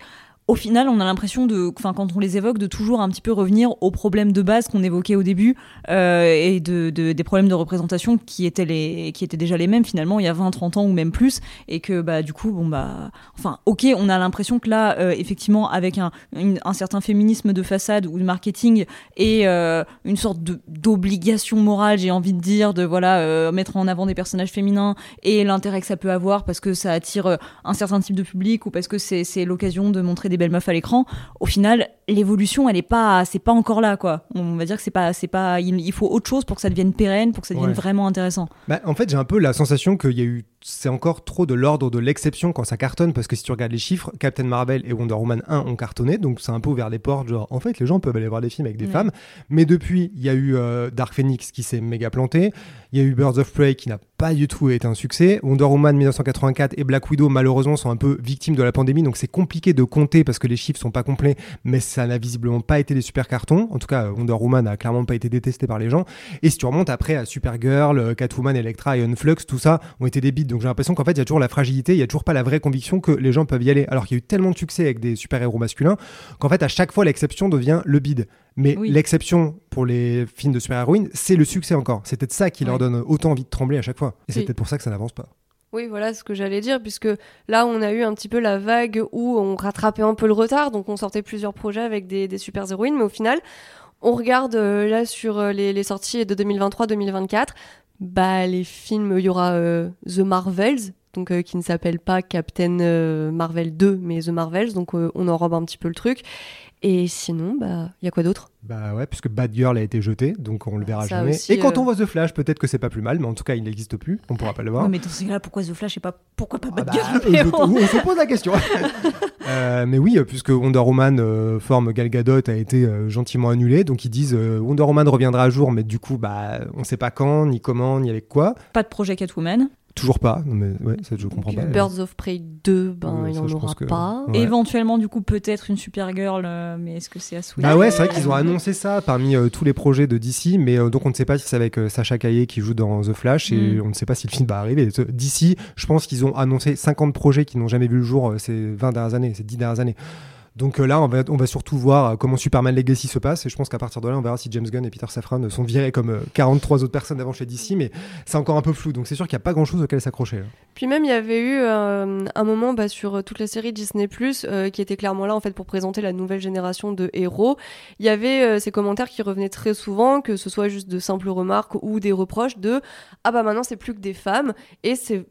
au final, on a l'impression de, enfin, quand on les évoque, de toujours un petit peu revenir aux problèmes de base qu'on évoquait au début euh, et de, de- des problèmes de représentation qui étaient les, qui étaient déjà les mêmes finalement il y a 20, 30 ans ou même plus, et que bah du coup, bon bah, enfin, ok, on a l'impression que là, euh, effectivement, avec un, un certain féminisme de façade ou de marketing et euh, une sorte d'obligation morale, j'ai envie de dire, de voilà euh, mettre en avant des personnages féminins et l'intérêt que ça peut avoir parce que ça attire euh, un certain type de public ou parce que c'est l'occasion de montrer des belles meufs à l'écran. Au final, l'évolution, elle est pas, c'est pas encore là quoi. On va dire que c'est pas, c'est pas, il, il faut autre chose pour que ça devienne pérenne, pour que ça devienne Ouais. vraiment intéressant. Bah, en fait, j'ai un peu la sensation qu'il y a eu. C'est encore trop de l'ordre de l'exception quand ça cartonne, parce que si tu regardes les chiffres, Captain Marvel et Wonder Woman 1 ont cartonné, donc c'est un peu ouvert les portes, genre en fait les gens peuvent aller voir des films avec des Ouais. femmes, mais depuis il y a eu euh, Dark Phoenix qui s'est méga planté, il y a eu Birds of Prey qui n'a pas du tout été un succès, Wonder Woman 1984 et Black Widow malheureusement sont un peu victimes de la pandémie, donc c'est compliqué de compter parce que les chiffres sont pas complets, mais ça n'a visiblement pas été des super cartons, en tout cas Wonder Woman a clairement pas été détesté par les gens, et si tu remontes après à Supergirl, Catwoman, Electra et Unflux, tout ça ont été des Donc j'ai l'impression qu'en fait, il y a toujours la fragilité, il y a toujours pas la vraie conviction que les gens peuvent y aller. Alors qu'il y a eu tellement de succès avec des super-héros masculins qu'en fait, à chaque fois, l'exception devient le bide. Mais Oui. l'exception pour les films de super-héroïnes, c'est le succès encore. C'est peut-être ça qui leur donne autant envie de trembler à chaque fois. Et c'est Oui. peut-être pour ça que ça n'avance pas. Oui, voilà ce que j'allais dire, puisque là, on a eu un petit peu la vague où on rattrapait un peu le retard, donc on sortait plusieurs projets avec des, des super héroïnes, mais au final, on regarde euh, là sur euh, les, les sorties de 2023-2024, bah les films, il y aura euh, The Marvels, donc euh, qui ne s'appelle pas Captain euh, Marvel 2, mais The Marvels, donc on enrobe un petit peu le truc. Et sinon, bah, il y a quoi d'autre? Bah ouais, puisque Bad Girl a été jeté, donc on le verra Ça jamais. aussi, et quand euh, on voit The Flash, peut-être que c'est pas plus mal, mais en tout cas, il n'existe plus, on pourra pas le voir. Ouais, mais dans ces cas-là, pourquoi The Flash et pas pourquoi pas Ah bah, Batgirl <laughs> on, mais se, bon. on se pose la question. <laughs> Euh, mais oui, puisque Wonder Woman euh, forme Gal Gadot a été euh, gentiment annulé, donc ils disent euh, Wonder Woman reviendra à jour, mais du coup, bah, on sait pas quand, ni comment, ni avec quoi. Pas de projet Catwoman. Toujours pas. Non, mais ouais, ça je comprends pas. Birds of Prey 2, ben, Ouais, il n'y en aura que- pas. Ouais. Éventuellement, du coup, peut-être une Supergirl, euh, mais est-ce que c'est à souhaiter Bah ouais, c'est vrai qu'ils ont annoncé ça parmi euh, tous les projets de DC, mais euh, donc on ne sait pas si c'est avec euh, Sacha Caillé qui joue dans The Flash et Mm. on ne sait pas si le film va arriver. DC, je pense qu'ils ont annoncé 50 projets qui n'ont jamais vu le jour euh, ces 20 dernières années, ces 10 dernières années. Donc euh, là, on va, surtout voir euh, comment Superman Legacy se passe et je pense qu'à partir de là, on verra si James Gunn et Peter Safran sont virés comme euh, 43 autres personnes avant chez DC, mais c'est encore un peu flou. Donc c'est sûr qu'il n'y a pas grand-chose auquel s'accrocher. là. Puis même, il y avait eu euh, un moment bah, sur euh, toute la série Disney euh, qui était clairement là en fait pour présenter la nouvelle génération de héros. Il y avait euh, ces commentaires qui revenaient très souvent, que ce soit juste de simples remarques ou des reproches de ah bah maintenant c'est plus que des femmes et c'est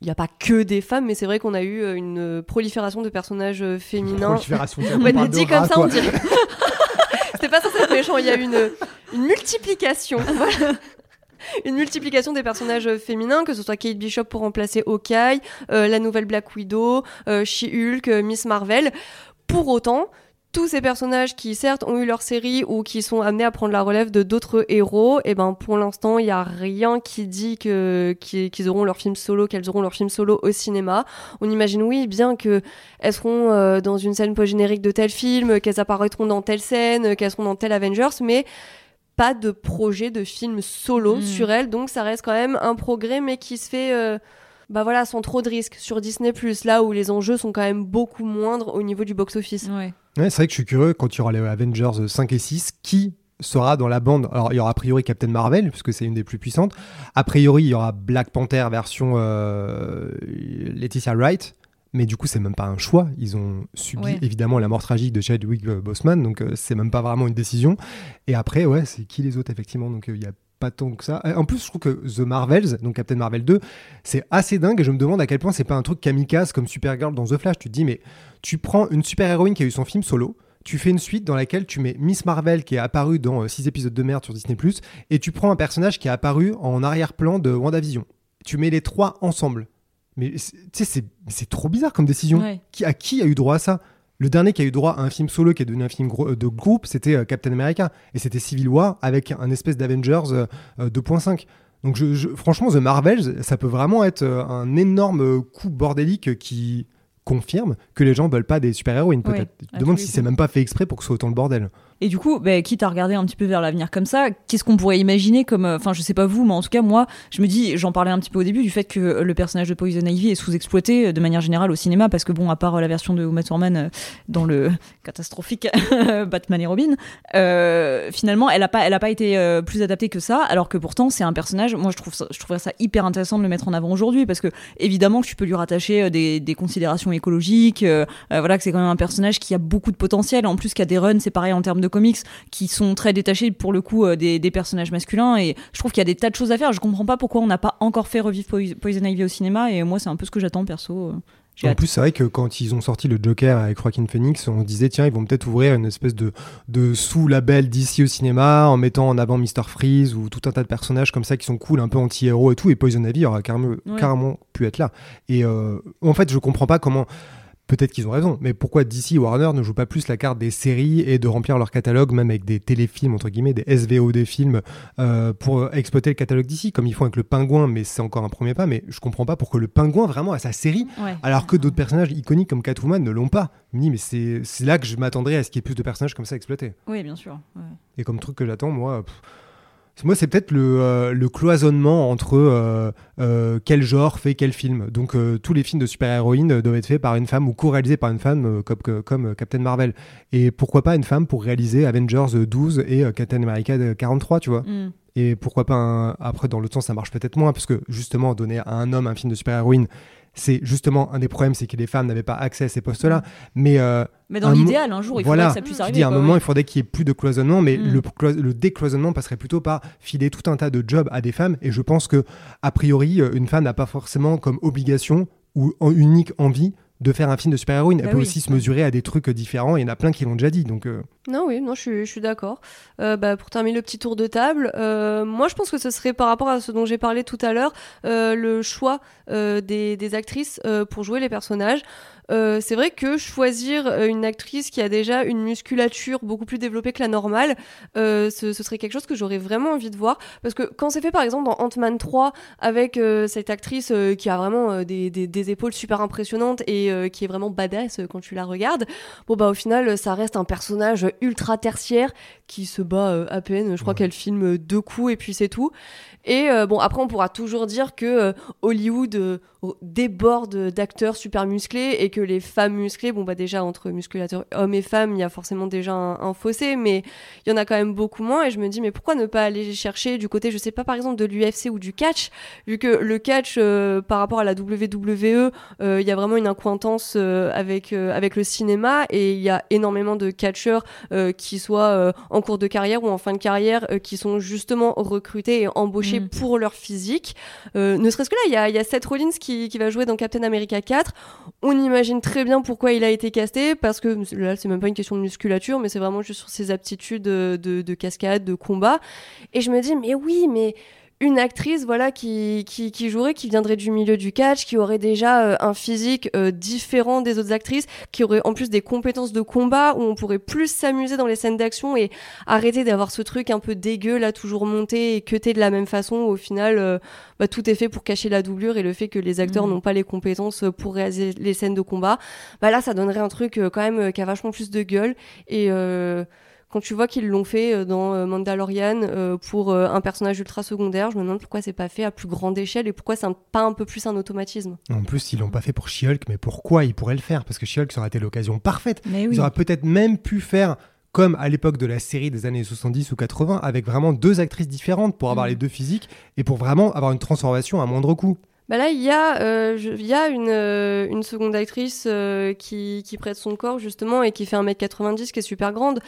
il n'y a pas que des femmes, mais c'est vrai qu'on a eu euh, une prolifération de personnages euh, féminins. Prolifération, on Ouais, parle dit de comme ça, quoi. on dirait. <laughs> C'était pas censé être méchant, il y a eu une, une multiplication. <laughs> Voilà. Une multiplication des personnages euh, féminins, que ce soit Kate Bishop pour remplacer Hawkeye, euh, la nouvelle Black Widow, euh, She-Hulk, euh, Miss Marvel. Pour autant, tous ces personnages qui certes ont eu leur série ou qui sont amenés à prendre la relève de d'autres héros, et ben pour l'instant il y a rien qui dit que qu'ils auront leur film solo, qu'elles auront leur film solo au cinéma. On imagine oui bien que elles seront euh, dans une scène post-générique de tel film, qu'elles apparaîtront dans telle scène, qu'elles seront dans tel Avengers, mais pas de projet de film solo Mm. sur elles, donc ça reste quand même un progrès, mais qui se fait, euh, bah voilà, sans trop de risques sur Disney+, là où les enjeux sont quand même beaucoup moindres au niveau du box-office. Ouais. Ouais, c'est vrai que je suis curieux quand il y aura les Avengers 5 et 6, qui sera dans la bande? Alors, il y aura a priori Captain Marvel, puisque c'est une des plus puissantes. A priori, il y aura Black Panther version euh, Laetitia Wright. Mais du coup, c'est même pas un choix. Ils ont subi Ouais. évidemment la mort tragique de Chadwick euh, Boseman, donc euh, c'est même pas vraiment une décision. Et après, ouais, c'est qui les autres effectivement? Donc euh, il y a pas tant que ça. Euh, En plus, je trouve que The Marvels, donc Captain Marvel 2, c'est assez dingue et je me demande à quel point c'est pas un truc kamikaze comme Supergirl dans The Flash. Tu te dis, mais tu prends une super-héroïne qui a eu son film solo, tu fais une suite dans laquelle tu mets Miss Marvel qui est apparue dans 6 épisodes de merde sur Disney ⁇ et tu prends un personnage qui est apparu en arrière-plan de WandaVision. Tu mets les trois ensemble. Mais c'est- tu sais, c'est c'est trop bizarre comme décision. Ouais. Qui, à qui a eu droit à ça? Le dernier qui a eu droit à un film solo qui est devenu un film gro- de groupe, c'était euh, Captain America. Et c'était Civil War avec un espèce d'Avengers euh, euh, 2.5. Donc je, je- franchement, The Marvels, ça peut vraiment être euh, un énorme euh, coup bordélique qui confirme que les gens veulent pas des super-héroïnes peut-être. demande si c'est même pas fait exprès pour que ce soit autant le bordel. Et du coup, bah, quitte à regarder un petit peu vers l'avenir comme ça, qu'est-ce qu'on pourrait imaginer comme, euh, enfin, je sais pas vous, mais en tout cas moi, je me dis, j'en parlais un petit peu au début du fait que le personnage de Poison Ivy est sous-exploité euh, de manière générale au cinéma, parce que bon, à part euh, la version de Uma Thurman dans le <laughs> catastrophique <laughs> Batman et Robin, finalement, elle a pas, elle a pas été plus adaptée que ça, alors que pourtant c'est un personnage. Moi, je trouve ça, je trouverais ça hyper intéressant de le mettre en avant aujourd'hui, parce que évidemment tu peux lui rattacher des, considérations écologiques, voilà, que c'est quand même un personnage qui a beaucoup de potentiel, en plus a des runs, c'est pareil en termes de comics, qui sont très détachés pour le coup euh, des, des personnages masculins, et je trouve qu'il y a des tas de choses à faire. Je comprends pas pourquoi on n'a pas encore fait revivre Pois- Poison Ivy au cinéma, et moi c'est un peu ce que j'attends perso. euh, En plus, c'est vrai que quand ils ont sorti le Joker avec Joaquin Phoenix, on se disait, tiens, ils vont peut-être ouvrir une espèce de, de sous-label d'ici au cinéma en mettant en avant Mr. Freeze ou tout un tas de personnages comme ça qui sont cool, un peu anti-héros et tout. Et Poison Ivy aurait carrément, Ouais. carrément pu être là. Et euh, en fait, je comprends pas comment. Peut-être qu'ils ont raison, mais pourquoi DC et Warner ne jouent pas plus la carte des séries et de remplir leur catalogue, même avec des téléfilms, entre guillemets, des SVO des films, euh, pour exploiter le catalogue DC, comme ils font avec le pingouin, mais c'est encore un premier pas. Mais je comprends pas pourquoi le pingouin vraiment a sa série Ouais. alors que d'autres personnages iconiques comme Catwoman ne l'ont pas. Je me dis, mais c'est c'est là que je m'attendrais à ce qu'il y ait plus de personnages comme ça exploités. Oui, bien sûr. ouais. Et comme truc que j'attends, moi, pff, moi c'est peut-être le, euh, le cloisonnement entre euh, euh, quel genre fait quel film. Donc tous les films de super-héroïnes doivent être faits par une femme ou co-réalisés par une femme comme, Captain Marvel. Et pourquoi pas une femme pour réaliser Avengers 12 et Captain America 43, tu vois Mm. Et pourquoi pas un- après dans l'autre sens ça marche peut-être moins parce que justement donner à un homme un film de super-héroïne c'est justement un des problèmes c'est que les femmes n'avaient pas accès à ces postes-là. Mais euh, Mais dans l'idéal, un jour, il voilà, faudrait que ça puisse je arriver. dis à un quoi, moment ouais. il faudrait qu'il y ait plus de cloisonnement, mais Mm. le décloisonnement passerait plutôt par filer tout un tas de jobs à des femmes. Et je pense que a priori euh, une femme n'a pas forcément comme obligation ou en unique envie de faire un film de super-héroïne. Elle Bah peut oui. aussi se mesurer à des trucs différents. et Il y en a plein qui l'ont déjà dit. Donc euh, Non, oui, non, je suis, je suis d'accord. Euh, bah, pour terminer le petit tour de table, euh, moi je pense que ce serait par rapport à ce dont j'ai parlé tout à l'heure, le choix des, des actrices pour jouer les personnages. Euh, c'est vrai que choisir euh, une actrice qui a déjà une musculature beaucoup plus développée que la normale, euh, ce, serait quelque chose que j'aurais vraiment envie de voir. Parce que quand c'est fait par exemple dans Ant-Man 3 avec cette actrice qui a vraiment des, des- épaules super impressionnantes et qui est vraiment badass quand tu la regardes, bon bah au final ça reste un personnage ultra tertiaire qui se bat euh, à peine. Je crois Ouais. qu'elle filme euh, deux coups et puis c'est tout. Et euh, bon après on pourra toujours dire que Hollywood déborde d'acteurs super musclés et que les femmes musclées, bon bah déjà entre musculateurs hommes et femmes, il y a forcément déjà un, un fossé, mais il y en a quand même beaucoup moins. Et je me dis mais pourquoi ne pas aller chercher du côté, je sais pas par exemple de l'UFC ou du catch, vu que le catch par rapport à la WWE, il y a vraiment une accointance euh, avec avec le cinéma et il y a énormément de catcheurs qui soient euh, en cours de carrière ou en fin de carrière euh, qui sont justement recrutés et embauchés Mm. pour leur physique. Euh, ne serait-ce que là, il y a, il y a Seth Rollins qui, qui va jouer dans Captain America 4. On imagine très bien pourquoi il a été casté parce que là, c'est même pas une question de musculature, mais c'est vraiment juste sur ses aptitudes de, de, de cascade, de combat. Et je me dis, mais oui, mais une actrice voilà qui, qui, qui jouerait, qui viendrait du milieu du catch, qui aurait déjà euh, un physique euh, différent des autres actrices, qui aurait en plus des compétences de combat où on pourrait plus s'amuser dans les scènes d'action et arrêter d'avoir ce truc un peu dégueu là toujours monté et cuté de la même façon où, au final euh, bah, tout est fait pour cacher la doublure et le fait que les acteurs Mhm. n'ont pas les compétences pour réaliser les scènes de combat bah là ça donnerait un truc quand même qui a vachement plus de gueule et euh, quand tu vois qu'ils l'ont fait euh, dans euh, Mandalorian euh, pour euh, un personnage ultra secondaire, je me demande pourquoi c'est pas fait à plus grande échelle et pourquoi c'est pas un peu plus un automatisme. en plus ils l'ont pas fait pour She-Hulk, mais pourquoi ils pourraient le faire? Parce que She-Hulk ça aurait été l'occasion parfaite. Mais oui. Ils auraient peut-être même pu faire comme à l'époque de la série des années 70 ou 80, avec vraiment deux actrices différentes pour avoir Mm. les deux physiques et pour vraiment avoir une transformation à moindre coût. Bah là, il y a, euh, je- il y a une, euh, une seconde actrice euh, qui, qui prête son corps justement et qui fait 1m90, qui est super grande.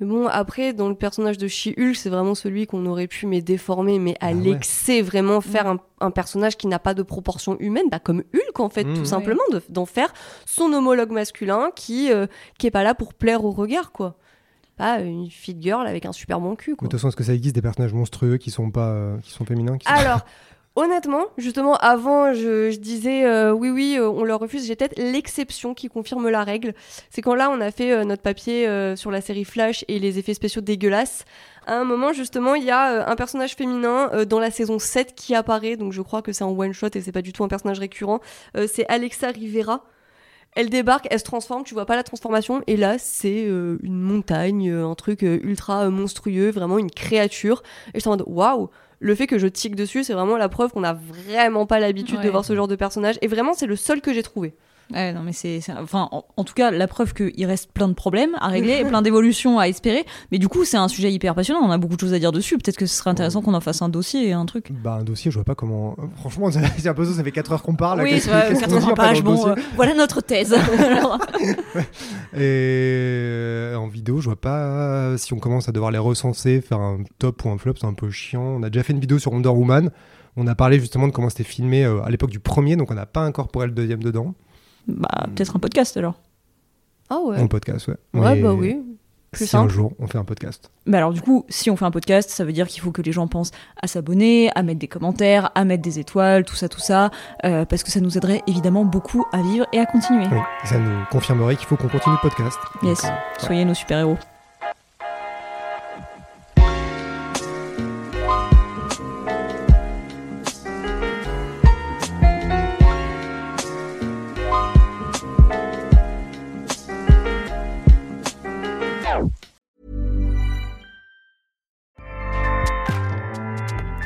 Mais bon, après, dans le personnage de She-Hulk, c'est vraiment celui qu'on aurait pu mais déformer, mais à Bah ouais. l'excès, vraiment faire un, un personnage qui n'a pas de proportion humaine, bah comme Hulk en fait, Mmh. tout Ouais. simplement, de- d'en faire son homologue masculin qui, euh, qui est pas là pour plaire au regard, quoi. Pas une fit girl avec un super bon cul, De quoi. toute façon, est-ce que ça existe des personnages monstrueux qui sont pas, euh, qui sont féminins qui sont- Alors, <laughs> honnêtement, justement, avant, je, je disais euh, oui, oui, euh, on leur refuse. J'ai peut-être l'exception qui confirme la règle. C'est quand là, on a fait euh, notre papier euh, sur la série Flash et les effets spéciaux dégueulasses. À un moment, justement, il y a euh, un personnage féminin euh, dans la saison 7 qui apparaît. Donc, je crois que c'est en one shot et c'est pas du tout un personnage récurrent. C'est Alexa Rivera. Elle débarque, elle se transforme, tu vois pas la transformation, et là c'est euh, une montagne, un truc ultra monstrueux, vraiment une créature. Et je suis en mode waouh, le fait que je tique dessus, c'est vraiment la preuve qu'on n'a vraiment pas l'habitude de voir ce genre de personnage. Et vraiment, c'est le seul que j'ai trouvé. Ouais, non, mais c'est, enfin, en, en tout cas, la preuve qu'il reste plein de problèmes à régler, et plein d'évolutions à espérer. Mais du coup, c'est un sujet hyper passionnant. On a beaucoup de choses à dire dessus. Peut-être que ce serait intéressant qu'on en fasse un dossier et un truc. Bah, un dossier, je vois pas comment. Franchement, <laughs> c'est un peu ça, ça fait 4 heures qu'on parle. oui, 80 dit après dans pages. Bon, euh, voilà notre thèse. <laughs> Et euh, en vidéo, je vois pas euh, si on commence à devoir les recenser, faire un top ou un flop, c'est un peu chiant. On a déjà fait une vidéo sur Wonder Woman. On a parlé justement de comment c'était filmé euh, à l'époque du premier, donc on n'a pas incorporé le deuxième dedans. Bah, peut-être un podcast alors. Ah ouais. Le podcast, ouais. Ouais, Mais bah oui. Plus si un jour on fait un podcast. Bah alors du coup, si on fait un podcast, ça veut dire qu'il faut que les gens pensent à s'abonner, à mettre des commentaires, à mettre des étoiles, tout ça, tout ça, euh, parce que ça nous aiderait évidemment beaucoup à vivre et à continuer. Oui. Ça nous confirmerait qu'il faut qu'on continue le podcast. Donc, Yes, euh, soyez nos super-héros.